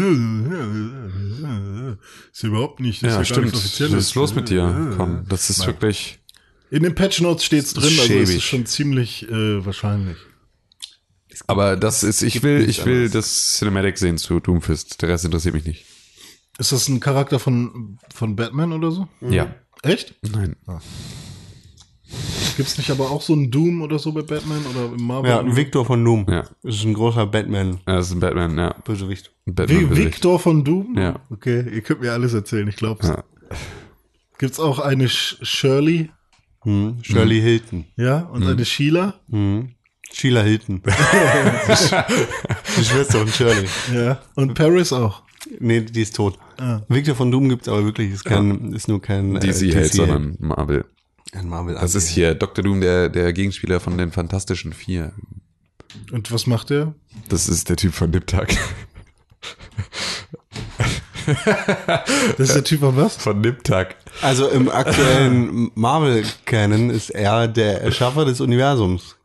Speaker 2: ja überhaupt nicht, ist
Speaker 3: Ja,
Speaker 2: ja, gar
Speaker 3: stimmt. Was ist los mit dir? Komm, das ist wirklich.
Speaker 2: In den Patch Notes steht's drin, also es
Speaker 3: Schäbig.
Speaker 2: ist schon ziemlich äh, wahrscheinlich.
Speaker 3: Aber das ist, ich will, ich will das Cinematic sehen zu Doomfist. Der Rest interessiert mich nicht.
Speaker 2: Ist das ein Charakter von, von Batman oder so?
Speaker 3: Ja.
Speaker 2: Echt?
Speaker 3: Nein.
Speaker 2: Gibt's nicht aber auch so einen Doom oder so bei Batman oder im Marvel?
Speaker 1: Ja, ein Victor von Doom.
Speaker 3: Ja.
Speaker 1: Das ist ein großer Batman-Bösewicht.
Speaker 3: Ja, das ist ein Batman, ja. Ein Batman Bösewicht.
Speaker 2: Victor von Doom?
Speaker 3: Ja.
Speaker 2: Okay, ihr könnt mir alles erzählen, ich glaub's.
Speaker 3: Ja.
Speaker 2: Gibt's auch eine Sh Shirley?
Speaker 1: Hm. Shirley Hilton.
Speaker 2: Ja, und
Speaker 3: Mhm.
Speaker 2: eine Sheila?
Speaker 1: Sheila Hilton. Die Schwester von Shirley.
Speaker 2: Ja. Und Paris auch.
Speaker 1: Nee, die ist tot.
Speaker 2: Ah.
Speaker 1: Victor von Doom gibt's aber wirklich. Ist, kein, ist nur kein äh,
Speaker 3: DC hält, sondern Marvel.
Speaker 1: Ein Marvel
Speaker 3: Das ist hier Dr. Doom, der, der Gegenspieler von den Fantastischen Vier.
Speaker 2: Und was macht der?
Speaker 3: Das ist der Typ von Niptak.
Speaker 2: Das ist der Typ von was?
Speaker 3: Von Niptak.
Speaker 1: Also im aktuellen Marvel-Canon ist er der Erschaffer des Universums.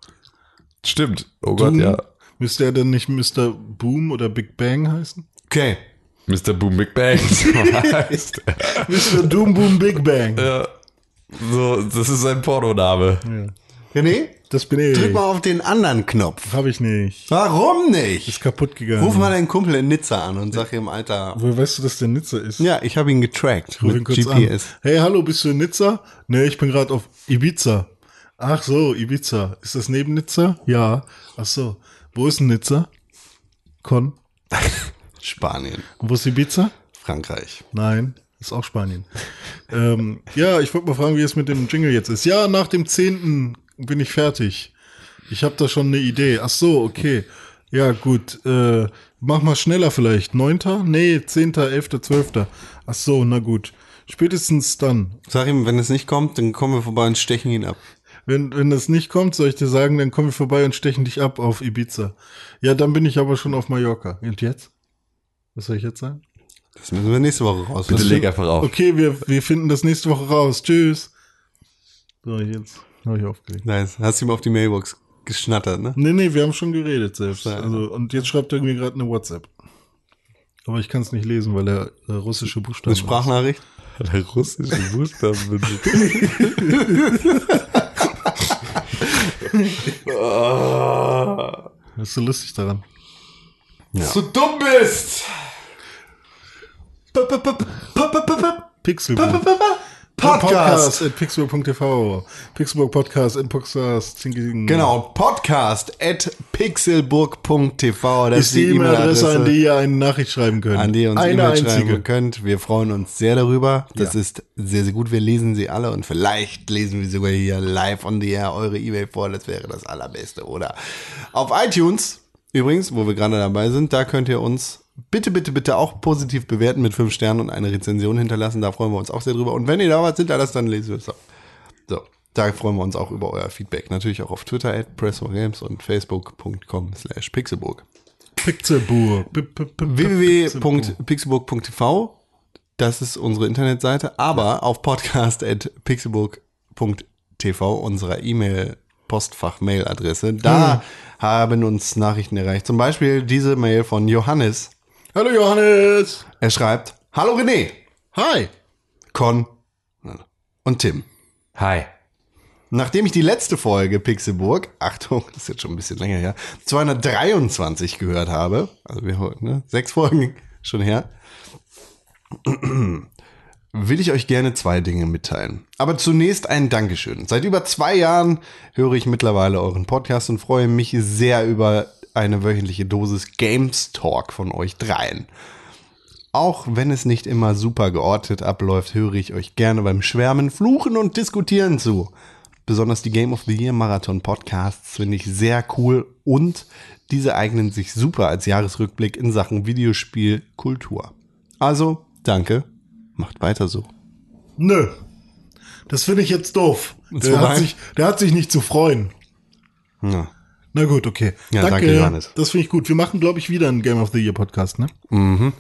Speaker 3: Stimmt. Oh Gott,
Speaker 2: Doom?
Speaker 3: ja.
Speaker 2: Müsste er denn nicht Mr. Boom oder Big Bang heißen?
Speaker 1: Okay.
Speaker 3: Mr. Boom Big Bang. So heißt.
Speaker 2: Mr. Doom Boom Big Bang.
Speaker 3: ja. So, das ist sein Pornoname.
Speaker 1: René,
Speaker 2: Das bin ich.
Speaker 1: drück mal auf den anderen Knopf.
Speaker 2: Hab ich nicht.
Speaker 1: Warum nicht?
Speaker 2: Ist kaputt gegangen.
Speaker 1: Ruf mal deinen Kumpel in Nizza an und sag ihm, Alter.
Speaker 2: Woher weißt du, dass der Nizza ist?
Speaker 1: Ja, ich habe ihn getrackt
Speaker 2: Ruf ihn
Speaker 1: mit
Speaker 2: kurz
Speaker 1: GPS.
Speaker 2: an. Hey, hallo, bist du in Nizza? Nee, ich bin gerade auf Ibiza. Ach so, Ibiza. Ist das neben Nizza? Ja. Ach so. Wo ist denn Nizza? Con.
Speaker 1: Spanien,
Speaker 2: Und wo ist Ibiza?
Speaker 1: Frankreich.
Speaker 2: Nein, ist auch Spanien. ähm, ja, ich wollte mal fragen, wie es mit dem Jingle jetzt ist. Ja, nach dem 10. bin ich fertig. Ich habe da schon eine Idee. Ach so, okay. Ja, gut. Äh, mach mal schneller vielleicht. 9. Nee, 10., 11., 12. Ach so, na gut. Spätestens dann.
Speaker 1: Sag ihm, wenn es nicht kommt, dann kommen wir vorbei und stechen ihn ab.
Speaker 2: Wenn, wenn das nicht kommt, soll ich dir sagen, dann kommen wir vorbei und stechen dich ab auf Ibiza. Ja, dann bin ich aber schon auf Mallorca. Und jetzt? Was soll ich jetzt sagen?
Speaker 1: Das müssen wir nächste Woche raus.
Speaker 3: Bitte leg einfach auf.
Speaker 2: Okay, wir, wir finden das nächste Woche raus. Tschüss. So, jetzt habe ich aufgelegt.
Speaker 1: Nice. Hast du ihm auf die Mailbox geschnattert, ne?
Speaker 2: Nee, nee, wir haben schon geredet selbst.
Speaker 1: Ja.
Speaker 2: Also, und jetzt schreibt er mir gerade eine WhatsApp. Aber ich kann es nicht lesen, weil er äh, russische Buchstaben
Speaker 1: Eine Sprachnachricht?
Speaker 3: Der russische Buchstaben benutzt.
Speaker 2: hat. Was ist so lustig daran?
Speaker 3: Dass du dumm bist!
Speaker 2: Pixelbook.
Speaker 1: Podcast.
Speaker 2: at pixelbook.tv. Pixelbook Podcast at Podcast.
Speaker 1: Genau, podcast at pixelburg.tv. Das
Speaker 2: Ist die E-Mail-Adresse, an die ihr eine Nachricht schreiben könnt.
Speaker 1: an die ihr uns
Speaker 2: eine
Speaker 1: schreiben
Speaker 2: einzige.
Speaker 1: könnt. Wir freuen uns sehr darüber. Das
Speaker 2: Ja.
Speaker 1: ist sehr, sehr gut. Wir lesen sie alle und vielleicht lesen wir sogar hier live on the air eure E-Mail vor. Das wäre das Allerbeste, oder? Auf iTunes, übrigens, wo wir gerade dabei sind, da könnt ihr uns bitte, bitte, bitte auch positiv bewerten mit fünf Sternen und eine Rezension hinterlassen. Da freuen wir uns auch sehr drüber. Und wenn ihr da was hinterlasst, dann lesen wir es auch. So, da freuen wir uns auch über euer Feedback. Natürlich auch auf Twitter at press4games und facebook.com slash pixelburg.
Speaker 2: Pixelburg.
Speaker 1: Www.pixelburg.tv das ist unsere Internetseite, aber auf podcast.pixelburg.tv, unserer E-Mail Postfach-Mail-Adresse, da haben uns Nachrichten erreicht. Zum Beispiel diese Mail von Johannes.
Speaker 2: Hallo Johannes.
Speaker 1: Er schreibt, Hallo René,
Speaker 2: Hi.
Speaker 1: Con und Tim.
Speaker 3: Hi.
Speaker 1: Nachdem ich die letzte Folge Pixelburg, Achtung, das ist jetzt schon ein bisschen länger her, 223 gehört habe, also wir ne, sechs Folgen schon her, will ich euch gerne zwei Dinge mitteilen. Aber zunächst ein Dankeschön. Seit über zwei Jahren höre ich mittlerweile euren Podcast und freue mich sehr über eine wöchentliche Dosis Games Talk von euch dreien. Auch wenn es nicht immer super geordnet abläuft, höre ich euch gerne beim Schwärmen, Fluchen und Diskutieren zu. Besonders die Game of the Year Marathon Podcasts finde ich sehr cool und diese eignen sich super als Jahresrückblick in Sachen Videospielkultur. Also, danke, macht weiter so.
Speaker 2: Nö. Das finde ich jetzt doof. Der hat, sich, der hat sich nicht zu freuen.
Speaker 1: Ja.
Speaker 2: Na gut, okay.
Speaker 1: Ja, danke, Johannes.
Speaker 2: Das finde ich gut. Wir machen, glaube ich, wieder einen Game of the Year Podcast, ne? Mhm.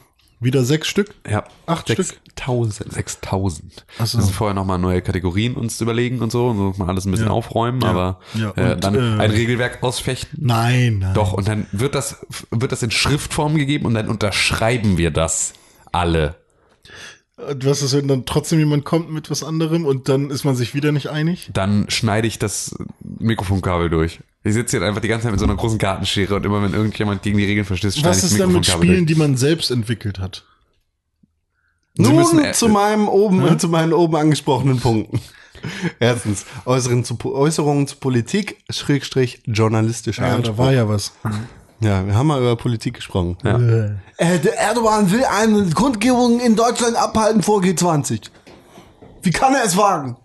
Speaker 2: Wieder sechs Stück?
Speaker 3: Ja.
Speaker 2: Acht Stück?
Speaker 3: 6000. 6000.
Speaker 2: Ach so.
Speaker 3: Wir müssen vorher nochmal neue Kategorien uns überlegen und so und so mal alles ein bisschen
Speaker 2: Ja.
Speaker 3: aufräumen,
Speaker 2: Ja.
Speaker 3: aber
Speaker 2: Ja,
Speaker 3: äh,
Speaker 2: und,
Speaker 3: dann
Speaker 2: äh,
Speaker 3: ein Regelwerk ausfechten.
Speaker 2: Nein, nein.
Speaker 3: Doch, und dann wird das, wird das in Schriftform gegeben und dann unterschreiben wir das alle.
Speaker 2: Was ist, wenn dann trotzdem jemand kommt mit was anderem und dann ist man sich wieder nicht einig?
Speaker 3: Dann schneide ich das Mikrofonkabel durch. Ich sitze hier einfach die ganze Zeit mit so einer großen Gartenschere und immer wenn irgendjemand gegen die Regeln verstößt, schneide
Speaker 2: Was
Speaker 3: ich das
Speaker 2: ist dann mit Spielen,
Speaker 3: durch.
Speaker 2: die man selbst entwickelt hat?
Speaker 3: Sie
Speaker 1: Nun
Speaker 3: müssen, äh,
Speaker 1: zu meinem oben, zu meinen oben angesprochenen Punkten. Erstens, Äußeren zu, Äußerungen zu Politik, Schrägstrich, journalistischer
Speaker 2: Ja, da
Speaker 1: Anspruch.
Speaker 2: war ja was.
Speaker 1: Ja, wir haben mal über Politik gesprochen.
Speaker 3: Ja.
Speaker 1: Äh, der Erdogan will eine Grundgebung in Deutschland abhalten vor G20. Wie kann er es wagen?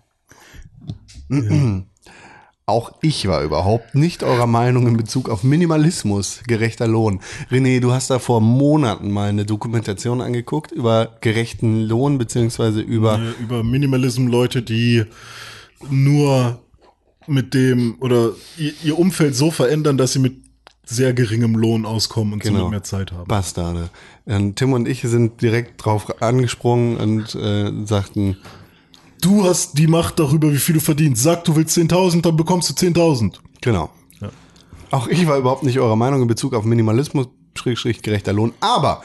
Speaker 1: Auch ich war überhaupt nicht eurer Meinung in Bezug auf Minimalismus, gerechter Lohn. René, du hast da vor Monaten mal eine Dokumentation angeguckt über gerechten Lohn, beziehungsweise über,
Speaker 2: Über Minimalism Leute, die nur mit dem oder ihr, ihr Umfeld so verändern, dass sie mit sehr geringem Lohn auskommen und
Speaker 1: Genau.
Speaker 2: somit mehr Zeit haben.
Speaker 1: Bastarde. Ähm, Tim und ich sind direkt drauf angesprungen und äh, sagten,
Speaker 2: Du hast die Macht darüber, wie viel du verdienst. Sag, du willst 10.000, dann bekommst du 10.000.
Speaker 1: genau. Auch ich war überhaupt nicht eurer Meinung in Bezug auf Minimalismus, Schrägstrich gerechter Lohn. Aber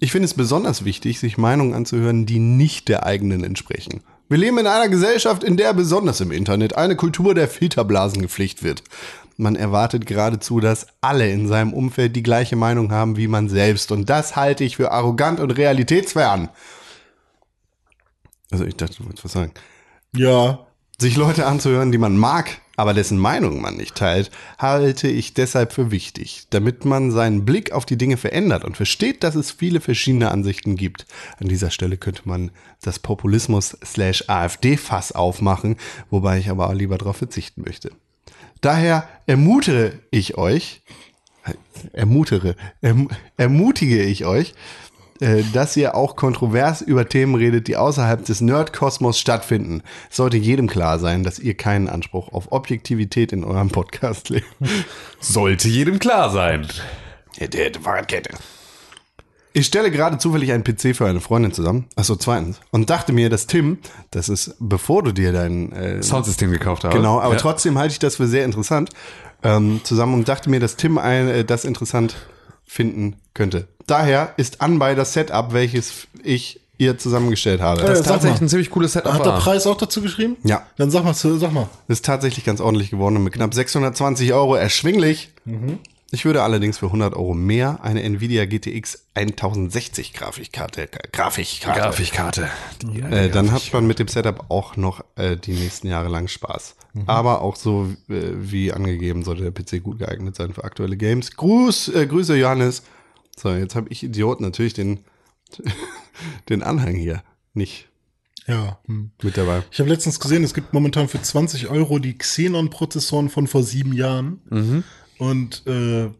Speaker 1: ich finde es besonders wichtig, sich Meinungen anzuhören, die nicht der eigenen entsprechen. Wir leben in einer Gesellschaft, in der besonders im Internet eine Kultur der Filterblasen gepflegt wird. Man erwartet geradezu, dass alle in seinem Umfeld die gleiche Meinung haben wie man selbst. Und das halte ich für arrogant und realitätsfern. Also ich dachte, du wolltest was sagen.
Speaker 2: Ja,
Speaker 1: Sich Leute anzuhören, die man mag, aber dessen Meinung man nicht teilt, halte ich deshalb für wichtig, damit man seinen Blick auf die Dinge verändert und versteht, dass es viele verschiedene Ansichten gibt. An dieser Stelle könnte man das Populismus-AfD-Fass aufmachen, wobei ich aber lieber darauf verzichten möchte. Daher ermutere ich euch, ermutere, erm, ermutige ich euch, äh, dass ihr auch kontrovers über Themen redet, die außerhalb des Nerdkosmos stattfinden. Es sollte jedem klar sein, dass ihr keinen Anspruch auf Objektivität in eurem Podcast legt.
Speaker 3: Sollte jedem klar sein.
Speaker 1: Fahrradkette. Ich stelle gerade zufällig einen PC für eine Freundin zusammen. Achso, zweitens. Und dachte mir, dass Tim, das ist, bevor du dir dein äh,
Speaker 3: Soundsystem gekauft habe.
Speaker 1: Genau, aber
Speaker 3: ja.
Speaker 1: trotzdem halte ich das für sehr interessant ähm, zusammen und dachte mir, dass Tim ein, äh, das interessant finden könnte. Daher ist Anbei das Setup, welches ich ihr zusammengestellt habe.
Speaker 2: Äh,
Speaker 3: Das ist tatsächlich
Speaker 2: mal.
Speaker 3: ein ziemlich cooles Setup.
Speaker 2: hat der
Speaker 3: war.
Speaker 2: Preis auch dazu geschrieben?
Speaker 1: Ja.
Speaker 2: Dann sag mal, sag mal.
Speaker 1: ist tatsächlich ganz ordentlich geworden und mit knapp 620 Euro erschwinglich. Ich würde allerdings für 100 Euro mehr eine Nvidia GTX 1060 Grafikkarte, Grafikkarte.
Speaker 3: Grafikkarte. Die
Speaker 1: Äh, dann hat man mit dem Setup auch noch äh, die nächsten Jahre lang Spaß. Aber auch so äh, wie angegeben sollte der PC gut geeignet sein für aktuelle Games. Gruß, äh, Grüße Johannes. So, jetzt habe ich Idiot natürlich den, den Anhang hier nicht
Speaker 2: Ja.
Speaker 1: Mit dabei.
Speaker 2: Ich habe letztens gesehen, es gibt momentan für 20 Euro die Xenon-Prozessoren von vor sieben Jahren.
Speaker 3: Mhm.
Speaker 2: Und äh,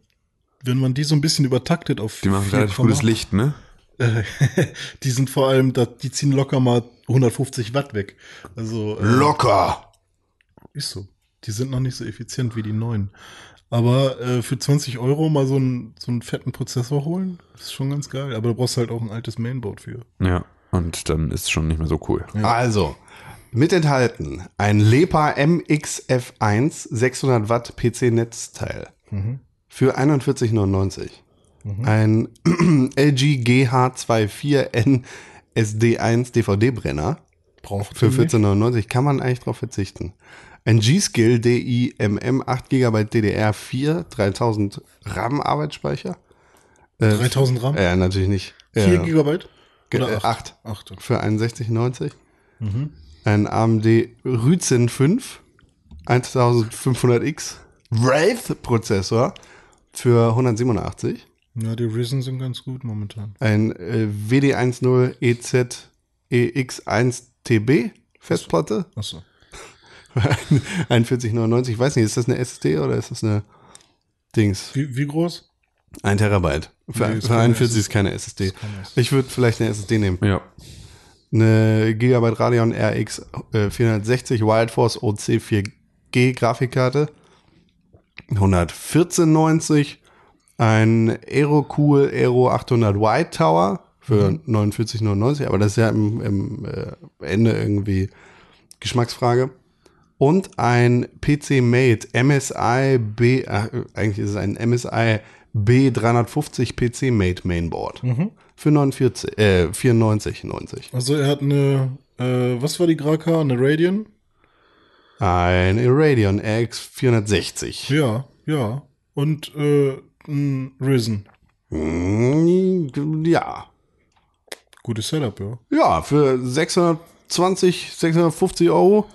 Speaker 2: wenn man die so ein bisschen übertaktet auf
Speaker 3: Die machen
Speaker 2: 4,
Speaker 3: relativ gutes Licht, ne?
Speaker 2: äh, die sind vor allem, die ziehen locker mal 150 Watt weg. Also äh,
Speaker 1: Locker!
Speaker 2: ist so. Die sind noch nicht so effizient wie die neuen. Aber äh, für 20 Euro mal so einen, so einen fetten Prozessor holen, ist schon ganz geil. Aber da brauchst du halt auch ein altes Mainboard für.
Speaker 3: Ja. Und dann ist es schon nicht mehr so cool.
Speaker 1: Also, mit enthalten ein Lepa MXF1 600 Watt PC-Netzteil für 41,99. Ein LG GH24N SD1 DVD-Brenner
Speaker 2: Braucht
Speaker 1: für
Speaker 2: ihr nicht?
Speaker 1: 14,99 kann man eigentlich drauf verzichten. Ein G-Skill DI MM 8 GB DDR4 3000 RAM Arbeitsspeicher. Äh,
Speaker 2: 3000 RAM?
Speaker 1: Ja, natürlich nicht.
Speaker 2: 4
Speaker 1: Äh, ge-
Speaker 2: Oder
Speaker 1: äh,
Speaker 2: acht?
Speaker 1: acht.
Speaker 2: Acht.
Speaker 1: für 61,90. Ein AMD Ryzen 5 1500X Wraith Prozessor für 187.
Speaker 2: Ja, die Risen sind ganz gut momentan.
Speaker 1: Ein äh, WD10 EZ EX1 TB Festplatte.
Speaker 2: Achso.
Speaker 1: 41,99. Ich weiß nicht, ist das eine SSD oder ist das eine Dings?
Speaker 2: Wie, wie groß?
Speaker 1: Ein Terabyte. Für,
Speaker 2: Nee, ist
Speaker 1: für
Speaker 2: keine
Speaker 1: 41 ist keine SSD. Ich würde vielleicht eine SSD nehmen.
Speaker 3: Ja.
Speaker 1: Eine Gigabyte Radeon RX äh, 460 Wildforce OC 4G Grafikkarte. 114,90. Ein Aerocool Aero 800 White Tower für 49,99. Aber das ist ja im, im äh, Ende irgendwie Geschmacksfrage. Und ein PC Mate MSI B, äh, eigentlich ist es ein MSI B350 PC Mate Mainboard. Für 49, äh, 94,90.
Speaker 2: Also er hat eine, äh, was war die Graka? Eine Radeon?
Speaker 1: Ein Radeon RX 460.
Speaker 2: Ja, ja. Und äh, ein Risen.
Speaker 1: Mm, Ja.
Speaker 2: Gutes Setup, ja.
Speaker 1: Ja, für 620, 650 Euro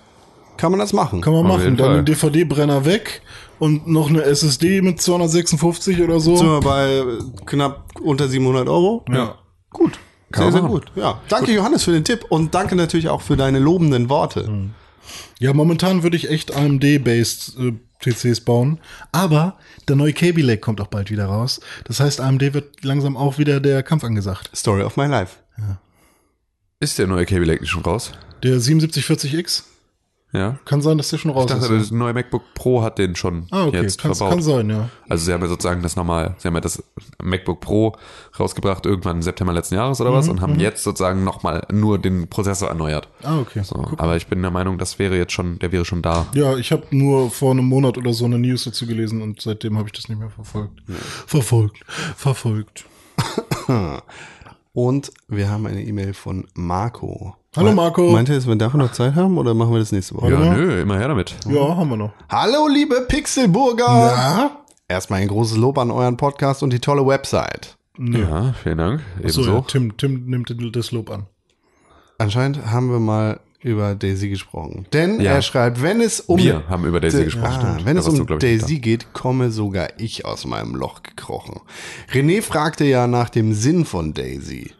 Speaker 1: kann man das machen.
Speaker 2: Kann man
Speaker 3: Auf
Speaker 2: machen. Dann den DVD-Brenner weg und noch eine SSD mit 256 oder so.
Speaker 1: Sind wir bei knapp unter 700 Euro?
Speaker 2: Ja.
Speaker 1: Gut.
Speaker 3: Kann
Speaker 1: sehr, sehr
Speaker 3: machen.
Speaker 1: gut. Ja. Danke, Johannes, für den Tipp und danke natürlich auch für deine lobenden Worte.
Speaker 2: Ja, momentan würde ich echt AMD-based äh, PCs bauen. Aber der neue Kaby Lake kommt auch bald wieder raus. Das heißt, AMD wird langsam auch wieder der Kampf angesagt.
Speaker 1: Story of my life.
Speaker 3: Ist der neue Cable Lake schon raus?
Speaker 2: Der 7740X?
Speaker 3: Ja.
Speaker 2: Kann sein, dass der schon raus
Speaker 3: Ich dachte,
Speaker 2: ist.
Speaker 3: das neue MacBook Pro hat den schon
Speaker 2: Ah, okay.
Speaker 3: jetzt
Speaker 2: Kann,
Speaker 3: verbaut.
Speaker 2: kann sein, ja.
Speaker 3: Also sie haben ja sozusagen das nochmal, sie haben ja das MacBook Pro rausgebracht irgendwann im September letzten Jahres oder was und haben jetzt sozusagen nochmal nur den Prozessor erneuert.
Speaker 2: Ah, okay.
Speaker 3: So, aber ich bin der Meinung, das wäre jetzt schon, der wäre schon da.
Speaker 2: Ja, ich habe nur vor einem Monat oder so eine News dazu gelesen und seitdem habe ich das nicht mehr verfolgt. Verfolgt. Verfolgt.
Speaker 1: Und wir haben eine E-Mail von Marco.
Speaker 2: Hallo, Marco.
Speaker 1: Meint ihr, dass wir dafür noch Zeit haben oder machen wir das nächste Woche?
Speaker 3: Ja,
Speaker 2: Ja.
Speaker 3: nö, immer her damit.
Speaker 2: Ja, haben wir noch.
Speaker 1: Hallo, liebe Pixelburger!
Speaker 2: Ja?
Speaker 1: Erstmal ein großes Lob an euren Podcast und die tolle Website.
Speaker 3: Ja, vielen Dank.
Speaker 2: So,
Speaker 3: Ebenso.
Speaker 2: ja, Tim, Tim nimmt das Lob an.
Speaker 1: Anscheinend haben wir mal über Daisy gesprochen. Denn
Speaker 3: Ja.
Speaker 1: er schreibt, wenn es um
Speaker 3: Wir haben über Daisy
Speaker 1: Da-
Speaker 3: gesprochen.
Speaker 1: Ah, wenn es
Speaker 3: du,
Speaker 1: um
Speaker 3: nicht
Speaker 1: Daisy geht, komme sogar ich aus meinem Loch gekrochen. René fragte ja nach dem Sinn von Daisy.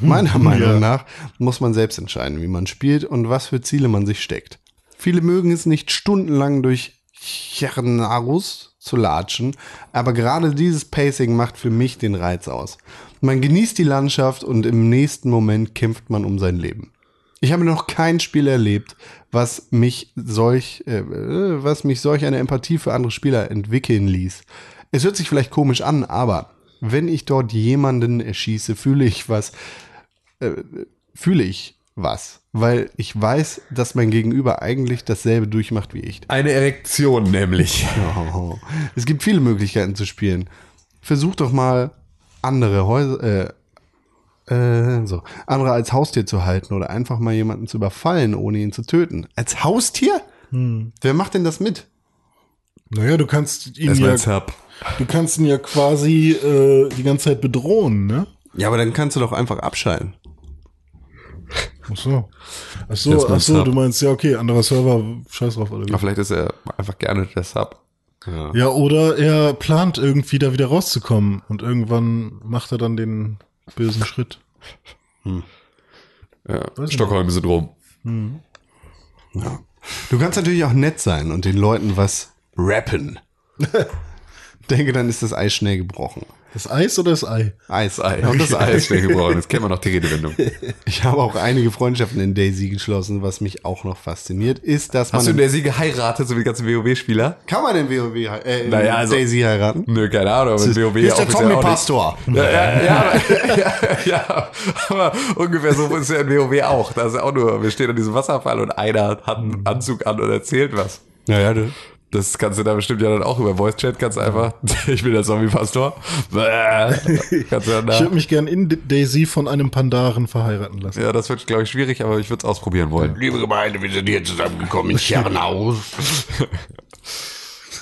Speaker 1: Meiner Meinung
Speaker 2: ja.
Speaker 1: nach muss man selbst entscheiden, wie man spielt und was für Ziele man sich steckt. Viele mögen es nicht stundenlang durch Chernarus zu latschen, aber gerade dieses Pacing macht für mich den Reiz aus. Man genießt die Landschaft und im nächsten Moment kämpft man um sein Leben. Ich habe noch kein Spiel erlebt, was mich solch, äh, äh, was mich solch eine Empathie für andere Spieler entwickeln ließ. Es hört sich vielleicht komisch an, aber wenn ich dort jemanden erschieße, fühle ich was, äh, fühle ich was, weil ich weiß, dass mein Gegenüber eigentlich dasselbe durchmacht wie ich.
Speaker 3: Eine Erektion nämlich.
Speaker 1: Oh. Es gibt viele Möglichkeiten zu spielen. Versuch doch mal andere Häuser, äh, äh, so, andere als Haustier zu halten oder einfach mal jemanden zu überfallen, ohne ihn zu töten. Als Haustier? Wer macht denn das mit?
Speaker 2: Naja, du kannst ihn ja, du kannst ihn ja quasi äh, die ganze Zeit bedrohen, ne?
Speaker 1: Ja, aber dann kannst du doch einfach abschalten.
Speaker 2: Ach so. Ach so, ach so, du meinst, ja, okay, anderer Server, scheiß drauf, alle.
Speaker 3: Aber vielleicht ist er einfach gerne der Sub.
Speaker 2: Ja, oder er plant irgendwie da wieder rauszukommen und irgendwann macht er dann den bösen Schritt.
Speaker 3: Ja.
Speaker 2: nicht.
Speaker 3: Stockholm-Syndrom.
Speaker 1: Du kannst natürlich auch nett sein und den Leuten was rappen. Denke, dann ist das Eis schnell gebrochen.
Speaker 2: Das Eis oder das Ei?
Speaker 1: Eis.
Speaker 3: Das Ei. Und das Ei ist schnell gebrochen. Jetzt kennen wir noch die Redewendung.
Speaker 1: Ich habe auch einige Freundschaften in Daisy geschlossen. Was mich auch noch fasziniert, ist, dass man
Speaker 3: Hast du in Daisy geheiratet, so wie die ganzen WoW-Spieler?
Speaker 1: kann man in WoW äh, in
Speaker 3: Naja, also-
Speaker 1: Daisy heiraten?
Speaker 3: Nö, keine Ahnung, aber in WoW
Speaker 1: Hier ist der
Speaker 3: nicht.
Speaker 1: Zombie-Pastor.
Speaker 3: Ja, ja, ja, aber, ja, ja, aber ungefähr so ist es ja in WoW auch. Da ist ja auch nur, wir stehen an diesem Wasserfall und einer hat einen Anzug an und erzählt was.
Speaker 1: Ja, ja.
Speaker 3: Das kannst du da bestimmt ja dann auch über Voice Chat, du einfach, ich bin der Zombie-Pastor.
Speaker 2: Ich würde mich gern in Daisy von einem Pandaren verheiraten lassen.
Speaker 3: ja, das wird, glaube ich, schwierig, aber ich würde es ausprobieren wollen.
Speaker 1: Liebe Gemeinde, wir sind hier zusammengekommen in Chernau.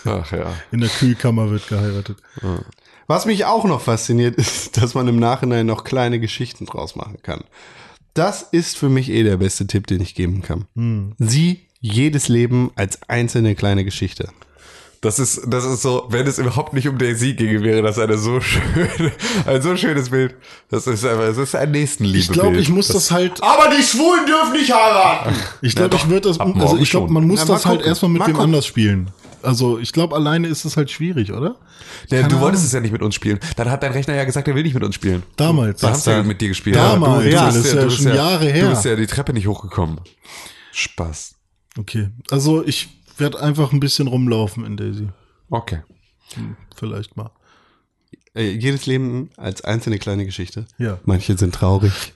Speaker 3: Ach ja.
Speaker 2: In der Kühlkammer wird geheiratet.
Speaker 1: Was mich auch noch fasziniert, ist, dass man im Nachhinein noch kleine Geschichten draus machen kann. Das ist für mich eh der beste Tipp, den ich geben kann. Sieh jedes Leben als einzelne kleine Geschichte.
Speaker 3: Das ist, das ist so, wenn es überhaupt nicht um Daisy ginge, wäre das eine so schöne, ein so schönes Bild. Das ist einfach, das ist ein Nächstenliebe.
Speaker 2: Ich glaube, ich muss das halt,
Speaker 1: Aber die Schwulen dürfen nicht heiraten!
Speaker 2: ich glaube,
Speaker 3: Ja,
Speaker 2: ich würde das, also ich glaube, man muss
Speaker 1: Ja,
Speaker 2: das halt erstmal mit
Speaker 1: Mal
Speaker 2: wem anders spielen. Also ich glaube, alleine ist es halt schwierig, oder?
Speaker 3: Ja, du wolltest es ja nicht mit uns spielen. Dann hat dein Rechner ja gesagt, er will nicht mit uns spielen.
Speaker 2: Damals.
Speaker 3: Wir haben es ja mit dir gespielt.
Speaker 2: Damals,
Speaker 3: du, du
Speaker 2: ja,
Speaker 3: bist
Speaker 2: das ist ja
Speaker 3: du
Speaker 2: schon Jahre her.
Speaker 3: Du bist ja die Treppe nicht hochgekommen. Spaß.
Speaker 2: Okay. Also ich werde einfach ein bisschen rumlaufen in Daisy.
Speaker 3: Okay.
Speaker 2: Vielleicht mal.
Speaker 1: Äh, jedes Leben als einzelne kleine Geschichte.
Speaker 2: Ja.
Speaker 1: Manche sind traurig,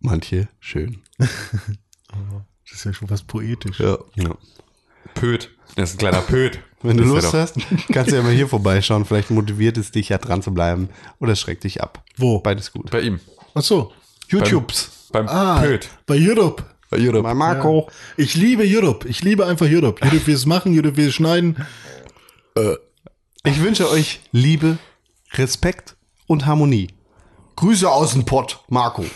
Speaker 1: manche schön.
Speaker 2: Das ist ja schon was poetisch.
Speaker 3: Ja.
Speaker 1: Ja.
Speaker 3: Pöt. Das ist ein kleiner Pöt.
Speaker 1: Wenn du Lust hast, kannst du ja mal hier vorbeischauen. Vielleicht motiviert es dich ja dran zu bleiben oder schreckt dich ab.
Speaker 2: Wo?
Speaker 1: Beides gut.
Speaker 3: Bei ihm.
Speaker 2: Ach so.
Speaker 1: YouTubes.
Speaker 3: Beim
Speaker 2: Ah,
Speaker 3: Pöt.
Speaker 2: bei Europe.
Speaker 3: Europe.
Speaker 1: Bei Marco.
Speaker 2: Ich liebe Europe. Ich liebe einfach Europe. Europe will es machen, Europe will es schneiden.
Speaker 1: Ich wünsche euch Liebe, Respekt und Harmonie. Grüße aus dem Pott, Marco.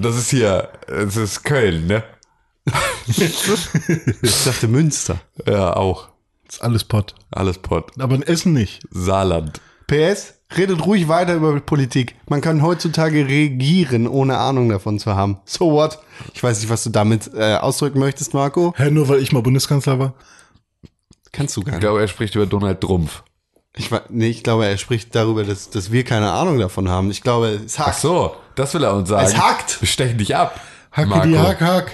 Speaker 3: Das ist hier, das ist Köln, ne?
Speaker 1: Ich dachte Münster.
Speaker 3: Ja, auch.
Speaker 2: ist alles Pott.
Speaker 3: Alles Pott.
Speaker 2: Aber in Essen nicht.
Speaker 3: Saarland.
Speaker 1: PS, redet ruhig weiter über Politik. Man kann heutzutage regieren, ohne Ahnung davon zu haben. So what? Ich weiß nicht, was du damit äh, ausdrücken möchtest, Marco.
Speaker 2: Hä, nur weil ich mal Bundeskanzler war?
Speaker 1: Kannst du gar
Speaker 3: Ich
Speaker 1: nicht.
Speaker 3: glaube, er spricht über Donald Trumpf.
Speaker 1: Ich, nee, ich glaube, er spricht darüber, dass, dass wir keine Ahnung davon haben. Ich glaube, es hackt.
Speaker 3: Ach so, das will er uns sagen.
Speaker 1: Es hackt.
Speaker 3: Wir stechen dich ab.
Speaker 2: Hacke
Speaker 3: Marco.
Speaker 2: die Hack, Hack.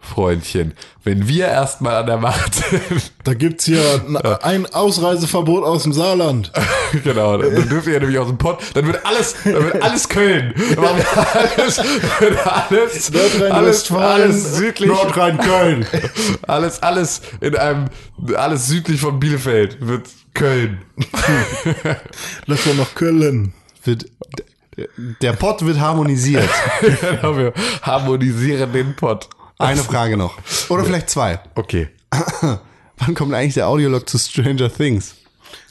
Speaker 3: Freundchen, wenn wir erstmal an der Macht sind,
Speaker 2: Da gibt's hier ein, ein Ausreiseverbot aus dem Saarland.
Speaker 3: genau, dann, dürfen wir nämlich aus dem Pott, dann wird alles, dann wird alles Köln. Dann machen wir alles, wird alles, alles,
Speaker 2: Nordrhein-Westfalen,
Speaker 3: alles südlich,
Speaker 2: Nordrhein-Köln.
Speaker 3: alles, alles in einem, alles südlich von Bielefeld wird Köln.
Speaker 2: Lass mal nach Köln.
Speaker 1: Wird, der Pott wird harmonisiert.
Speaker 3: Genau, wir harmonisieren den Pott.
Speaker 1: Eine Frage noch. Oder vielleicht zwei.
Speaker 3: Okay.
Speaker 1: Wann kommt eigentlich der Audiolog zu Stranger Things?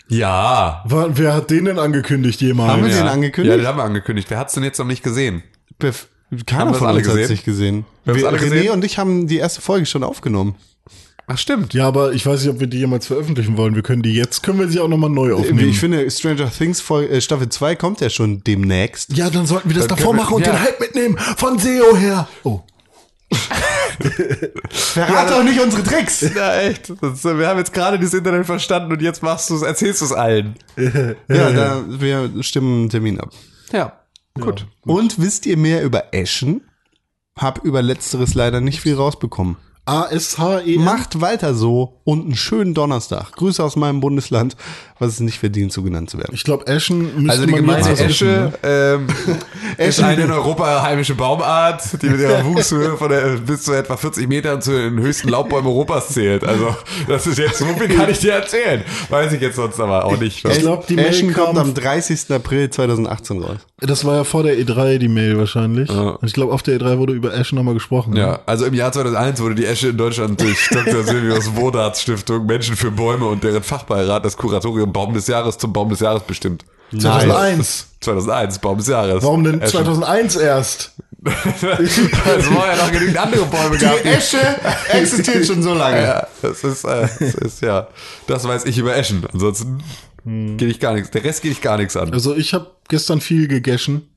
Speaker 3: Ja.
Speaker 2: Wa- Wer hat den denn angekündigt jemals?
Speaker 1: Haben wir
Speaker 3: ja.
Speaker 1: den angekündigt?
Speaker 3: Ja, den haben wir angekündigt. Wer hat's denn jetzt noch nicht gesehen?
Speaker 1: Bef- Keiner
Speaker 3: wir's
Speaker 1: von
Speaker 3: alle
Speaker 1: uns hat
Speaker 3: gesehen?
Speaker 1: sich gesehen.
Speaker 3: Wir haben's alle
Speaker 1: René
Speaker 3: gesehen?
Speaker 1: und ich haben die erste Folge schon aufgenommen.
Speaker 3: Ach, stimmt.
Speaker 2: Ja, aber ich weiß nicht, ob wir die jemals veröffentlichen wollen. Wir können die jetzt, können wir sie auch nochmal neu aufnehmen.
Speaker 1: Ich finde, Stranger Things Folge, äh, Staffel 2 kommt ja schon demnächst.
Speaker 2: ja, dann sollten wir das
Speaker 3: Dann
Speaker 2: davor
Speaker 3: können wir-
Speaker 2: machen und
Speaker 3: ja.
Speaker 2: den Hype mitnehmen. Von SEO her. Oh.
Speaker 1: Verrat doch nicht unsere Tricks!
Speaker 3: Ja, echt. Das, wir haben jetzt gerade das Internet verstanden und jetzt machst du es, erzählst du es allen.
Speaker 1: Ja, da, wir stimmen einen Termin ab.
Speaker 3: Ja. Gut.
Speaker 1: Und wisst ihr mehr über Eschen? Hab über letzteres leider nicht viel rausbekommen.
Speaker 2: A-S-H-E.
Speaker 1: Macht weiter so und einen schönen Donnerstag. Grüße aus meinem Bundesland, was es nicht verdient, so genannt zu werden.
Speaker 2: Ich glaube, Eschen müsste
Speaker 3: Also die
Speaker 2: man
Speaker 3: Gemeinde
Speaker 2: jetzt
Speaker 3: Esche
Speaker 2: ne?
Speaker 3: ähm, ist eine in Europa heimische Baumart, die mit ihrer Wuchshöhe von der, bis zu etwa 40 Metern zu den höchsten Laubbäumen Europas zählt. Also das ist jetzt, so viel kann ich dir erzählen. Weiß ich jetzt sonst aber auch nicht.
Speaker 2: Ich glaub, die Mail
Speaker 1: Eschen kommt
Speaker 2: kam-
Speaker 1: am 30. April 2018 raus.
Speaker 2: Das war ja vor der E3 die Mail wahrscheinlich. Und ich glaube, auf der E3 wurde über Eschen nochmal gesprochen. ne?
Speaker 3: Ja, also im Jahr 2001 wurde die Esche in Deutschland durch Dr. Silvius Wodarts Stiftung Menschen für Bäume und deren Fachbeirat das Kuratorium Baum des Jahres zum Baum des Jahres bestimmt.
Speaker 2: 2001.
Speaker 3: 2001, Baum des Jahres.
Speaker 2: Warum denn
Speaker 3: Eschen.
Speaker 2: 2001 erst?
Speaker 3: Es war ja noch genügend andere Bäume gab.
Speaker 1: Esche existiert schon so lange.
Speaker 3: Ja, das ist, äh, das ist ja, das weiß ich über Eschen. Ansonsten geht ich gar nichts. Der Rest geht ich gar nichts an.
Speaker 2: Also ich habe gestern viel gegessen.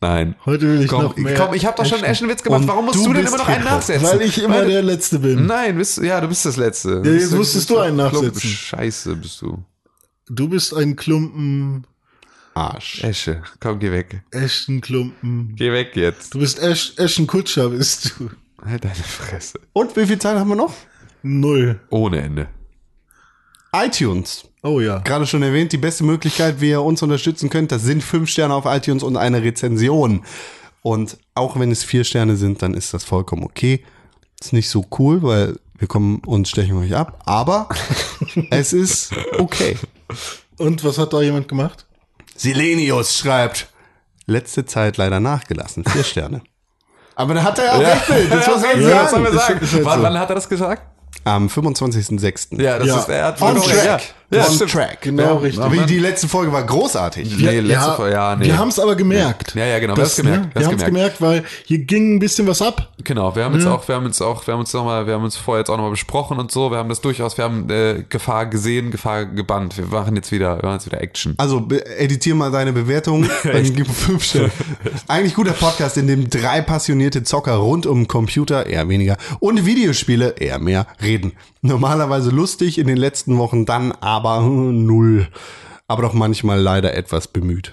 Speaker 3: Nein.
Speaker 2: Heute will ich
Speaker 3: Komm,
Speaker 2: noch mehr.
Speaker 3: komm ich habe doch schon einen Eschenwitz gemacht.
Speaker 1: Und
Speaker 3: Warum musst
Speaker 1: du
Speaker 3: du, denn immer noch einen nachsetzen?
Speaker 2: Weil ich immer
Speaker 3: Weil-
Speaker 2: der Letzte bin.
Speaker 3: Nein, bist, ja, du bist das Letzte.
Speaker 2: Ja, jetzt musstest du einen
Speaker 3: Klumpen
Speaker 2: nachsetzen.
Speaker 3: Scheiße bist du.
Speaker 2: Du bist ein Klumpen,
Speaker 1: Arsch.
Speaker 3: Esche, komm, geh weg.
Speaker 2: Eschenklumpen.
Speaker 3: Geh weg jetzt.
Speaker 2: Du bist Esch, Eschenkutscher, bist du.
Speaker 3: Halt deine Fresse.
Speaker 1: Und wie viel Zeit haben wir noch?
Speaker 2: Null.
Speaker 3: Ohne Ende.
Speaker 1: iTunes.
Speaker 2: Oh ja.
Speaker 1: Gerade schon erwähnt, die beste Möglichkeit, wie ihr uns unterstützen könnt, das sind fünf Sterne auf iTunes und eine Rezension. Und auch wenn es vier Sterne sind, dann ist das vollkommen okay. Ist nicht so cool, weil wir kommen und stechen euch ab, aber es ist okay.
Speaker 2: Und was hat da jemand gemacht?
Speaker 1: Silenius schreibt, letzte Zeit leider nachgelassen, vier Sterne. Aber da hat er ja auch recht mit. Das soll ich
Speaker 3: Ja,
Speaker 1: sagen?
Speaker 3: man
Speaker 2: Ist-
Speaker 3: sagen?
Speaker 2: ist halt
Speaker 3: wann,
Speaker 2: so.
Speaker 3: wann hat er das gesagt?
Speaker 1: Am 25.06.
Speaker 3: Ja, das
Speaker 2: Ja.
Speaker 3: ist, er hat
Speaker 1: On track.
Speaker 3: Ja,
Speaker 1: On
Speaker 3: stimmt.
Speaker 1: track.
Speaker 2: Genau,
Speaker 1: ja.
Speaker 2: richtig.
Speaker 1: Wie die letzte Folge war großartig.
Speaker 3: Nee, letzte
Speaker 2: ja,
Speaker 3: Folge, ja, nee.
Speaker 2: Wir haben es aber gemerkt.
Speaker 3: Ja, ja, genau, wir
Speaker 2: Das,
Speaker 3: haben's gemerkt,
Speaker 2: Ne?
Speaker 3: wir
Speaker 2: Wir
Speaker 3: haben's
Speaker 2: haben es gemerkt, weil hier ging ein bisschen was ab.
Speaker 3: Genau, wir haben jetzt auch, wir haben uns auch, wir haben uns noch mal, wir haben uns vorher jetzt auch nochmal besprochen und so. Wir haben das durchaus, wir haben äh, Gefahr gesehen, Gefahr gebannt. Wir machen jetzt wieder, wir machen jetzt wieder Action.
Speaker 1: Also editier mal deine Bewertung. Dann gib fünf Sterne. Eigentlich guter Podcast, in dem drei passionierte Zocker rund um Computer, eher weniger, und Videospiele, eher mehr, reden. Normalerweise lustig in den letzten Wochen, dann aber hm, null. Aber doch manchmal leider etwas bemüht.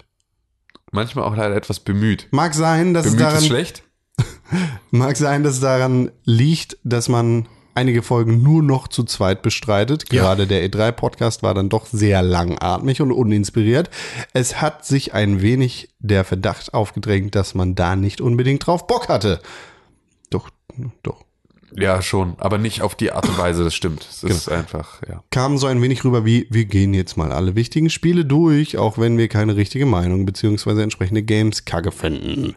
Speaker 3: Manchmal auch leider etwas bemüht.
Speaker 1: Mag sein, dass
Speaker 3: Bemüht
Speaker 1: es
Speaker 3: ist
Speaker 1: daran
Speaker 3: schlecht.
Speaker 1: Mag sein, dass es daran liegt, dass man einige Folgen nur noch zu zweit bestreitet. Gerade der E3-Podcast war dann doch sehr langatmig und uninspiriert. Es hat sich ein wenig der Verdacht aufgedrängt, dass man da nicht unbedingt drauf Bock hatte. Doch, doch.
Speaker 3: Ja, schon, aber nicht auf die Art und Weise, das stimmt. Es ist
Speaker 1: Genau.
Speaker 3: einfach, ja.
Speaker 1: Kam so ein wenig rüber wie, wir gehen jetzt mal alle wichtigen Spiele durch, auch wenn wir keine richtige Meinung beziehungsweise entsprechende Games kacke finden.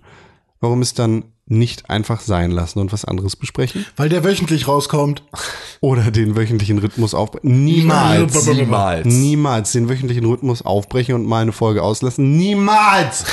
Speaker 1: Warum es dann nicht einfach sein lassen und was anderes besprechen?
Speaker 2: Weil der wöchentlich rauskommt.
Speaker 1: Oder den wöchentlichen Rhythmus aufbrechen. Niemals.
Speaker 3: Niemals.
Speaker 1: Niemals den wöchentlichen Rhythmus aufbrechen und mal eine Folge auslassen. Niemals.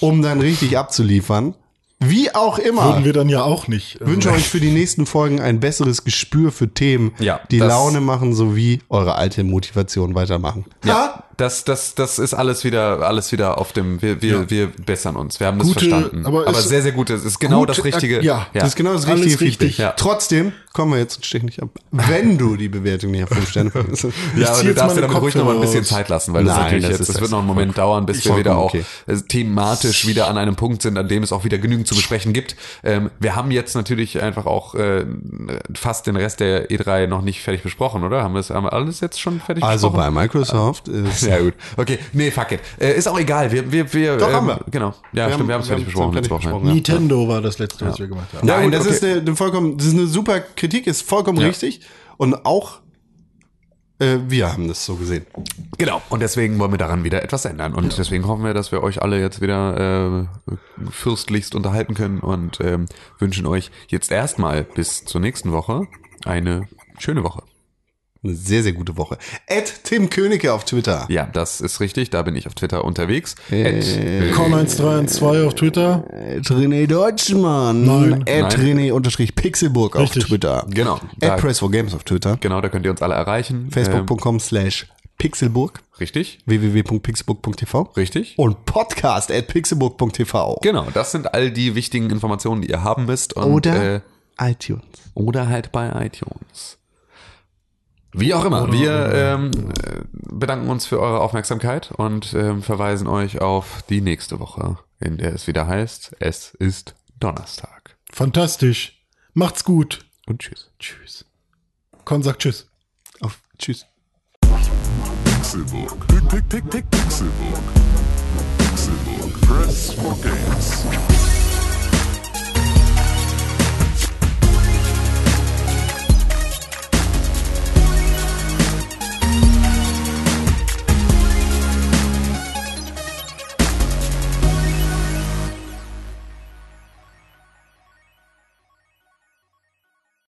Speaker 1: Um dann richtig abzuliefern. Wie auch immer.
Speaker 2: Würden wir dann ja auch nicht.
Speaker 1: Ich wünsche euch für die nächsten Folgen ein besseres Gespür für Themen,
Speaker 3: Ja,
Speaker 1: die Laune machen, sowie eure alte Motivation weitermachen.
Speaker 3: Ja, das, das, das ist alles wieder, alles wieder auf dem, wir, wir,
Speaker 2: Ja.
Speaker 3: wir bessern uns. Wir haben das
Speaker 2: Gute,
Speaker 3: verstanden.
Speaker 2: aber
Speaker 3: Aber, sehr, sehr gut. Es ist genau
Speaker 2: Gut,
Speaker 3: das Richtige.
Speaker 2: äh, ja,
Speaker 1: Das ist genau das
Speaker 2: Alles
Speaker 1: richtige
Speaker 2: richtig,
Speaker 3: ja.
Speaker 1: Trotzdem kommen wir jetzt einen Stich nicht ab. Wenn du die Bewertung nicht auf 5 Sterne findest.
Speaker 3: Ja, aber du darfst dir damit ruhig noch mal ein bisschen Zeit lassen, weil das
Speaker 1: Nein,
Speaker 3: natürlich
Speaker 1: das
Speaker 3: jetzt,
Speaker 1: ist
Speaker 3: das
Speaker 1: das
Speaker 3: wird noch einen Moment dauern, bis wir wieder auch
Speaker 1: okay.
Speaker 3: äh, thematisch wieder an einem Punkt sind, an dem es auch wieder genügend zu besprechen gibt. Ähm, wir haben jetzt natürlich einfach auch äh, fast den Rest der E3 noch nicht fertig besprochen, oder? Haben wir das haben wir alles jetzt schon fertig
Speaker 1: Also
Speaker 3: besprochen?
Speaker 1: bei Microsoft ist
Speaker 3: Ja gut, okay, nee, fuck it. Äh, ist auch egal, wir, wir, wir
Speaker 1: Doch,
Speaker 3: ähm,
Speaker 1: haben wir.
Speaker 3: Genau, ja, stimmt, wir haben es fertig besprochen letzte Woche.
Speaker 1: besprochen, ja.
Speaker 2: Nintendo war das letzte, was wir gemacht haben.
Speaker 1: Nein, das
Speaker 3: okay.
Speaker 1: ist eine, eine vollkommen, das ist eine super Kritik, ist vollkommen
Speaker 3: Ja.
Speaker 1: richtig. Und auch äh, wir haben das so gesehen.
Speaker 3: Genau, und deswegen wollen wir daran wieder etwas ändern. Und deswegen hoffen wir, dass wir euch alle jetzt wieder äh, fürstlichst unterhalten können und ähm, wünschen euch jetzt erstmal bis zur nächsten Woche eine schöne Woche.
Speaker 1: Eine sehr, sehr gute Woche. Ed Tim Königke auf Twitter.
Speaker 3: Ja, das ist richtig, da bin ich auf Twitter unterwegs.
Speaker 1: Äh,
Speaker 3: At-
Speaker 2: Con1312 auf Twitter.
Speaker 1: Ed René Deutschmann.
Speaker 2: Nein.
Speaker 1: Ed
Speaker 3: Nein.
Speaker 1: René unterstrich Pixelburg auf. Twitter.
Speaker 3: Genau, da-
Speaker 1: Ed Press for Games auf Twitter.
Speaker 3: genau, da könnt ihr uns alle erreichen.
Speaker 1: Facebook.com slash Pixelburg.
Speaker 3: Ähm, richtig,
Speaker 1: www.pixelburg.tv.
Speaker 3: richtig.
Speaker 1: Und podcast at pixelburg.tv.
Speaker 3: Genau, das sind all die wichtigen Informationen, die ihr haben müsst. Und,
Speaker 1: Oder
Speaker 3: äh,
Speaker 1: iTunes.
Speaker 3: Oder halt bei iTunes. Wie auch immer, wir ähm, äh, bedanken uns für eure Aufmerksamkeit und ähm, verweisen euch auf die nächste Woche, in der es wieder heißt, es ist Donnerstag.
Speaker 2: Fantastisch. Macht's gut.
Speaker 3: Und tschüss. Tschüss.
Speaker 2: Con sagt Tschüss.
Speaker 1: Auf Tschüss.
Speaker 5: Pixelburg. Pick, pick, pick, pick, Pixelburg. Pixelburg. Press for